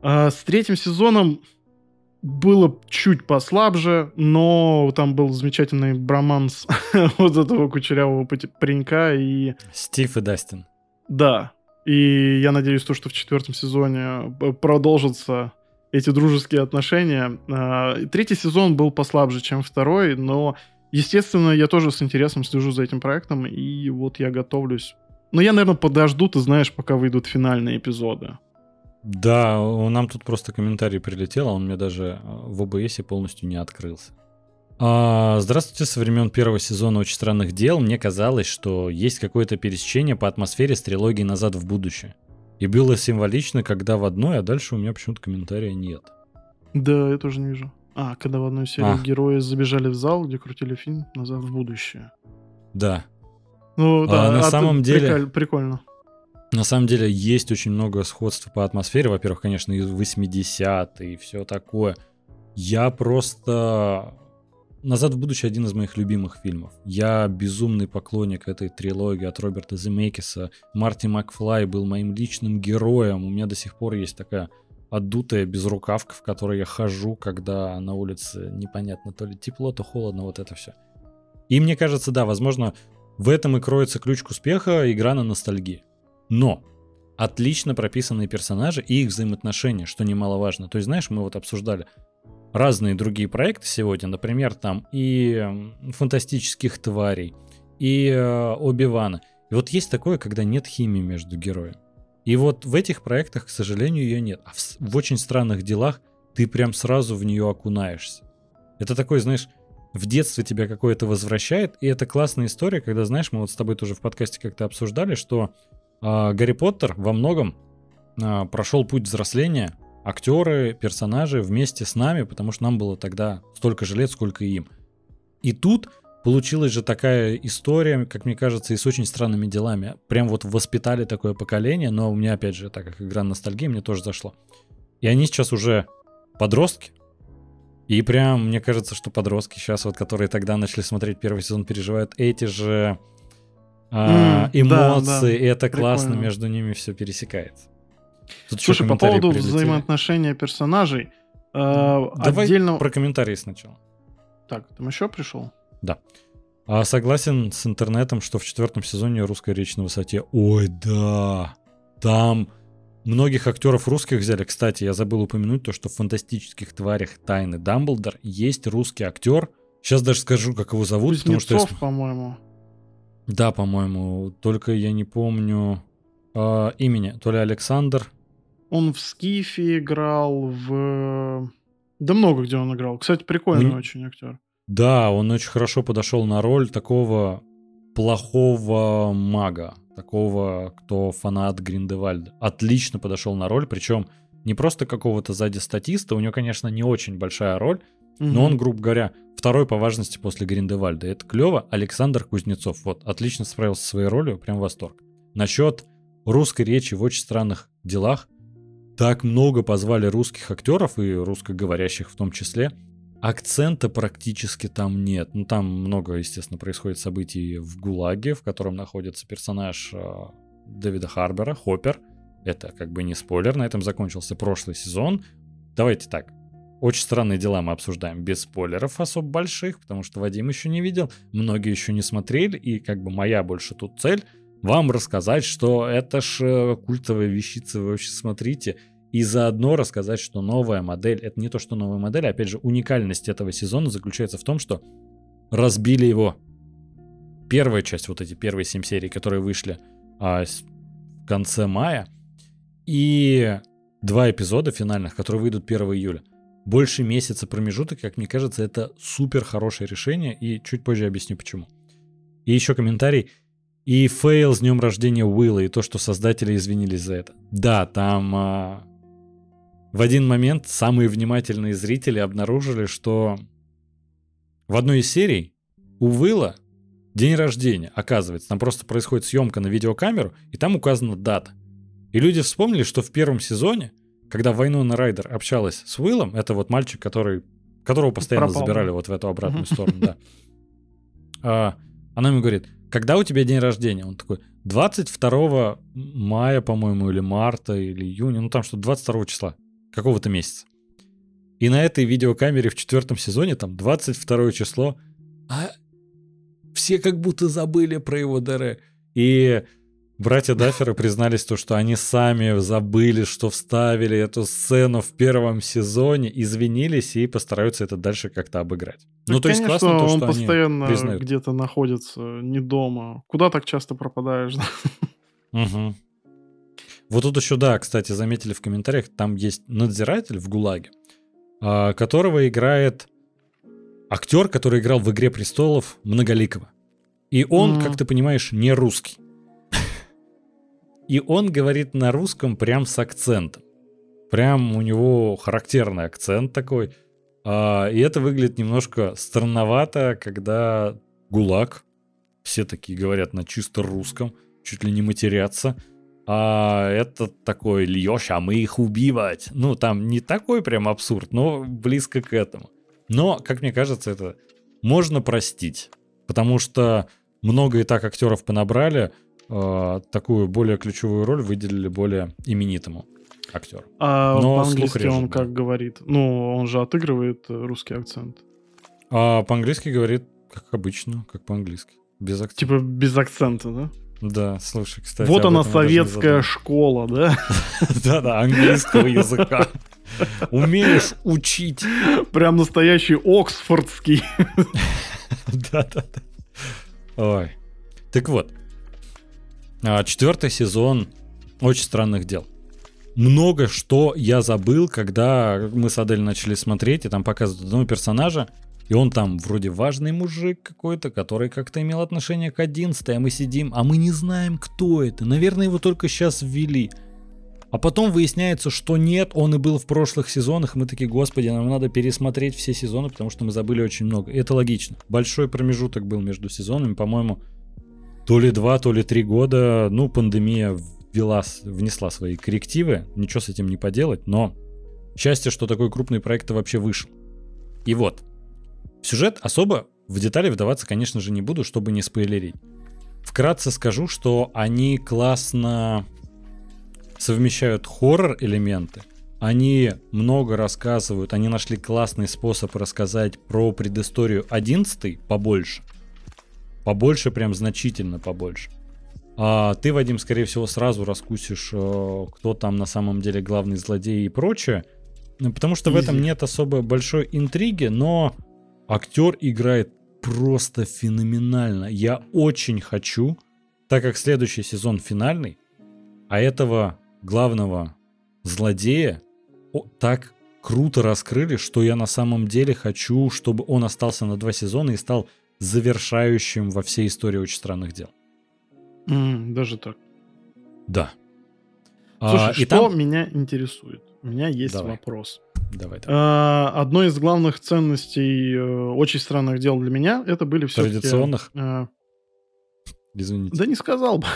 А с третьим сезоном было чуть послабже, но там был замечательный броманс вот этого кучерявого паренька и... Стив и Дастин. Да. И я надеюсь, то, что в четвертом сезоне продолжатся эти дружеские отношения. А, третий сезон был послабже, чем второй, но Естественно, я тоже с интересом слежу за этим проектом, и вот я готовлюсь. Но я, наверное, подожду, ты знаешь, пока выйдут финальные эпизоды. Да, нам тут просто комментарий прилетел, а он мне даже э, в ОБС полностью не открылся. А, здравствуйте, со времен первого сезона «Очень странных дел» мне казалось, что есть какое-то пересечение по атмосфере с трилогией «Назад в будущее». И было символично, когда в одной, а дальше у меня почему-то комментария нет. Да, я тоже не вижу. А, когда в одной серии а. герои забежали в зал, где крутили фильм «Назад в будущее». Да. Ну, а да, а на самом деле... Прикольно. На самом деле есть очень много сходств по атмосфере. Во-первых, конечно, и 80-е, и все такое. Я просто «Назад в будущее» один из моих любимых фильмов. Я безумный поклонник этой трилогии от Роберта Земекиса. Марти Макфлай был моим личным героем. У меня до сих пор есть такая отдутая безрукавка, в которой я хожу, когда на улице непонятно, то ли тепло, то холодно, вот это все. И мне кажется, да, возможно, в этом и кроется ключ к успеху игра на ностальгии. Но отлично прописанные персонажи и их взаимоотношения, что немаловажно. То есть, знаешь, мы вот обсуждали, разные другие проекты сегодня, например, там и фантастических тварей, и э, Оби-Вана. И вот есть такое, когда нет химии между героями. И вот в этих проектах, к сожалению, ее нет. А в, в очень странных делах ты прям сразу в нее окунаешься. Это такой, знаешь, в детстве тебя какое-то возвращает, и это классная история, когда, знаешь, мы вот с тобой тоже в подкасте как-то обсуждали, что э, Гарри Поттер во многом э, прошел путь взросления актеры, персонажи вместе с нами, потому что нам было тогда столько же лет, сколько и им. И тут получилась же такая история, как мне кажется, и с очень странными делами. Прям вот воспитали такое поколение, но у меня, опять же, так как игра ностальгии, мне тоже зашло. И они сейчас уже подростки. И прям, мне кажется, что подростки сейчас, вот, которые тогда начали смотреть первый сезон, переживают эти же а, mm, эмоции, да, да. и это Прикольно. классно, между ними все пересекается. Тут Слушай, по поводу прилетели. взаимоотношения персонажей. Э, Давай отдельно... про комментарии сначала. Так, там еще пришел? Да. А согласен с интернетом, что в четвертом сезоне русская речь на высоте. Ой, да. Там многих актеров русских взяли. Кстати, я забыл упомянуть то, что в фантастических тварях Тайны Дамблдор есть русский актер. Сейчас даже скажу, как его зовут. Кузнецов, потому что если... по-моему. Да, по-моему. Только я не помню э, имени. То ли Александр, он в Скифе играл, в... Да много где он играл. Кстати, прикольный ну, очень актер. Да, он очень хорошо подошел на роль такого плохого мага, такого, кто фанат Гриндевальда. Отлично подошел на роль, причем не просто какого-то сзади статиста, у него, конечно, не очень большая роль, угу. но он, грубо говоря, второй по важности после Гриндевальда. Это клево. Александр Кузнецов, вот, отлично справился со своей ролью, прям восторг. Насчет русской речи в очень странных делах, так много позвали русских актеров и русскоговорящих в том числе. Акцента практически там нет. Ну, там много, естественно, происходит событий в ГУЛАГе, в котором находится персонаж э, Дэвида Харбера, Хоппер. Это как бы не спойлер, на этом закончился прошлый сезон. Давайте так, очень странные дела мы обсуждаем без спойлеров особо больших, потому что Вадим еще не видел, многие еще не смотрели, и как бы моя больше тут цель вам рассказать, что это ж э, культовая вещица, вы вообще смотрите, и заодно рассказать, что новая модель, это не то, что новая модель, а опять же уникальность этого сезона заключается в том, что разбили его. Первая часть, вот эти первые семь серий, которые вышли а, в конце мая, и два эпизода финальных, которые выйдут 1 июля. Больше месяца промежуток, как мне кажется, это супер хорошее решение, и чуть позже объясню почему. И еще комментарий. И фейл с днем рождения Уилла, и то, что создатели извинились за это. Да, там а, в один момент самые внимательные зрители обнаружили, что в одной из серий у Уилла день рождения, оказывается. Там просто происходит съемка на видеокамеру, и там указана дата. И люди вспомнили, что в первом сезоне, когда Вайнона Райдер общалась с Уиллом, это вот мальчик, который, которого постоянно Пропал. забирали вот в эту обратную сторону, да. А, она ему говорит, когда у тебя день рождения? Он такой, 22 мая, по-моему, или марта, или июня, ну там что, 22 числа какого-то месяца. И на этой видеокамере в четвертом сезоне, там 22 число, а все как будто забыли про его ДР. И Братья Дафферы признались то, что они сами забыли, что вставили эту сцену в первом сезоне, извинились и постараются это дальше как-то обыграть. Так, ну, то есть конечно, классно то, он что постоянно они где-то находится, не дома. Куда так часто пропадаешь? Угу. Вот тут еще, да, кстати, заметили в комментариях, там есть надзиратель в ГУЛАГе, а, которого играет актер, который играл в «Игре престолов» Многоликого. И он, mm. как ты понимаешь, не русский. И он говорит на русском прям с акцентом. Прям у него характерный акцент такой. А, и это выглядит немножко странновато, когда ГУЛАГ, все такие говорят на чисто русском, чуть ли не матерятся. А это такой льешь, а мы их убивать. Ну, там не такой прям абсурд, но близко к этому. Но, как мне кажется, это можно простить. Потому что много и так актеров понабрали, э, такую более ключевую роль выделили более именитому актеру. А Но по-английски он как говорит? Ну, он же отыгрывает русский акцент. А по-английски говорит, как обычно, как по-английски. Без акцента. Типа без акцента, да? Да, слушай, кстати. Вот она советская школа, да? Да-да, английского языка. Умеешь учить. Прям настоящий Оксфордский. Да-да-да. Ой. Так вот. А, четвертый сезон очень странных дел. Много что я забыл, когда мы с Адель начали смотреть, и там показывают одного персонажа, и он там вроде важный мужик какой-то, который как-то имел отношение к 11 а мы сидим, а мы не знаем, кто это. Наверное, его только сейчас ввели. А потом выясняется, что нет, он и был в прошлых сезонах, мы такие, господи, нам надо пересмотреть все сезоны, потому что мы забыли очень много. И это логично. Большой промежуток был между сезонами, по-моему, то ли два, то ли три года. Ну, пандемия ввела, внесла свои коррективы, ничего с этим не поделать, но счастье, что такой крупный проект вообще вышел. И вот, сюжет особо в детали вдаваться, конечно же, не буду, чтобы не спойлерить. Вкратце скажу, что они классно совмещают хоррор-элементы, они много рассказывают, они нашли классный способ рассказать про предысторию 11 побольше. Побольше, прям значительно побольше. А ты, Вадим, скорее всего, сразу раскусишь, э, кто там на самом деле главный злодей и прочее. Ну, потому что Easy. в этом нет особо большой интриги, но актер играет просто феноменально. Я очень хочу, так как следующий сезон финальный, а этого главного злодея так круто раскрыли, что я на самом деле хочу, чтобы он остался на два сезона и стал завершающим во всей истории очень странных дел. Mm, даже так. Да. Слушай, а, что там... меня интересует? У меня есть давай. вопрос. Давай, давай. А, одно из главных ценностей э, очень странных дел для меня это были все Традиционных? А... Извините. Да не сказал бы.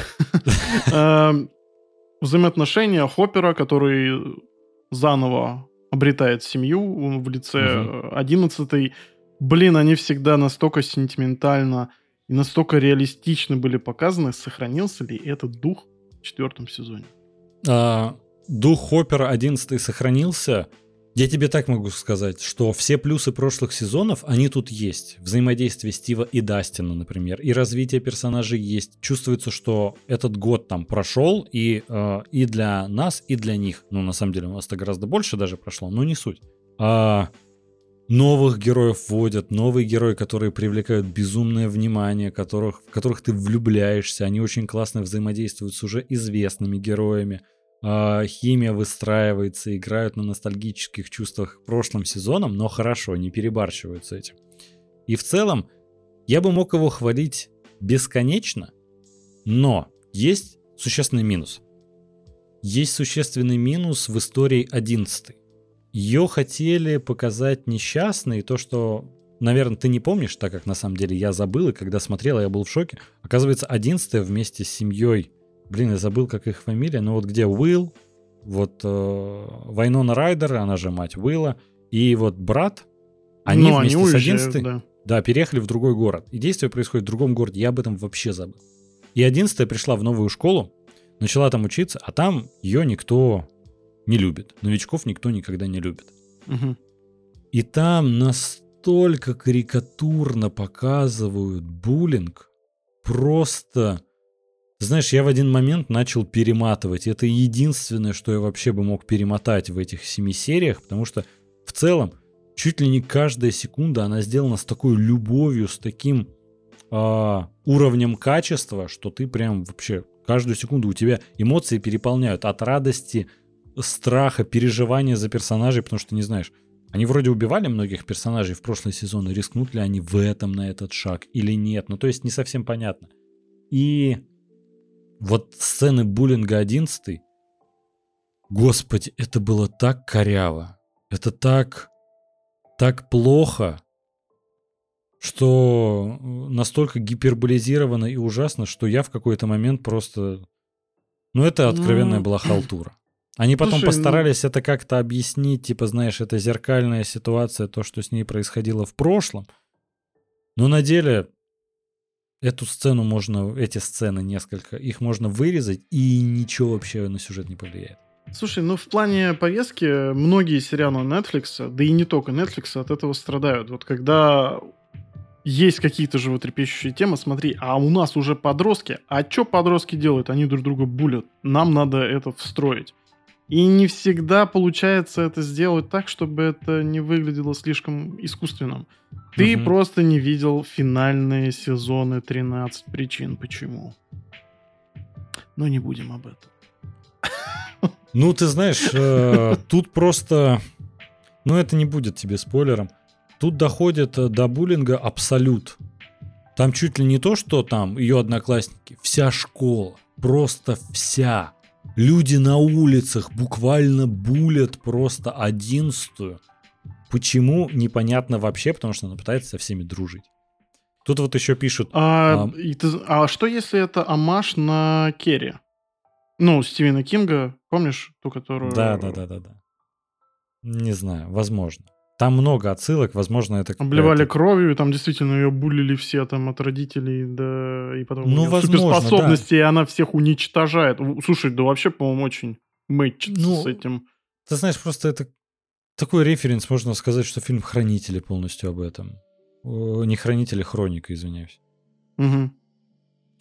А, взаимоотношения Хоппера, который заново обретает семью в лице одиннадцатой. Блин, они всегда настолько сентиментально и настолько реалистично были показаны, сохранился ли этот дух в четвертом сезоне? А, дух Хоппера 11 сохранился. Я тебе так могу сказать, что все плюсы прошлых сезонов, они тут есть. Взаимодействие Стива и Дастина, например, и развитие персонажей есть. Чувствуется, что этот год там прошел и, э, и для нас, и для них. Ну, на самом деле, у нас-то гораздо больше даже прошло, но не суть. А, новых героев вводят, новые герои, которые привлекают безумное внимание, которых, в которых ты влюбляешься. Они очень классно взаимодействуют с уже известными героями. А, химия выстраивается, играют на ностальгических чувствах прошлым сезоном, но хорошо, не перебарщивают с этим. И в целом, я бы мог его хвалить бесконечно, но есть существенный минус. Есть существенный минус в истории 11. Ее хотели показать несчастной, то, что, наверное, ты не помнишь, так как на самом деле я забыл, и когда смотрел, я был в шоке. Оказывается, 11 вместе с семьей, блин, я забыл, как их фамилия, но вот где Уилл, вот э, Вайнона Райдер, она же мать Уилла, и вот брат, они ну, вместе они уезжают, с 11 да. да, переехали в другой город. И действие происходит в другом городе, я об этом вообще забыл. И 11 пришла в новую школу, начала там учиться, а там ее никто не любит. Новичков никто никогда не любит. Угу. И там настолько карикатурно показывают буллинг, просто... Знаешь, я в один момент начал перематывать. Это единственное, что я вообще бы мог перемотать в этих семи сериях, потому что в целом чуть ли не каждая секунда она сделана с такой любовью, с таким э, уровнем качества, что ты прям вообще каждую секунду у тебя эмоции переполняют от радости, страха, переживания за персонажей, потому что не знаешь, они вроде убивали многих персонажей в прошлый сезон, и рискнут ли они в этом на этот шаг или нет. Ну, то есть не совсем понятно. И вот сцены буллинга 11 Господи, это было так коряво. Это так, так плохо, что настолько гиперболизировано и ужасно, что я в какой-то момент просто... Ну, это откровенная ну... была халтура. Они потом Слушай, ну постарались ну... это как-то объяснить, типа, знаешь, это зеркальная ситуация, то, что с ней происходило в прошлом. Но на деле эту сцену можно, эти сцены несколько, их можно вырезать, и ничего вообще на сюжет не повлияет. Слушай, ну в плане повестки многие сериалы Netflix, да и не только Netflix, от этого страдают. Вот когда есть какие-то животрепещущие темы, смотри, а у нас уже подростки, а что подростки делают? Они друг друга булят. Нам надо это встроить. И не всегда получается это сделать так, чтобы это не выглядело слишком искусственным. Ты угу. просто не видел финальные сезоны 13 причин, почему. Но не будем об этом. Ну, ты знаешь, э, тут просто... Ну, это не будет тебе спойлером. Тут доходит э, до буллинга абсолют. Там чуть ли не то, что там ее одноклассники, вся школа, просто вся Люди на улицах буквально булят просто одиннадцатую. Почему, непонятно вообще, потому что она пытается со всеми дружить. Тут вот еще пишут... А, а... а что если это амаш на Керри? Ну, Стивена Кинга, помнишь ту, которую... Да, да, да, да, да. Не знаю, возможно. Там много отсылок, возможно, это... Обливали кровью, там действительно ее булили все там от родителей, да, и потом ну, возможно, суперспособности, да. и она всех уничтожает. Слушай, да вообще, по-моему, очень мэтчится ну, с этим. Ты знаешь, просто это такой референс, можно сказать, что фильм «Хранители» полностью об этом. Не «Хранители», «Хроника», извиняюсь. Угу.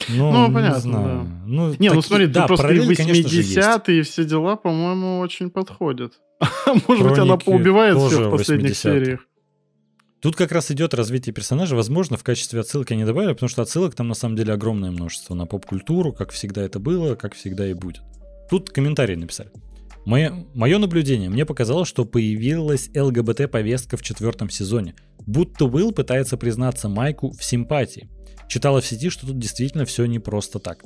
Ну, ну, понятно, не знаю. да. Ну, не, ну таки, ну смотри, да, просто 80-е и все дела, по-моему, очень подходят. Может быть, она поубивает всех в последних сериях. Тут как раз идет развитие персонажа. Возможно, в качестве отсылки они добавили, потому что отсылок там на самом деле огромное множество на поп-культуру, как всегда это было, как всегда и будет. Тут комментарии написали. Мое, мое наблюдение, мне показалось, что появилась ЛГБТ-повестка в четвертом сезоне. Будто Уилл пытается признаться Майку в симпатии. Читала в сети, что тут действительно все не просто так.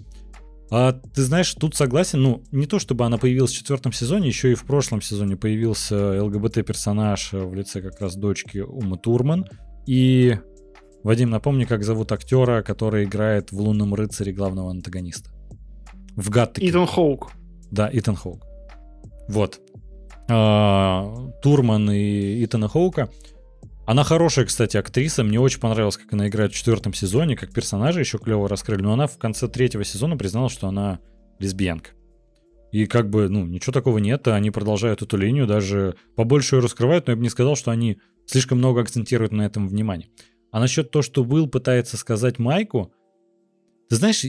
А ты знаешь, тут согласен, ну, не то чтобы она появилась в четвертом сезоне, еще и в прошлом сезоне появился ЛГБТ-персонаж в лице как раз дочки Умы Турман. И, Вадим, напомни, как зовут актера, который играет в «Лунном рыцаре» главного антагониста. В Гаттеке. Итан Хоук. Да, Итан Хоук. Вот. А, Турман и Итана Хоука она хорошая, кстати, актриса. Мне очень понравилось, как она играет в четвертом сезоне, как персонажа еще клево раскрыли. Но она в конце третьего сезона призналась, что она лесбиянка. И как бы, ну, ничего такого нет, они продолжают эту линию, даже побольше ее раскрывают, но я бы не сказал, что они слишком много акцентируют на этом внимание. А насчет того, что Уилл пытается сказать Майку, ты знаешь,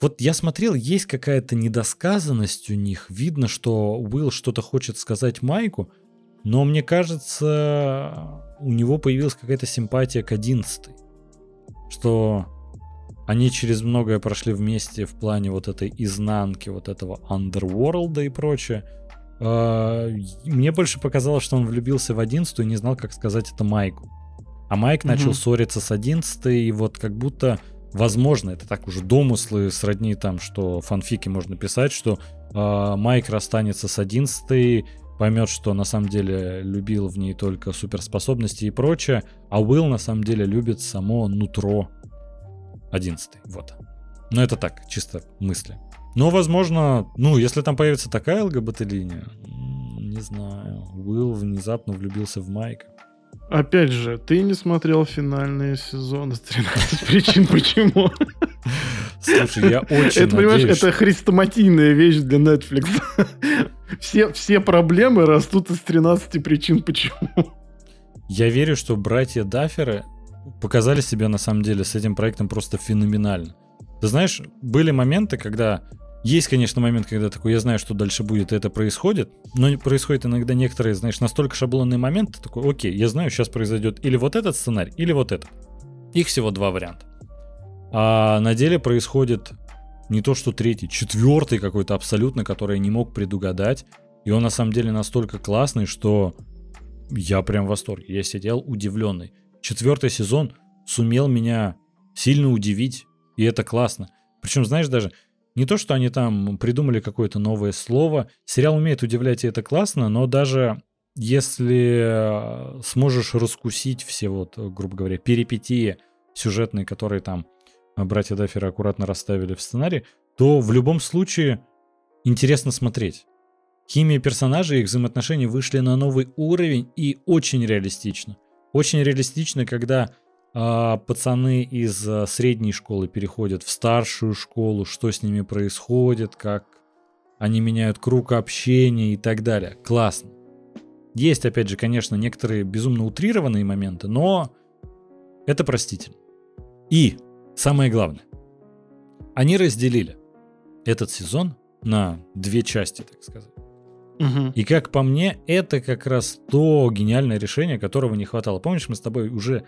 вот я смотрел, есть какая-то недосказанность у них. Видно, что Уилл что-то хочет сказать Майку, но мне кажется, у него появилась какая-то симпатия к 11 что они через многое прошли вместе в плане вот этой изнанки, вот этого underworld и прочее. А, мне больше показалось, что он влюбился в 11 и не знал, как сказать это Майку. А Майк угу. начал ссориться с 11 и вот как будто, возможно, это так уже домыслы сродни там, что фанфики можно писать, что э, Майк расстанется с 11 поймет, что на самом деле любил в ней только суперспособности и прочее, а Уилл на самом деле любит само нутро 11. Вот. Но это так, чисто мысли. Но, возможно, ну, если там появится такая ЛГБТ-линия, не знаю, Уилл внезапно влюбился в Майка. Опять же, ты не смотрел финальные сезоны с 13 причин почему. Слушай, я очень Это, понимаешь, это хрестоматийная вещь для Netflix. Все, все проблемы растут из 13 причин почему. Я верю, что братья Дафферы показали себя на самом деле с этим проектом просто феноменально. Ты знаешь, были моменты, когда есть, конечно, момент, когда такой, я знаю, что дальше будет, и это происходит, но происходит иногда некоторые, знаешь, настолько шаблонные моменты, такой, окей, я знаю, сейчас произойдет или вот этот сценарий, или вот этот. Их всего два варианта. А на деле происходит не то что третий, четвертый какой-то абсолютно, который я не мог предугадать. И он на самом деле настолько классный, что я прям в восторге. Я сидел удивленный. Четвертый сезон сумел меня сильно удивить, и это классно. Причем, знаешь, даже не то, что они там придумали какое-то новое слово. Сериал умеет удивлять, и это классно, но даже если сможешь раскусить все вот, грубо говоря, перипетии сюжетные, которые там братья Дафферы аккуратно расставили в сценарии, то в любом случае интересно смотреть. Химия персонажей и их взаимоотношения вышли на новый уровень и очень реалистично. Очень реалистично, когда э, пацаны из э, средней школы переходят в старшую школу, что с ними происходит, как они меняют круг общения и так далее. Классно. Есть, опять же, конечно, некоторые безумно утрированные моменты, но это простительно. И самое главное, они разделили этот сезон на две части, так сказать. Угу. И как по мне, это как раз то гениальное решение, которого не хватало. Помнишь, мы с тобой уже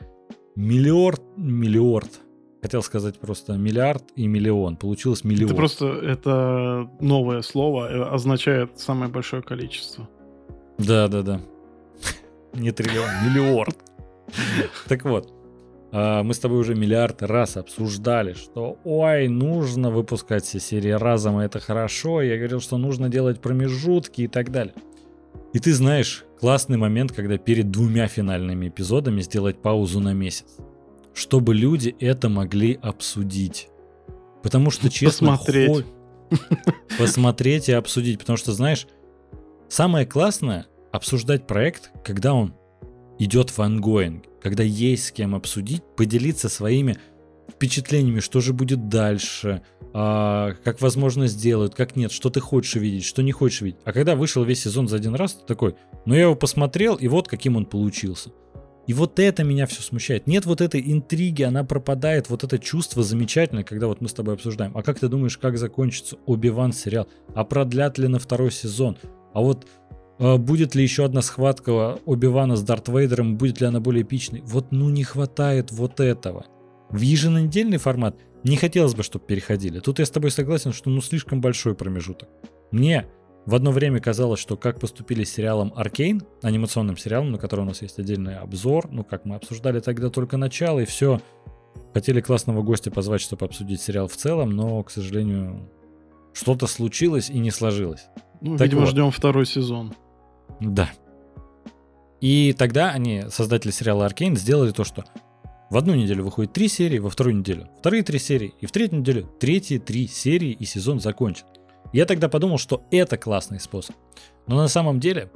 миллиард, миллиард, хотел сказать просто миллиард и миллион. Получилось миллион. Это просто это новое слово э, означает самое большое количество. Да, да, да. Не триллион, миллиард. Так вот, мы с тобой уже миллиард раз обсуждали, что ой, нужно выпускать все серии разом, и это хорошо. Я говорил, что нужно делать промежутки и так далее. И ты знаешь, классный момент, когда перед двумя финальными эпизодами сделать паузу на месяц. Чтобы люди это могли обсудить. Потому что, честно, посмотреть. Хо... посмотреть и обсудить. Потому что, знаешь, самое классное обсуждать проект, когда он идет в ongoing, когда есть с кем обсудить, поделиться своими впечатлениями, что же будет дальше, а, как возможно сделают, как нет, что ты хочешь видеть, что не хочешь видеть. А когда вышел весь сезон за один раз, ты такой, ну я его посмотрел, и вот каким он получился. И вот это меня все смущает. Нет вот этой интриги, она пропадает, вот это чувство замечательное, когда вот мы с тобой обсуждаем. А как ты думаешь, как закончится Оби-Ван сериал? А продлят ли на второй сезон? А вот будет ли еще одна схватка Оби-Вана с Дарт Вейдером, будет ли она более эпичной? Вот ну не хватает вот этого. В еженедельный формат не хотелось бы, чтобы переходили. Тут я с тобой согласен, что ну слишком большой промежуток. Мне в одно время казалось, что как поступили с сериалом Аркейн, анимационным сериалом, на который у нас есть отдельный обзор, ну как мы обсуждали тогда только начало и все. Хотели классного гостя позвать, чтобы обсудить сериал в целом, но, к сожалению, что-то случилось и не сложилось. Ну, так видимо, вот. ждем второй сезон. Да. И тогда они, создатели сериала Аркейн, сделали то, что в одну неделю выходит три серии, во вторую неделю вторые три серии, и в третью неделю третьи три серии, и сезон закончен. Я тогда подумал, что это классный способ. Но на самом деле,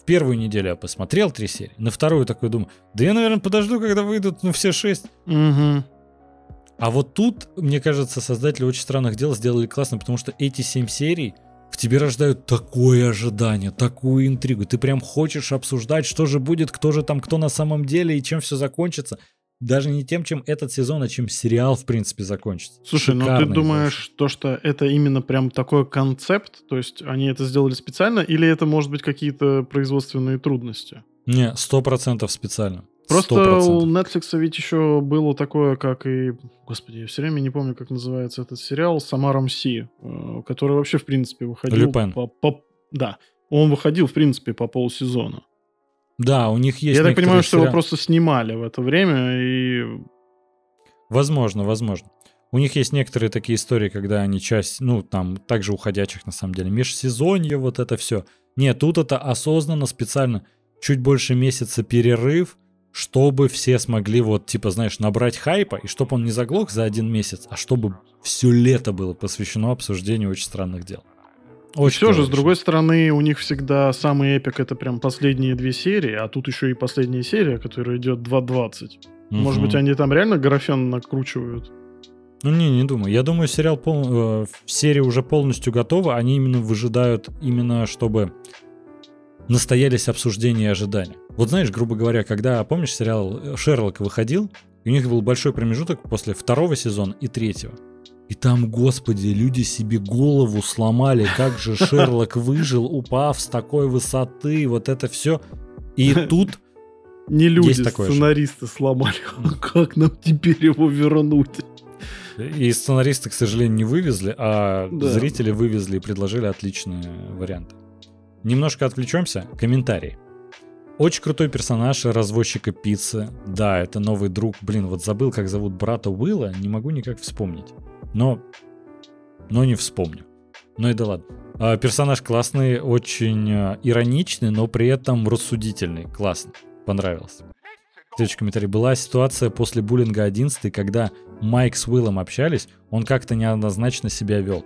в первую неделю я посмотрел три серии, на вторую такой думаю, да я, наверное, подожду, когда выйдут ну, все шесть. Угу. А вот тут, мне кажется, создатели очень странных дел сделали классно, потому что эти семь серий в тебе рождают такое ожидание, такую интригу. Ты прям хочешь обсуждать, что же будет, кто же там, кто на самом деле и чем все закончится. Даже не тем, чем этот сезон, а чем сериал, в принципе, закончится. Слушай, ну ты думаешь, то, что это именно прям такой концепт, то есть они это сделали специально, или это может быть какие-то производственные трудности? Не, сто процентов специально. Просто 100%. у Netflix ведь еще было такое, как и... Господи, я все время не помню, как называется этот сериал с Амаром Си, э, который вообще, в принципе, выходил... Люпен. По, по, да, он выходил, в принципе, по полсезона. Да, у них есть... Я так понимаю, что его просто снимали в это время и... Возможно, возможно. У них есть некоторые такие истории, когда они часть, ну, там, также уходящих, на самом деле, межсезонье, вот это все. Нет, тут это осознанно, специально, чуть больше месяца перерыв, чтобы все смогли вот, типа, знаешь, набрать хайпа, и чтобы он не заглох за один месяц, а чтобы все лето было посвящено обсуждению очень странных дел. Очень все же, с другой стороны, у них всегда самый эпик это прям последние две серии, а тут еще и последняя серия, которая идет 2.20. Угу. Может быть, они там реально графен накручивают? Ну, не, не думаю. Я думаю, сериал пол... э, серия уже полностью готова. Они именно выжидают, именно чтобы настоялись обсуждения и ожидания. Вот знаешь, грубо говоря, когда, помнишь, сериал «Шерлок» выходил, и у них был большой промежуток после второго сезона и третьего. И там, господи, люди себе голову сломали, как же Шерлок выжил, упав с такой высоты, вот это все. И тут не люди, сценаристы сломали. Как нам теперь его вернуть? И сценаристы, к сожалению, не вывезли, а Да. зрители вывезли и предложили отличные варианты. Немножко отвлечемся. Комментарий. Очень крутой персонаж развозчика пиццы. Да, это новый друг. Блин, вот забыл, как зовут брата Уилла. Не могу никак вспомнить. Но... Но не вспомню. Ну и да ладно. А, персонаж классный, очень а, ироничный, но при этом рассудительный. Классно. Понравился. Следующий комментарий. Была ситуация после буллинга 11, когда Майк с Уиллом общались, он как-то неоднозначно себя вел.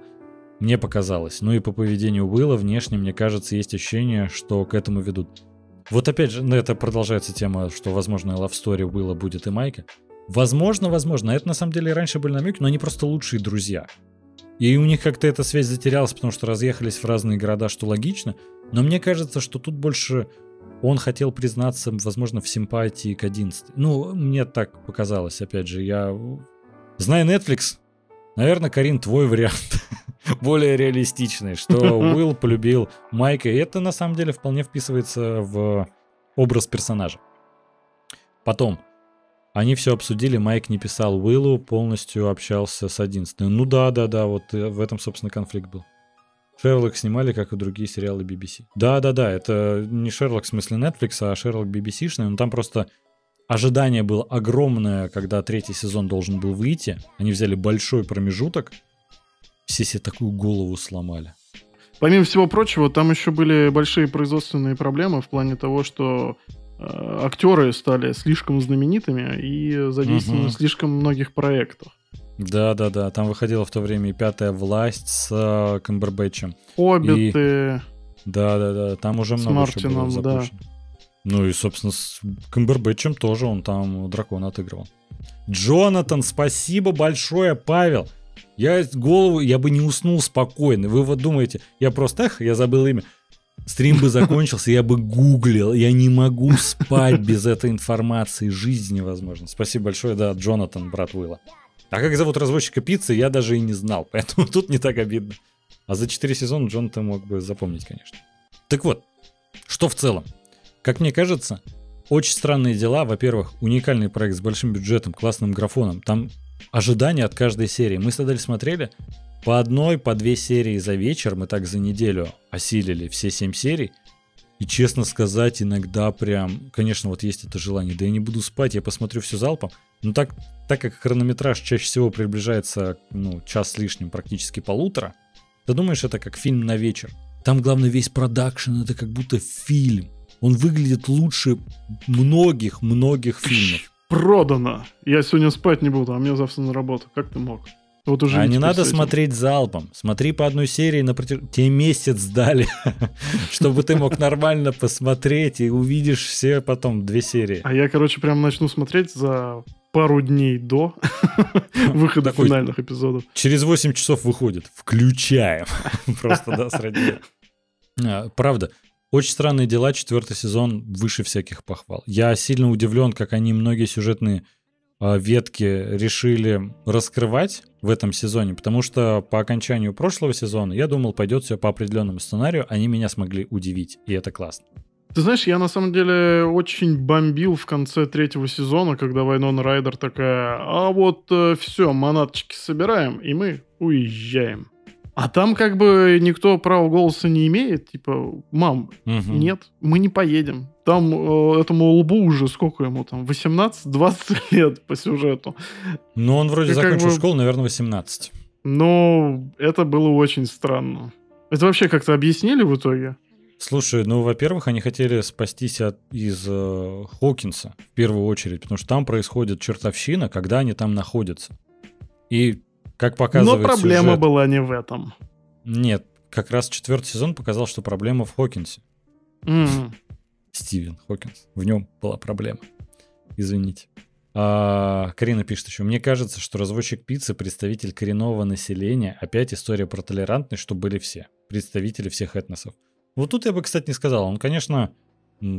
Мне показалось. Ну и по поведению Уилла внешне, мне кажется, есть ощущение, что к этому ведут. Вот опять же, ну это продолжается тема, что, возможно, Love Story Уилла будет и Майка. Возможно, возможно. Это на самом деле раньше были намеки, но они просто лучшие друзья. И у них как-то эта связь затерялась, потому что разъехались в разные города, что логично. Но мне кажется, что тут больше он хотел признаться, возможно, в симпатии к 11. Ну, мне так показалось, опять же, я... Зная Netflix, наверное, Карин, твой вариант более реалистичный, что Уилл полюбил Майка, и это на самом деле вполне вписывается в образ персонажа. Потом, они все обсудили, Майк не писал Уиллу, полностью общался с 11. Ну да, да, да, вот э, в этом, собственно, конфликт был. Шерлок снимали, как и другие сериалы BBC. Да-да-да, это не Шерлок в смысле Netflix, а Шерлок BBC-шный, но там просто ожидание было огромное, когда третий сезон должен был выйти. Они взяли большой промежуток, все себе такую голову сломали. Помимо всего прочего, там еще были большие производственные проблемы в плане того, что э, актеры стали слишком знаменитыми и задействованы Мгм. в слишком многих проектах. Да-да-да, там выходила в то время и «Пятая власть» с э, Камбербэтчем. Хоббиты. Да-да-да, там уже С много было Мартином, да. запущено. Ну и, собственно, с Камбербэтчем тоже он там дракона отыгрывал. Джонатан, спасибо большое, Павел. Я голову, я бы не уснул спокойно. Вы вот думаете, я просто, эх, я забыл имя. Стрим бы закончился, я бы гуглил. Я не могу спать без этой информации. Жизнь невозможна. Спасибо большое, да, Джонатан, брат Уилла. А как зовут разводчика пиццы, я даже и не знал. Поэтому тут не так обидно. А за 4 сезона Джонатан мог бы запомнить, конечно. Так вот, что в целом? Как мне кажется, очень странные дела. Во-первых, уникальный проект с большим бюджетом, классным графоном. Там ожидания от каждой серии. Мы с Адель смотрели по одной, по две серии за вечер. Мы так за неделю осилили все семь серий. И честно сказать, иногда прям, конечно, вот есть это желание, да я не буду спать, я посмотрю все залпом. Но так, так как хронометраж чаще всего приближается, ну, час с лишним, практически полутора, ты думаешь, это как фильм на вечер. Там, главное, весь продакшн, это как будто фильм. Он выглядит лучше многих-многих фильмов. Продано. Я сегодня спать не буду, а мне завтра на работу. Как ты мог? Вот уже А не надо смотреть залпом. Смотри по одной серии на протяж... Тебе месяц дали, чтобы ты мог нормально посмотреть и увидишь все потом две серии. А я, короче, прям начну смотреть за пару дней до выхода Такой- финальных эпизодов. Через 8 часов выходит. Включаем. Просто, да, сродни. А, Правда, очень странные дела, четвертый сезон выше всяких похвал. Я сильно удивлен, как они многие сюжетные а, ветки решили раскрывать в этом сезоне, потому что по окончанию прошлого сезона я думал, пойдет все по определенному сценарию, они меня смогли удивить, и это классно. Ты знаешь, я на самом деле очень бомбил в конце третьего сезона, когда Вайнона Райдер такая, а вот все, манаточки собираем, и мы уезжаем. А там как бы никто права голоса не имеет, типа, мам, Мгм. нет, мы не поедем. Там э, этому лбу уже сколько ему там, 18-20 лет по сюжету. Ну, он вроде И как закончил бы- школу, наверное, 18. Но это было очень странно. Это вообще как-то объяснили в итоге? Слушай, ну, во-первых, они хотели спастись от, из э, Хокинса в первую очередь, потому что там происходит чертовщина, когда они там находятся. И, как Но показывает проблема сюжет- была не в этом. Нет, как раз четвертый сезон показал, что проблема в Хокинсе. М. Стивен Хокинс. В нем была проблема. Извините. А, Карина пишет еще. Мне кажется, что разводчик пиццы представитель коренного населения. Опять история про толерантность, что были все. Представители всех этносов. Вот тут я бы, кстати, не сказал. Он, конечно,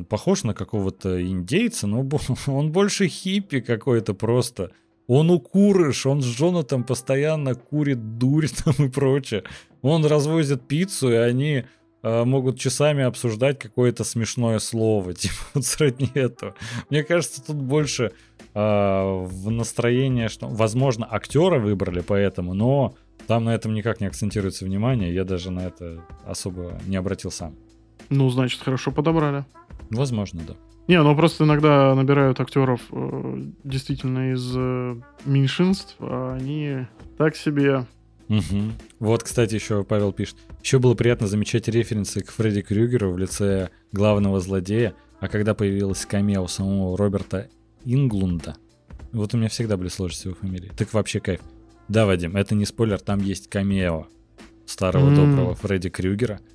похож на какого-то индейца, но он больше хиппи какой-то просто. Он укурыш, он с Джонатом постоянно курит дурь там и прочее. Он развозит пиццу, и они а, могут часами обсуждать какое-то смешное слово, типа вот сродни этого. Мне кажется, тут больше а, в настроение, что, возможно, актера выбрали поэтому, но там на этом никак не акцентируется внимание, я даже на это особо не обратил сам. Ну, значит, хорошо подобрали. Возможно, да. Не, ну просто иногда набирают актеров э, действительно из э, меньшинств, а они так себе. Угу. Вот, кстати, еще Павел пишет. Еще было приятно замечать референсы к Фредди Крюгеру в лице главного злодея, а когда появилась камео самого Роберта Инглунда, вот у меня всегда были сложности его фамилии. Так вообще кайф. Да, Вадим, это не спойлер, там есть камео старого mm. доброго Фредди Крюгера –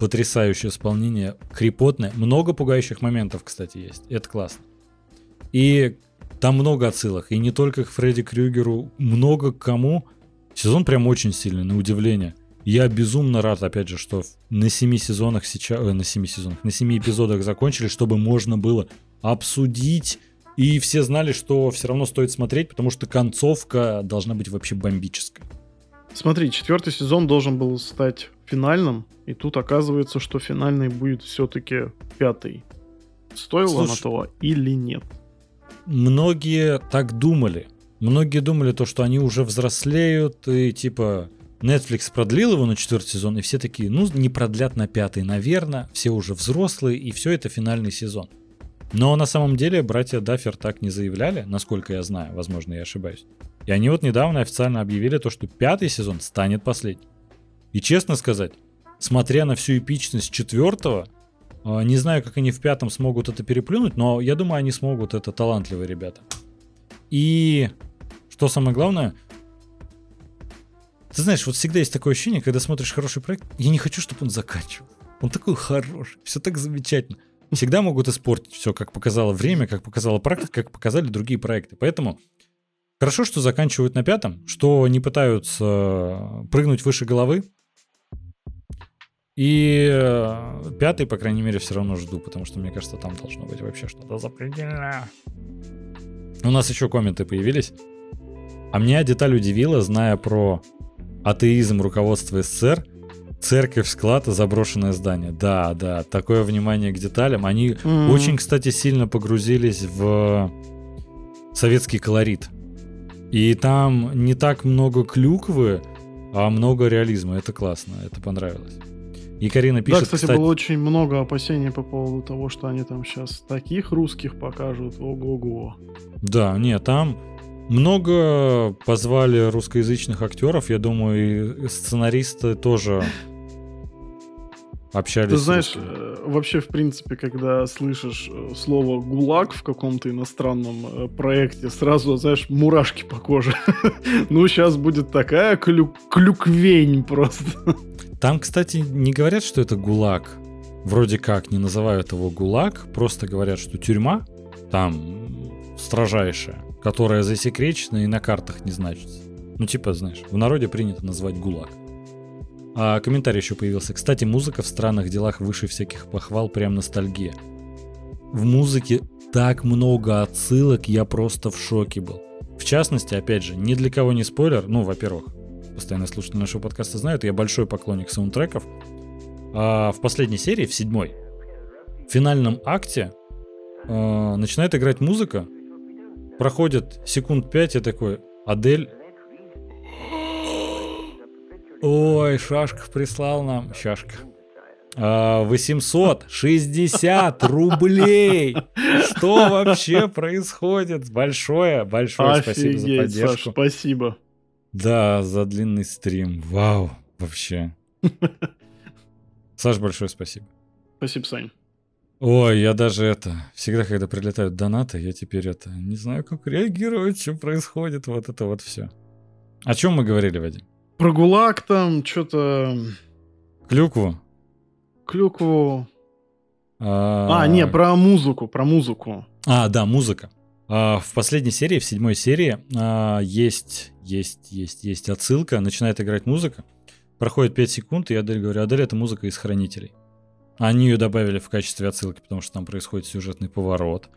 Потрясающее исполнение, крепотное. Много пугающих моментов, кстати, есть. Это классно. И там много отсылок. И не только к Фредди Крюгеру, много к кому. Сезон прям очень сильный, на удивление. Я безумно рад, опять же, что на семи сезонах сейчас... Э, на семи сезонах, на семи эпизодах закончили, чтобы можно было обсудить и все знали, что все равно стоит смотреть, потому что концовка должна быть вообще бомбическая. Смотри, четвертый сезон должен был стать финальным, и тут оказывается, что финальный будет все-таки пятый. Стоило Слушай, на того или нет? Многие так думали. Многие думали то, что они уже взрослеют, и типа Netflix продлил его на четвертый сезон, и все такие, ну, не продлят на пятый, наверное, все уже взрослые, и все это финальный сезон. Но на самом деле братья Даффер так не заявляли, насколько я знаю, возможно, я ошибаюсь. И они вот недавно официально объявили то, что пятый сезон станет последним. И честно сказать, смотря на всю эпичность четвертого, а, не знаю, как они в пятом смогут это переплюнуть, но я думаю, они смогут, это талантливые ребята. И что самое главное, ты знаешь, вот всегда есть такое ощущение, когда смотришь хороший проект, я не хочу, чтобы он заканчивал. Он такой хороший, все так замечательно. Всегда могут испортить все, как показало время, как показала практика, как показали другие проекты. Поэтому хорошо, что заканчивают на пятом, что не пытаются прыгнуть выше головы, и э, пятый, по крайней мере, все равно жду, потому что мне кажется, там должно быть вообще что-то запредельное. У нас еще комменты появились. А меня деталь удивила, зная про атеизм руководства СССР, церковь, склад и заброшенное здание. Да, да, такое внимание к деталям. Они mm-hmm. очень, кстати, сильно погрузились в советский колорит. И там не так много клюквы, а много реализма. Это классно, это понравилось. И Карина пишет, Да, кстати, кстати, было очень много опасений по поводу того, что они там сейчас таких русских покажут. Ого-го. Да, нет, там много позвали русскоязычных актеров. Я думаю, и сценаристы тоже общались. Ты знаешь, э, вообще, в принципе, когда слышишь э, слово «гулаг» в каком-то иностранном э, проекте, сразу, знаешь, мурашки по коже. ну, сейчас будет такая клюквень просто. Там, кстати, не говорят, что это ГУЛАГ. Вроде как не называют его ГУЛАГ, просто говорят, что тюрьма там строжайшая, которая засекречена и на картах не значится. Ну, типа, знаешь, в народе принято называть ГУЛАГ. А комментарий еще появился. Кстати, музыка в странных делах выше всяких похвал, прям ностальгия. В музыке так много отсылок, я просто в шоке был. В частности, опять же, ни для кого не спойлер, ну, во-первых, постоянно слушатели нашего подкаста знают, я большой поклонник саундтреков. А в последней серии, в седьмой, в финальном акте э, начинает играть музыка, проходит секунд пять, я такой, Адель... Ой, Шашков прислал нам... Шашка. 860 рублей. Что вообще происходит? Большое, большое Офигеть, спасибо за поддержку. Саш, спасибо. Да, за длинный стрим. Вау, вообще. Саш, большое спасибо. Спасибо, Сань. Ой, я даже это, всегда, когда прилетают донаты, я теперь это, не знаю, как реагировать, что происходит, вот это вот все. О чем мы говорили, Вадим? Про ГУЛАГ там, что-то... Клюкву? Клюкву... А... а, не, про музыку, про музыку. А, да, музыка. А, в последней серии, в седьмой серии, а, есть, есть, есть, есть отсылка, начинает играть музыка, проходит 5 секунд, и я Адель говорю, Адель, это музыка из «Хранителей». Они ее добавили в качестве отсылки, потому что там происходит сюжетный поворот.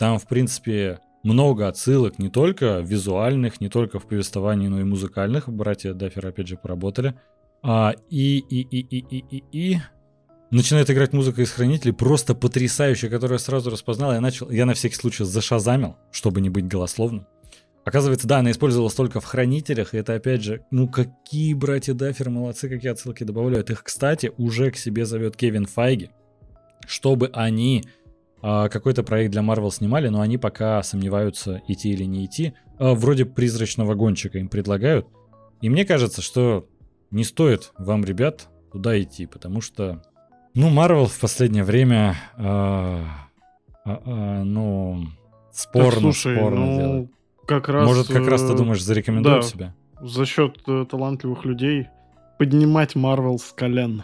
Там, в принципе, много отсылок, не только визуальных, не только в повествовании, но и музыкальных. Братья Даффер, опять же, поработали. А, и, и, и, и, и, и, и... начинает играть музыка из хранителей, просто потрясающая, которую я сразу распознал. Я начал, я на всякий случай зашазамил, чтобы не быть голословным. Оказывается, да, она использовалась только в хранителях, и это опять же, ну какие братья Даффер молодцы, какие отсылки добавляют. Их, кстати, уже к себе зовет Кевин Файги, чтобы они какой-то проект для Marvel снимали, но они пока сомневаются, идти или не идти. А, вроде призрачного гонщика им предлагают. И мне кажется, что не стоит вам, ребят, туда идти, потому что, ну, Marvel в последнее время, а, а, а, ну, спорно, Так, слушай, спорно ну, делает. как раз... Может, как раз ты э, думаешь, зарекомендуют да. себя? За счет э, талантливых людей поднимать Марвел с колен.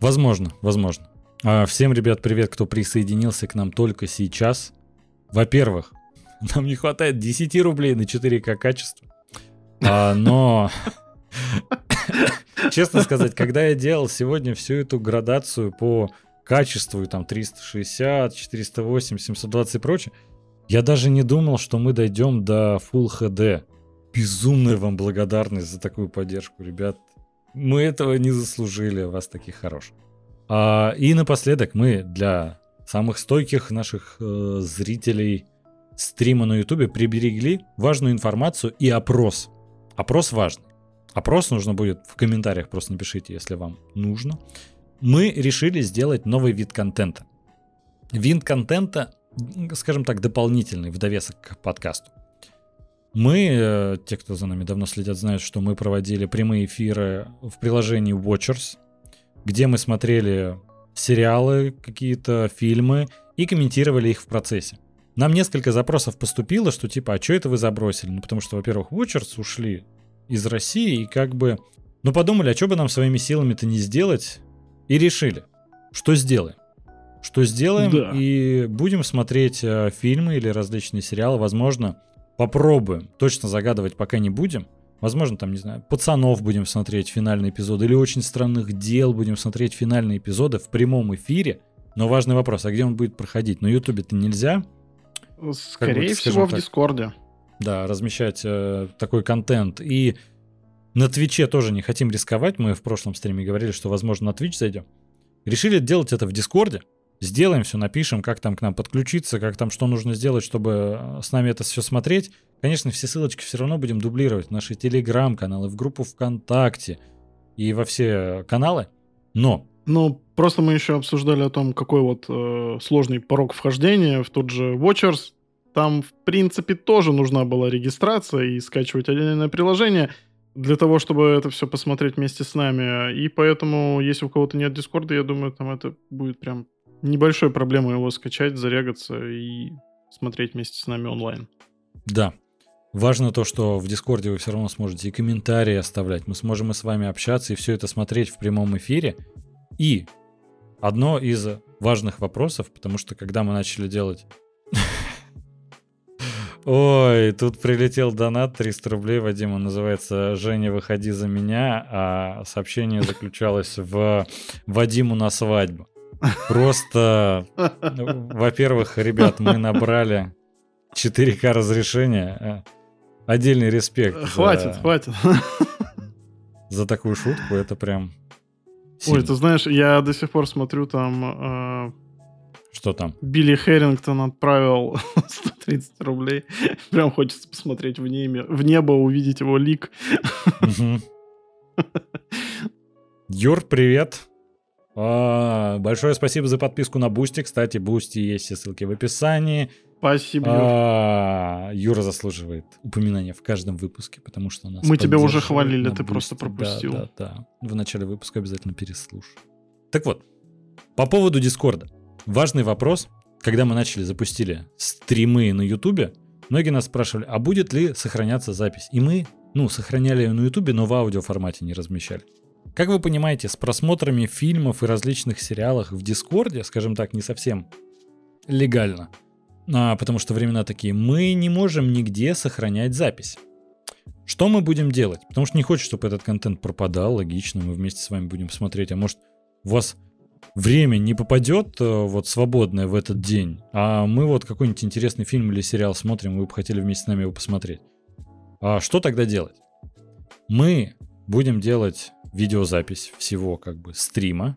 Возможно, возможно. А, Всем, ребят, привет, кто присоединился к нам только сейчас. Во-первых, нам не хватает 10 рублей на 4К качество. А, но, честно сказать, когда я делал сегодня всю эту градацию по качеству, там 360, 408, 720 и прочее, я даже не думал, что мы дойдем до Full HD. Безумная вам благодарность за такую поддержку, ребят. Мы этого не заслужили, у вас таких хороших. А, и напоследок мы для самых стойких наших э, зрителей стрима на Ютубе приберегли важную информацию и опрос. Опрос важный. Опрос нужно будет в комментариях, просто напишите, если вам нужно. Мы решили сделать новый вид контента. Вид контента, скажем так, дополнительный в довесок к подкасту. Мы, э, те, кто за нами давно следят, знают, что мы проводили прямые эфиры в приложении Watchers, где мы смотрели сериалы, какие-то фильмы и комментировали их в процессе. Нам несколько запросов поступило, что типа, а что это вы забросили? Ну, потому что, во-первых, Watchers ушли из России и как бы, ну, подумали, а что бы нам своими силами-то не сделать? И решили, что сделаем. Что сделаем Да. и будем смотреть э, фильмы или различные сериалы, возможно, попробуем. Точно загадывать пока не будем. Возможно, там, не знаю, пацанов будем смотреть финальный эпизод, или очень странных дел будем смотреть финальные эпизоды в прямом эфире. Но важный вопрос, а где он будет проходить? На Ютубе-то нельзя, Скорее скажем всего, в так. Дискорде. да, размещать э, такой контент. И на Твиче тоже не хотим рисковать. Мы в прошлом стриме говорили, что, возможно, на Твич зайдем. Решили делать это в Дискорде. Сделаем все, напишем, как там к нам подключиться, как там что нужно сделать, чтобы э, с нами это все смотреть. Конечно, все ссылочки все равно будем дублировать в наши телеграм-каналы, в группу ВКонтакте и во все каналы. Но Ну, просто мы еще обсуждали о том, какой вот э, сложный порог вхождения в тот же Watchers. Там, в принципе, тоже нужна была регистрация и скачивать отдельное приложение для того, чтобы это все посмотреть вместе с нами. И поэтому, если у кого-то нет Дискорда, я думаю, там это будет прям небольшой проблемой его скачать, зарегаться и смотреть вместе с нами онлайн. Да. Важно то, что в Дискорде вы все равно сможете и комментарии оставлять. Мы сможем и с вами общаться и все это смотреть в прямом эфире. И одно из важных вопросов, потому что когда мы начали делать... Ой, тут прилетел донат 300 рублей, Вадим, он называется «Женя, выходи за меня», а сообщение заключалось в «Вадиму на свадьбу». Просто, во-первых, ребят, мы набрали 4К разрешение. Э, Отдельный респект. за- Хватит, хватит. За такую шутку, это прям... Ой, сильно. ты знаешь, я до сих пор смотрю там э, Что там? Билли Хэрингтон отправил 130 рублей. Прям хочется посмотреть в, небе, в небо, увидеть его лик. Юр, привет. А, большое спасибо за подписку на Бусти. Кстати, Бусти есть все ссылки в описании. Спасибо. Юр. А, Юра заслуживает упоминания в каждом выпуске, потому что нас Мы тебя уже хвалили, ты просто пропустил. Да, да, да. В начале выпуска обязательно переслушай. Так вот, по поводу Дискорда. Важный вопрос. Когда мы начали, запустили стримы на Ютубе, многие нас спрашивали, а будет ли сохраняться запись? И мы, ну, сохраняли ее на Ютубе, но в аудиоформате не размещали. Как вы понимаете, с просмотрами фильмов и различных сериалов в Дискорде, скажем так, не совсем легально, а, потому что времена такие, мы не можем нигде сохранять запись. Что мы будем делать? Потому что не хочется, чтобы этот контент пропадал, логично, мы вместе с вами будем смотреть, а может у вас время не попадет э, вот свободное в этот день, а мы вот какой-нибудь интересный фильм или сериал смотрим, вы бы хотели вместе с нами его посмотреть. А что тогда делать? Мы будем делать видеозапись всего как бы стрима,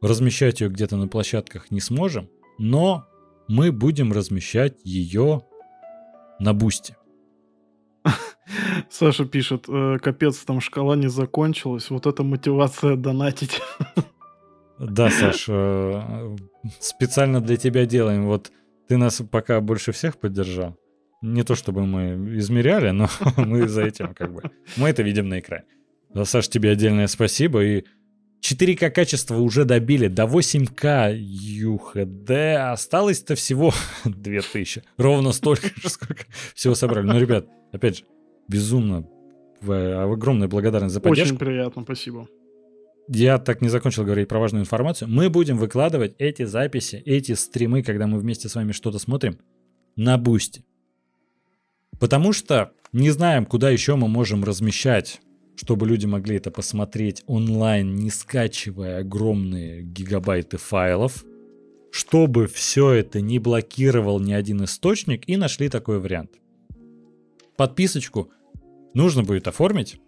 размещать ее где-то на площадках не сможем, но мы будем размещать ее на бусте. Саша пишет, э, капец, там шкала не закончилась, вот это мотивация донатить. Да, Саш, э, специально для тебя делаем. Вот ты нас пока больше всех поддержал. Не то чтобы мы измеряли, но мы за этим как бы... Мы это видим на экране. Саш, тебе отдельное спасибо. И 4К качество уже добили до 8К UHD. Осталось-то всего 2000. Ровно столько же, сколько всего собрали. Ну, ребят, опять же, безумно огромная благодарность за поддержку. Очень приятно, спасибо. Я так не закончил говорить про важную информацию. Мы будем выкладывать эти записи, эти стримы, когда мы вместе с вами что-то смотрим, на бусте. Потому что не знаем, куда еще мы можем размещать чтобы люди могли это посмотреть онлайн, не скачивая огромные гигабайты файлов, чтобы все это не блокировал ни один источник, и нашли такой вариант. Подписочку нужно будет оформить,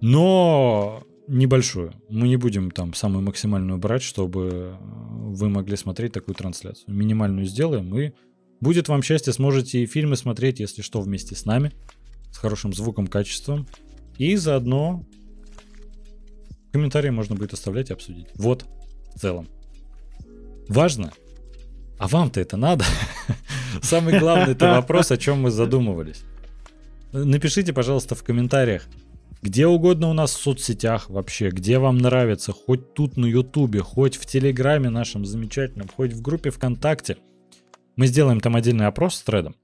но небольшую. Мы не будем там самую максимальную брать, чтобы вы могли смотреть такую трансляцию. Минимальную сделаем, и будет вам счастье, сможете и фильмы смотреть, если что, вместе с нами, с хорошим звуком, качеством. И заодно комментарии можно будет оставлять и обсудить. Вот, в целом. Важно. А вам-то это надо? Самый главный это вопрос, о чем мы задумывались. Напишите, пожалуйста, в комментариях, где угодно у нас в соцсетях вообще, где вам нравится, хоть тут на Ютубе, хоть в Телеграме нашем замечательном, хоть в группе ВКонтакте. Мы сделаем там отдельный опрос с тредом.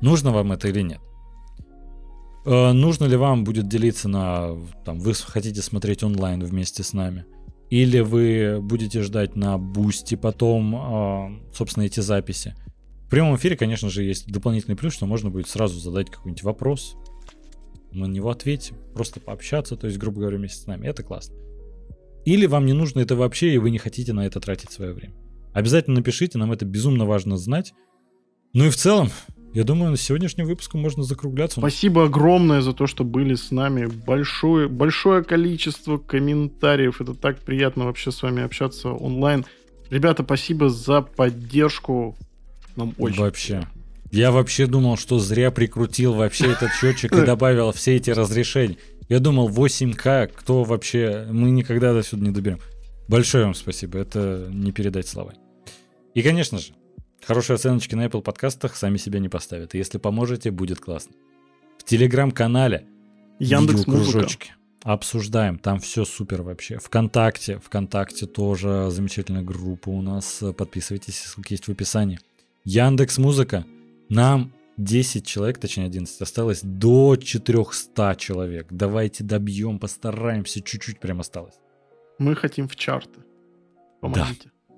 Нужно вам это или нет? Э, нужно ли вам будет делиться на... Там, вы хотите смотреть онлайн вместе с нами? Или вы будете ждать на бусте потом, э, собственно, эти записи? В прямом эфире, конечно же, есть дополнительный плюс, что можно будет сразу задать какой-нибудь вопрос, мы на него ответим, просто пообщаться, то есть, грубо говоря, вместе с нами. Это классно. Или вам не нужно это вообще, и вы не хотите на это тратить свое время. Обязательно напишите, нам это безумно важно знать. Ну и в целом, я думаю, на сегодняшнем выпуске можно закругляться. Спасибо огромное за то, что были с нами. Большое, большое количество комментариев. Это так приятно вообще с вами общаться онлайн. Ребята, спасибо за поддержку. Нам очень Вообще. Я вообще думал, что зря прикрутил вообще этот счетчик и добавил все эти разрешения. Я думал, 8К, кто вообще... Мы никогда до сюда не доберем. Большое вам спасибо, это не передать словами. И, конечно же, Хорошие оценочки на Apple подкастах сами себя не поставят. И если поможете, будет классно. В телеграм-канале Яндекс кружочки. Обсуждаем, там все супер вообще. Вконтакте, ВКонтакте тоже замечательная группа у нас. Подписывайтесь, ссылки есть в описании. Яндекс Музыка. Нам 10 человек, точнее 11, осталось до 400 человек. Давайте добьем, постараемся, чуть-чуть прям осталось. Мы хотим в чарты. Помогите. Да.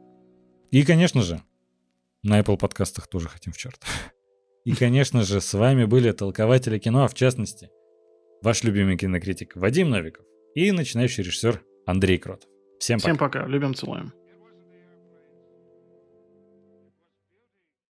И, конечно же, на Apple подкастах тоже хотим в черт. И, конечно же, с вами были толкователи кино, а в частности, ваш любимый кинокритик Вадим Новиков и начинающий режиссер Андрей Кротов. Всем пока. Всем пока. Любим, целуем.